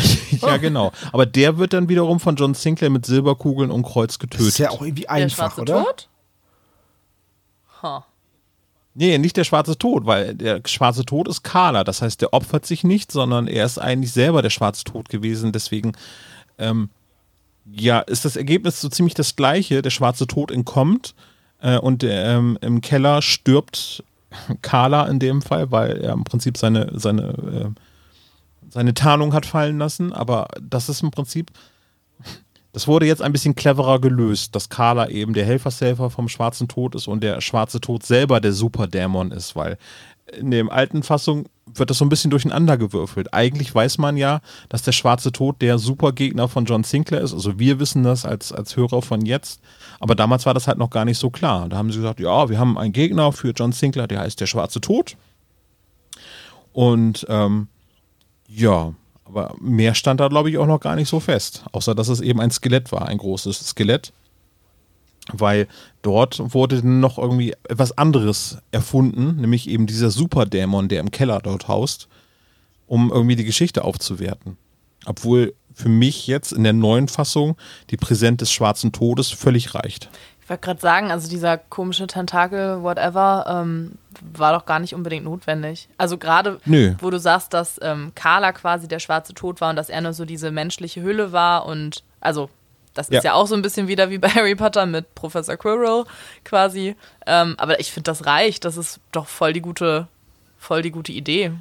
Speaker 4: <laughs>
Speaker 3: ja, genau. Aber der wird dann wiederum von John Sinclair mit Silberkugeln und Kreuz getötet. Das ist
Speaker 4: ja auch irgendwie einfach, der oder? Tod?
Speaker 3: Huh. Nee, nicht der schwarze Tod, weil der schwarze Tod ist Carla. Das heißt, der opfert sich nicht, sondern er ist eigentlich selber der schwarze Tod gewesen. Deswegen, ähm, ja, ist das Ergebnis so ziemlich das gleiche. Der schwarze Tod entkommt äh, und ähm, im Keller stirbt Carla in dem Fall, weil er im Prinzip seine, seine äh, seine Tarnung hat fallen lassen, aber das ist im Prinzip, das wurde jetzt ein bisschen cleverer gelöst, dass Carla eben der Helfershelfer vom schwarzen Tod ist und der schwarze Tod selber der Superdämon ist, weil in der alten Fassung wird das so ein bisschen durcheinander gewürfelt. Eigentlich weiß man ja, dass der schwarze Tod der Supergegner von John Sinclair ist. Also wir wissen das als, als Hörer von jetzt. Aber damals war das halt noch gar nicht so klar. Da haben sie gesagt, ja, wir haben einen Gegner für John Sinclair, der heißt der schwarze Tod. Und ähm, ja, aber mehr stand da, glaube ich, auch noch gar nicht so fest. Außer, dass es eben ein Skelett war, ein großes Skelett. Weil dort wurde noch irgendwie etwas anderes erfunden, nämlich eben dieser Superdämon, der im Keller dort haust, um irgendwie die Geschichte aufzuwerten. Obwohl für mich jetzt in der neuen Fassung die Präsenz des schwarzen Todes völlig reicht.
Speaker 5: Ich wollte gerade sagen, also dieser komische Tentakel, whatever, ähm, war doch gar nicht unbedingt notwendig. Also gerade, wo du sagst, dass ähm, Carla quasi der schwarze Tod war und dass er nur so diese menschliche Hülle war und also das ja. ist ja auch so ein bisschen wieder wie bei <laughs> Harry Potter mit Professor Quirrell quasi. Ähm, aber ich finde, das reicht. Das ist doch voll die gute, voll die gute Idee.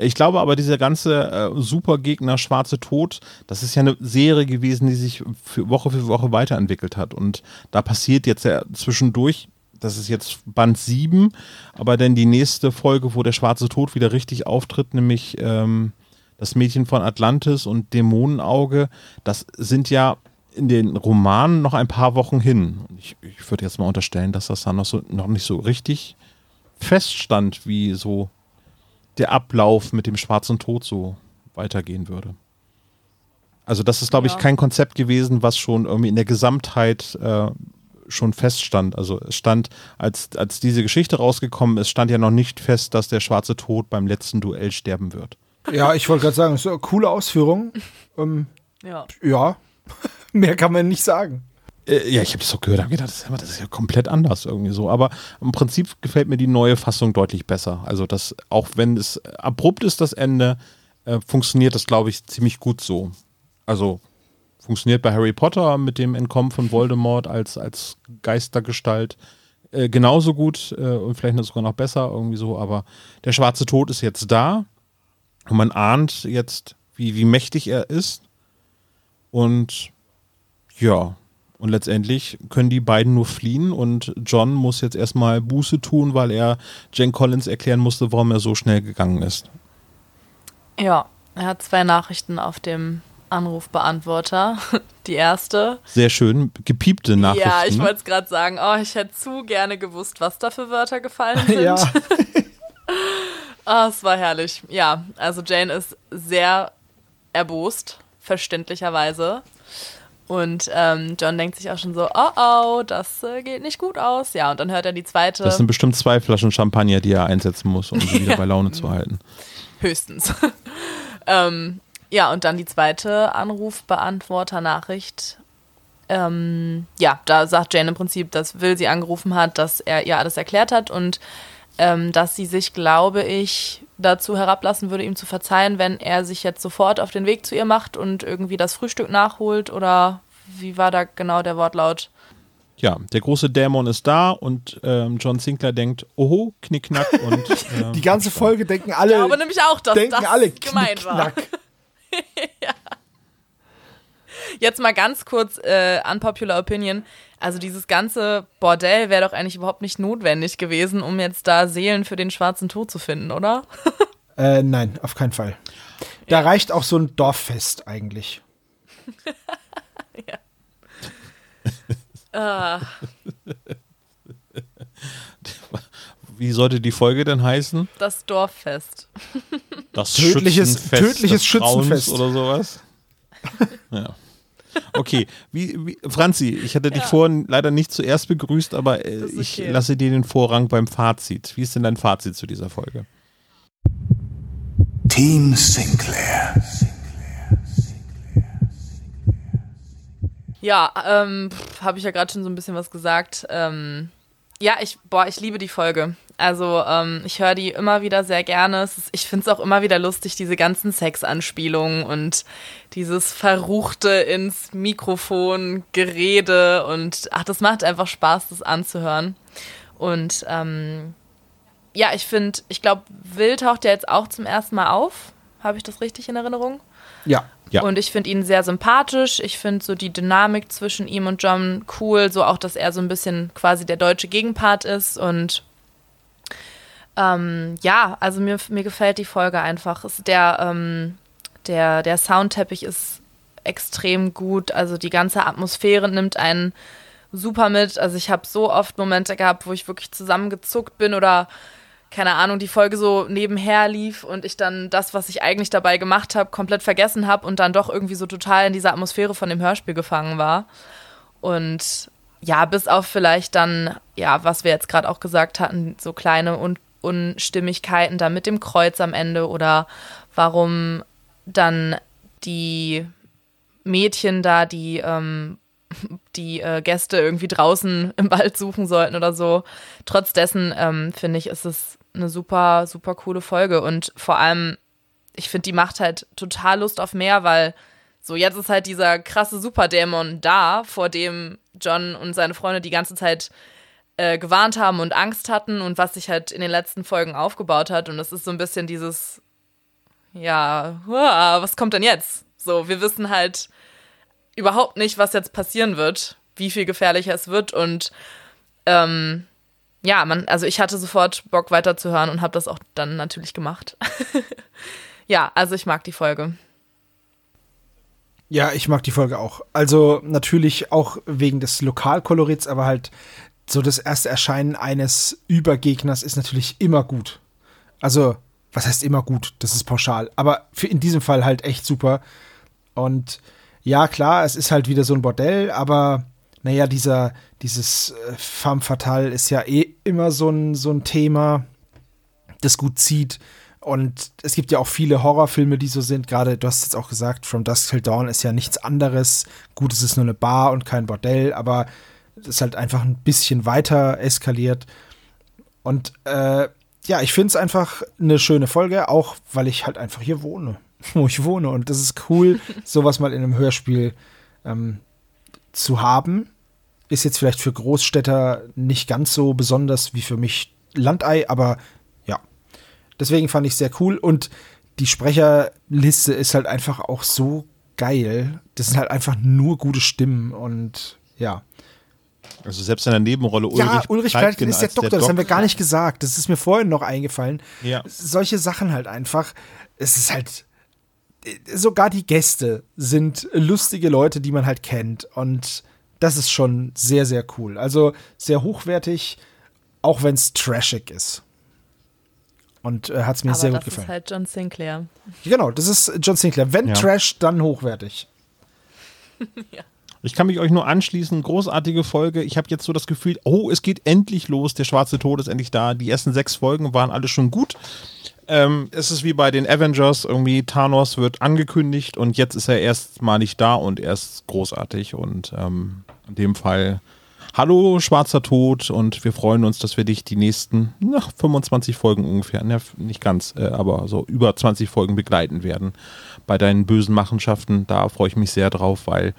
Speaker 3: Ich glaube aber, dieser ganze äh, Supergegner Schwarze Tod, das ist ja eine Serie gewesen, die sich für Woche für Woche weiterentwickelt hat. Und da passiert jetzt ja zwischendurch, das ist jetzt Band 7, aber dann die nächste Folge, wo der Schwarze Tod wieder richtig auftritt, nämlich ähm, das Mädchen von Atlantis und Dämonenauge, das sind ja in den Romanen noch ein paar Wochen hin. Ich, ich würde jetzt mal unterstellen, dass das dann noch, so, noch nicht so richtig feststand, wie so der Ablauf mit dem schwarzen Tod so weitergehen würde. Also das ist, glaube ja. ich, kein Konzept gewesen, was schon irgendwie in der Gesamtheit äh, schon feststand. Also es stand, als, als diese Geschichte rausgekommen ist, stand ja noch nicht fest, dass der schwarze Tod beim letzten Duell sterben wird.
Speaker 4: Ja, ich wollte gerade sagen, so eine coole Ausführung. Ähm, ja. Ja, <laughs> mehr kann man nicht sagen.
Speaker 3: Äh, ja, ich habe das auch gehört, habe gedacht, das ist, ja komplett anders irgendwie so. Aber im Prinzip gefällt mir die neue Fassung deutlich besser. Also das, auch wenn es abrupt ist, das Ende, äh, funktioniert das, glaube ich, ziemlich gut so. Also funktioniert bei Harry Potter mit dem Entkommen von Voldemort als, als Geistergestalt äh, genauso gut äh, und vielleicht sogar noch besser irgendwie so. Aber der schwarze Tod ist jetzt da und man ahnt jetzt, wie, wie mächtig er ist. Und ja, und letztendlich können die beiden nur fliehen und John muss jetzt erstmal Buße tun, weil er Jane Collins erklären musste, warum er so schnell gegangen ist.
Speaker 5: Ja, er hat zwei Nachrichten auf dem Anrufbeantworter. <laughs> Die erste.
Speaker 3: Sehr schön, gepiepte Nachrichten.
Speaker 5: Ja, ich wollte es gerade sagen. Oh, ich hätte zu gerne gewusst, was da für Wörter gefallen <laughs> sind. ja. oh, <laughs> es war herrlich. Ja, also Jane ist sehr erbost, verständlicherweise. Und ähm, John denkt sich auch schon so, oh oh, das äh, geht nicht gut aus. Ja, und dann hört er die zweite.
Speaker 3: Das sind bestimmt zwei Flaschen Champagner, die er einsetzen muss, um sie wieder <laughs> bei Laune zu halten.
Speaker 5: Höchstens. <laughs> ähm, ja, und dann die zweite Anrufbeantworter-Nachricht. Ähm, ja, da sagt Jane im Prinzip, dass Will sie angerufen hat, dass er ihr alles erklärt hat und ähm, dass sie sich, glaube ich, dazu herablassen würde, ihm zu verzeihen, wenn er sich jetzt sofort auf den Weg zu ihr macht und irgendwie das Frühstück nachholt oder wie war da genau der Wortlaut?
Speaker 3: Ja, der große Dämon ist da und ähm, John Sinclair denkt, oho, knickknack und <laughs>
Speaker 4: äh, die ganze Folge denken alle. Ja,
Speaker 5: aber nämlich auch, dass
Speaker 4: denken
Speaker 5: das
Speaker 4: alle
Speaker 5: gemeint war. <laughs> ja. Jetzt mal ganz kurz äh, unpopular opinion. Also dieses ganze Bordell wäre doch eigentlich überhaupt nicht notwendig gewesen, um jetzt da Seelen für den schwarzen Tod zu finden, oder? <laughs>
Speaker 4: äh, nein, auf keinen Fall. Da ja. reicht auch so ein Dorffest eigentlich. <laughs> ja.
Speaker 3: ah. Wie sollte die Folge denn heißen?
Speaker 5: Das Dorffest.
Speaker 3: Das
Speaker 4: tödliches,
Speaker 3: Schützenfest
Speaker 4: tödliches Schützenfest
Speaker 3: oder sowas. <laughs> ja. Okay, wie, wie, Franzi, ich hatte dich vorhin leider nicht zuerst begrüßt, aber äh, okay. ich lasse dir den Vorrang beim Fazit. Wie ist denn dein Fazit zu dieser Folge?
Speaker 2: Team Sinclair.
Speaker 5: Ja, ähm, habe ich ja gerade schon so ein bisschen was gesagt. Ähm, ja, ich, boah, ich liebe die Folge. Also ähm, ich höre die immer wieder sehr gerne. Ist, ich finde es auch immer wieder lustig, diese ganzen Sexanspielungen und dieses Verruchte ins Mikrofon, Gerede und ach, das macht einfach Spaß, das anzuhören. Und ähm, ja, ich finde, ich glaube, Will taucht ja jetzt auch zum ersten Mal auf. Habe ich das richtig in Erinnerung?
Speaker 4: Ja.
Speaker 3: Ja.
Speaker 5: Und ich finde ihn sehr sympathisch. Ich finde so die Dynamik zwischen ihm und John cool. So auch, dass er so ein bisschen quasi der deutsche Gegenpart ist. Und ähm, ja, also mir, mir gefällt die Folge einfach. Der, ähm, der, der Soundteppich ist extrem gut. Also die ganze Atmosphäre nimmt einen super mit. Also ich habe so oft Momente gehabt, wo ich wirklich zusammengezuckt bin oder keine Ahnung, die Folge so nebenher lief und ich dann das, was ich eigentlich dabei gemacht habe, komplett vergessen habe und dann doch irgendwie so total in dieser Atmosphäre von dem Hörspiel gefangen war. Und ja, bis auf vielleicht dann, ja, was wir jetzt gerade auch gesagt hatten, so kleine Un Unstimmigkeiten da mit dem Kreuz am Ende oder warum dann die Mädchen da, die ähm, <laughs> die äh, Gäste irgendwie draußen im Wald suchen sollten oder so. Trotz dessen ähm, finde ich, ist es eine super, super coole Folge. Und vor allem, ich finde, die macht halt total Lust auf mehr, weil so jetzt ist halt dieser krasse Superdämon da, vor dem John und seine Freunde die ganze Zeit äh, gewarnt haben und Angst hatten und was sich halt in den letzten Folgen aufgebaut hat. Und es ist so ein bisschen dieses, ja, was kommt denn jetzt? So, wir wissen halt überhaupt nicht, was jetzt passieren wird, wie viel gefährlicher es wird und ähm, ja, man, also ich hatte sofort Bock weiterzuhören und habe das auch dann natürlich gemacht. <laughs> ja, also ich mag die Folge.
Speaker 4: Ja, ich mag die Folge auch. Also natürlich auch wegen des Lokalkolorits, aber halt so das erste Erscheinen eines Übergegners ist natürlich immer gut. Also, was heißt immer gut? Das ist pauschal. Aber für in diesem Fall halt echt super. Und ja, klar, es ist halt wieder so ein Bordell, aber naja, dieser, dieses äh, Femme Fatale ist ja eh immer so ein, so ein Thema, das gut zieht. Und es gibt ja auch viele Horrorfilme, die so sind. Gerade, du hast jetzt auch gesagt, From Dusk Till Dawn ist ja nichts anderes. Gut, es ist nur eine Bar und kein Bordell, aber ist halt einfach ein bisschen weiter eskaliert. Und äh, ja, ich finde es einfach eine schöne Folge, auch weil ich halt einfach hier wohne, <laughs> wo ich wohne. Und das ist cool, <laughs> sowas mal in einem Hörspiel ähm, zu haben. Ist jetzt vielleicht für Großstädter nicht ganz so besonders wie für mich Landei, aber Deswegen fand ich es sehr cool und die Sprecherliste ist halt einfach auch so geil. Das sind halt einfach nur gute Stimmen und ja.
Speaker 3: Also selbst in der Nebenrolle
Speaker 4: Ulrich Ja, Ulrich Pleitgen ist der Doktor, der das haben wir gar nicht gesagt. Das ist mir vorhin noch eingefallen. Ja. Solche Sachen halt einfach. Es ist halt sogar die Gäste sind lustige Leute, die man halt kennt und das ist schon sehr sehr cool. Also sehr hochwertig, auch wenn es trashig ist. Und äh, hat es mir
Speaker 5: Aber
Speaker 4: sehr
Speaker 5: gut
Speaker 4: gefallen.
Speaker 5: Das ist halt John Sinclair.
Speaker 4: Genau, das ist John Sinclair. Wenn ja. Trash, dann hochwertig. <laughs>
Speaker 3: ja. Ich kann mich euch nur anschließen. Großartige Folge. Ich habe jetzt so das Gefühl, oh, es geht endlich los. Der schwarze Tod ist endlich da. Die ersten sechs Folgen waren alle schon gut. Ähm, es ist wie bei den Avengers. Irgendwie Thanos wird angekündigt und jetzt ist er erstmalig da und er ist großartig. Und ähm, in dem Fall Hallo, schwarzer Tod, und wir freuen uns, dass wir dich die nächsten na, 25 Folgen ungefähr, ne, nicht ganz, äh, aber so über 20 Folgen begleiten werden bei deinen bösen Machenschaften. Da freue ich mich sehr drauf, weil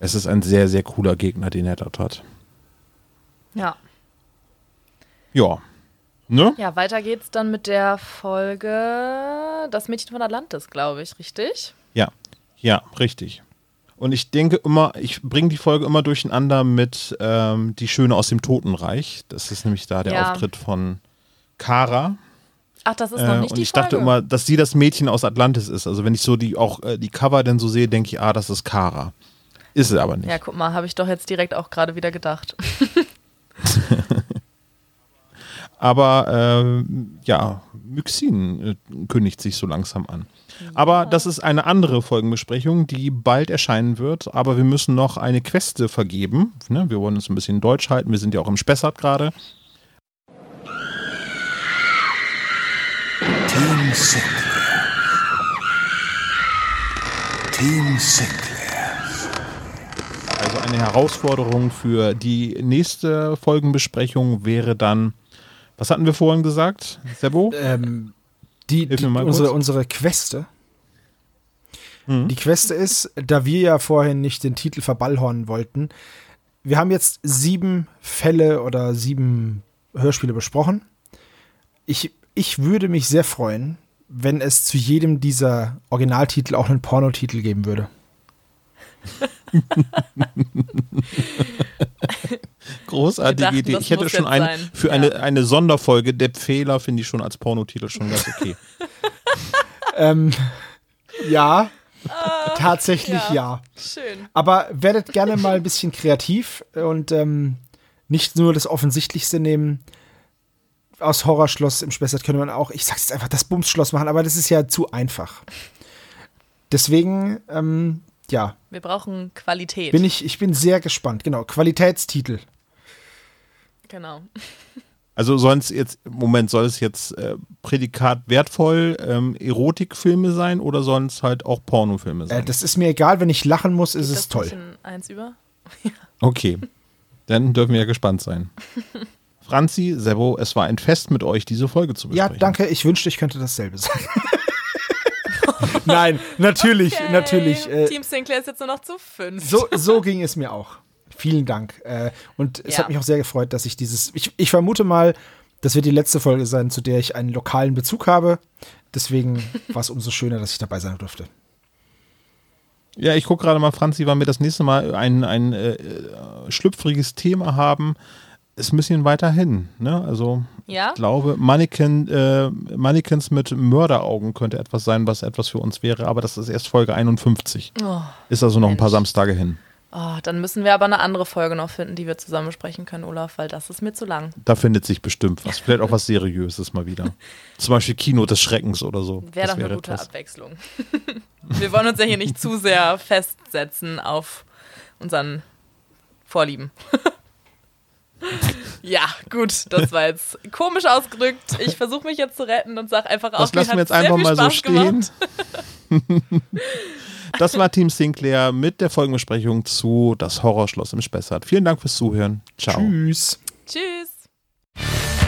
Speaker 3: es ist ein sehr, sehr cooler Gegner, den er dort hat.
Speaker 5: Ja.
Speaker 3: Ja. Ne?
Speaker 5: Ja, weiter geht's dann mit der Folge Das Mädchen von Atlantis, glaube ich, richtig?
Speaker 3: Ja, ja, richtig. Und ich denke immer, ich bringe die Folge immer durcheinander mit ähm, Die Schöne aus dem Totenreich. Das ist nämlich da der ja. Auftritt von Kara.
Speaker 5: Ach, das ist noch äh, nicht
Speaker 3: Und ich Folge. dachte immer, dass sie das Mädchen aus Atlantis ist. Also wenn ich so die auch äh, die Cover dann so sehe, denke ich, ah, das ist Kara. Ist es aber nicht.
Speaker 5: Ja, guck mal, habe ich doch jetzt direkt auch gerade wieder gedacht. <laughs>
Speaker 3: aber äh, ja, Myxin äh, kündigt sich so langsam an. Aber das ist eine andere Folgenbesprechung, die bald erscheinen wird. Aber wir müssen noch eine Queste vergeben. Ne? Wir wollen uns ein bisschen Deutsch halten. Wir sind ja auch im Spessart gerade. Team Sinclair. Team Sinclair. Eine Herausforderung für die nächste Folgenbesprechung wäre dann, was hatten wir vorhin gesagt, Sebo?
Speaker 4: Ähm, die, die unsere, unsere Queste. Mhm. Die Queste ist, da wir ja vorhin nicht den Titel verballhornen wollten, wir haben jetzt sieben Fälle oder sieben Hörspiele besprochen. Ich, ich würde mich sehr freuen, wenn es zu jedem dieser Originaltitel auch einen Pornotitel geben würde. <laughs>
Speaker 3: Großartige dachten, Idee. Ich hätte schon eine, für ja. eine, eine Sonderfolge, der Pfähler finde ich schon als Pornotitel schon ganz okay. <laughs>
Speaker 4: ähm, ja, uh, tatsächlich ja. ja.
Speaker 5: Schön.
Speaker 4: Aber werdet gerne mal ein bisschen kreativ und ähm, nicht nur das Offensichtlichste nehmen. Aus Horrorschloss im Spessart könnte man auch, ich sag's jetzt einfach, das Bumsschloss machen, aber das ist ja zu einfach. Deswegen, ähm, ja.
Speaker 5: Wir brauchen Qualität.
Speaker 4: Bin ich, ich bin sehr gespannt, genau. Qualitätstitel.
Speaker 5: Genau. <laughs>
Speaker 3: Also soll es jetzt, Moment, soll es jetzt äh, Prädikat wertvoll ähm, Erotikfilme sein oder sollen es halt auch Pornofilme äh, sein?
Speaker 4: Äh, das ist mir egal, wenn ich lachen muss, ist Geht es toll.
Speaker 5: Eins über? <laughs>
Speaker 3: okay, dann dürfen wir ja gespannt sein. <laughs> Franzi, Sebo, es war ein Fest mit euch, diese Folge zu besprechen.
Speaker 4: Ja, danke. Ich wünschte, ich könnte dasselbe sagen. <laughs> Nein, natürlich, okay. natürlich.
Speaker 5: Äh, Team Sinclair ist jetzt nur noch zu fünf.
Speaker 4: So, so ging es mir auch. Vielen Dank. Äh, und es ja. hat mich auch sehr gefreut, dass ich dieses. Ich, ich vermute mal, das wird die letzte Folge sein, zu der ich einen lokalen Bezug habe. Deswegen <laughs> war es umso schöner, dass ich dabei sein durfte.
Speaker 3: Ja, ich gucke gerade mal, Franzi, wann wir das nächste Mal ein, ein äh, schlüpfriges Thema haben. Ist ein bisschen weiter hin. Ne? Also
Speaker 5: Ja?
Speaker 3: Ich glaube, Mannequin, äh, Mannequins mit Mörderaugen könnte etwas sein, was etwas für uns wäre, aber das ist erst Folge 51. Oh, ist also noch Mensch. ein paar Samstage hin.
Speaker 5: Oh, dann müssen wir aber eine andere Folge noch finden, die wir zusammen besprechen können, Olaf, weil das ist mir zu lang.
Speaker 3: Da findet sich bestimmt was. Vielleicht auch was Seriöses mal wieder. <laughs> Zum Beispiel Kino des Schreckens oder so.
Speaker 5: Wäre doch eine gute etwas. Abwechslung. <laughs> wir wollen uns ja hier nicht zu sehr festsetzen auf unseren Vorlieben. <laughs> <laughs> ja, gut, das war jetzt komisch ausgedrückt. Ich versuche mich jetzt zu retten und sage einfach
Speaker 3: das lassen wir jetzt einfach mal so stehen. <laughs> Das war Team Sinclair mit der Folgenbesprechung zu Das Horrorschloss im Spessart. Vielen Dank fürs Zuhören. Ciao.
Speaker 4: Tschüss.
Speaker 5: Tschüss.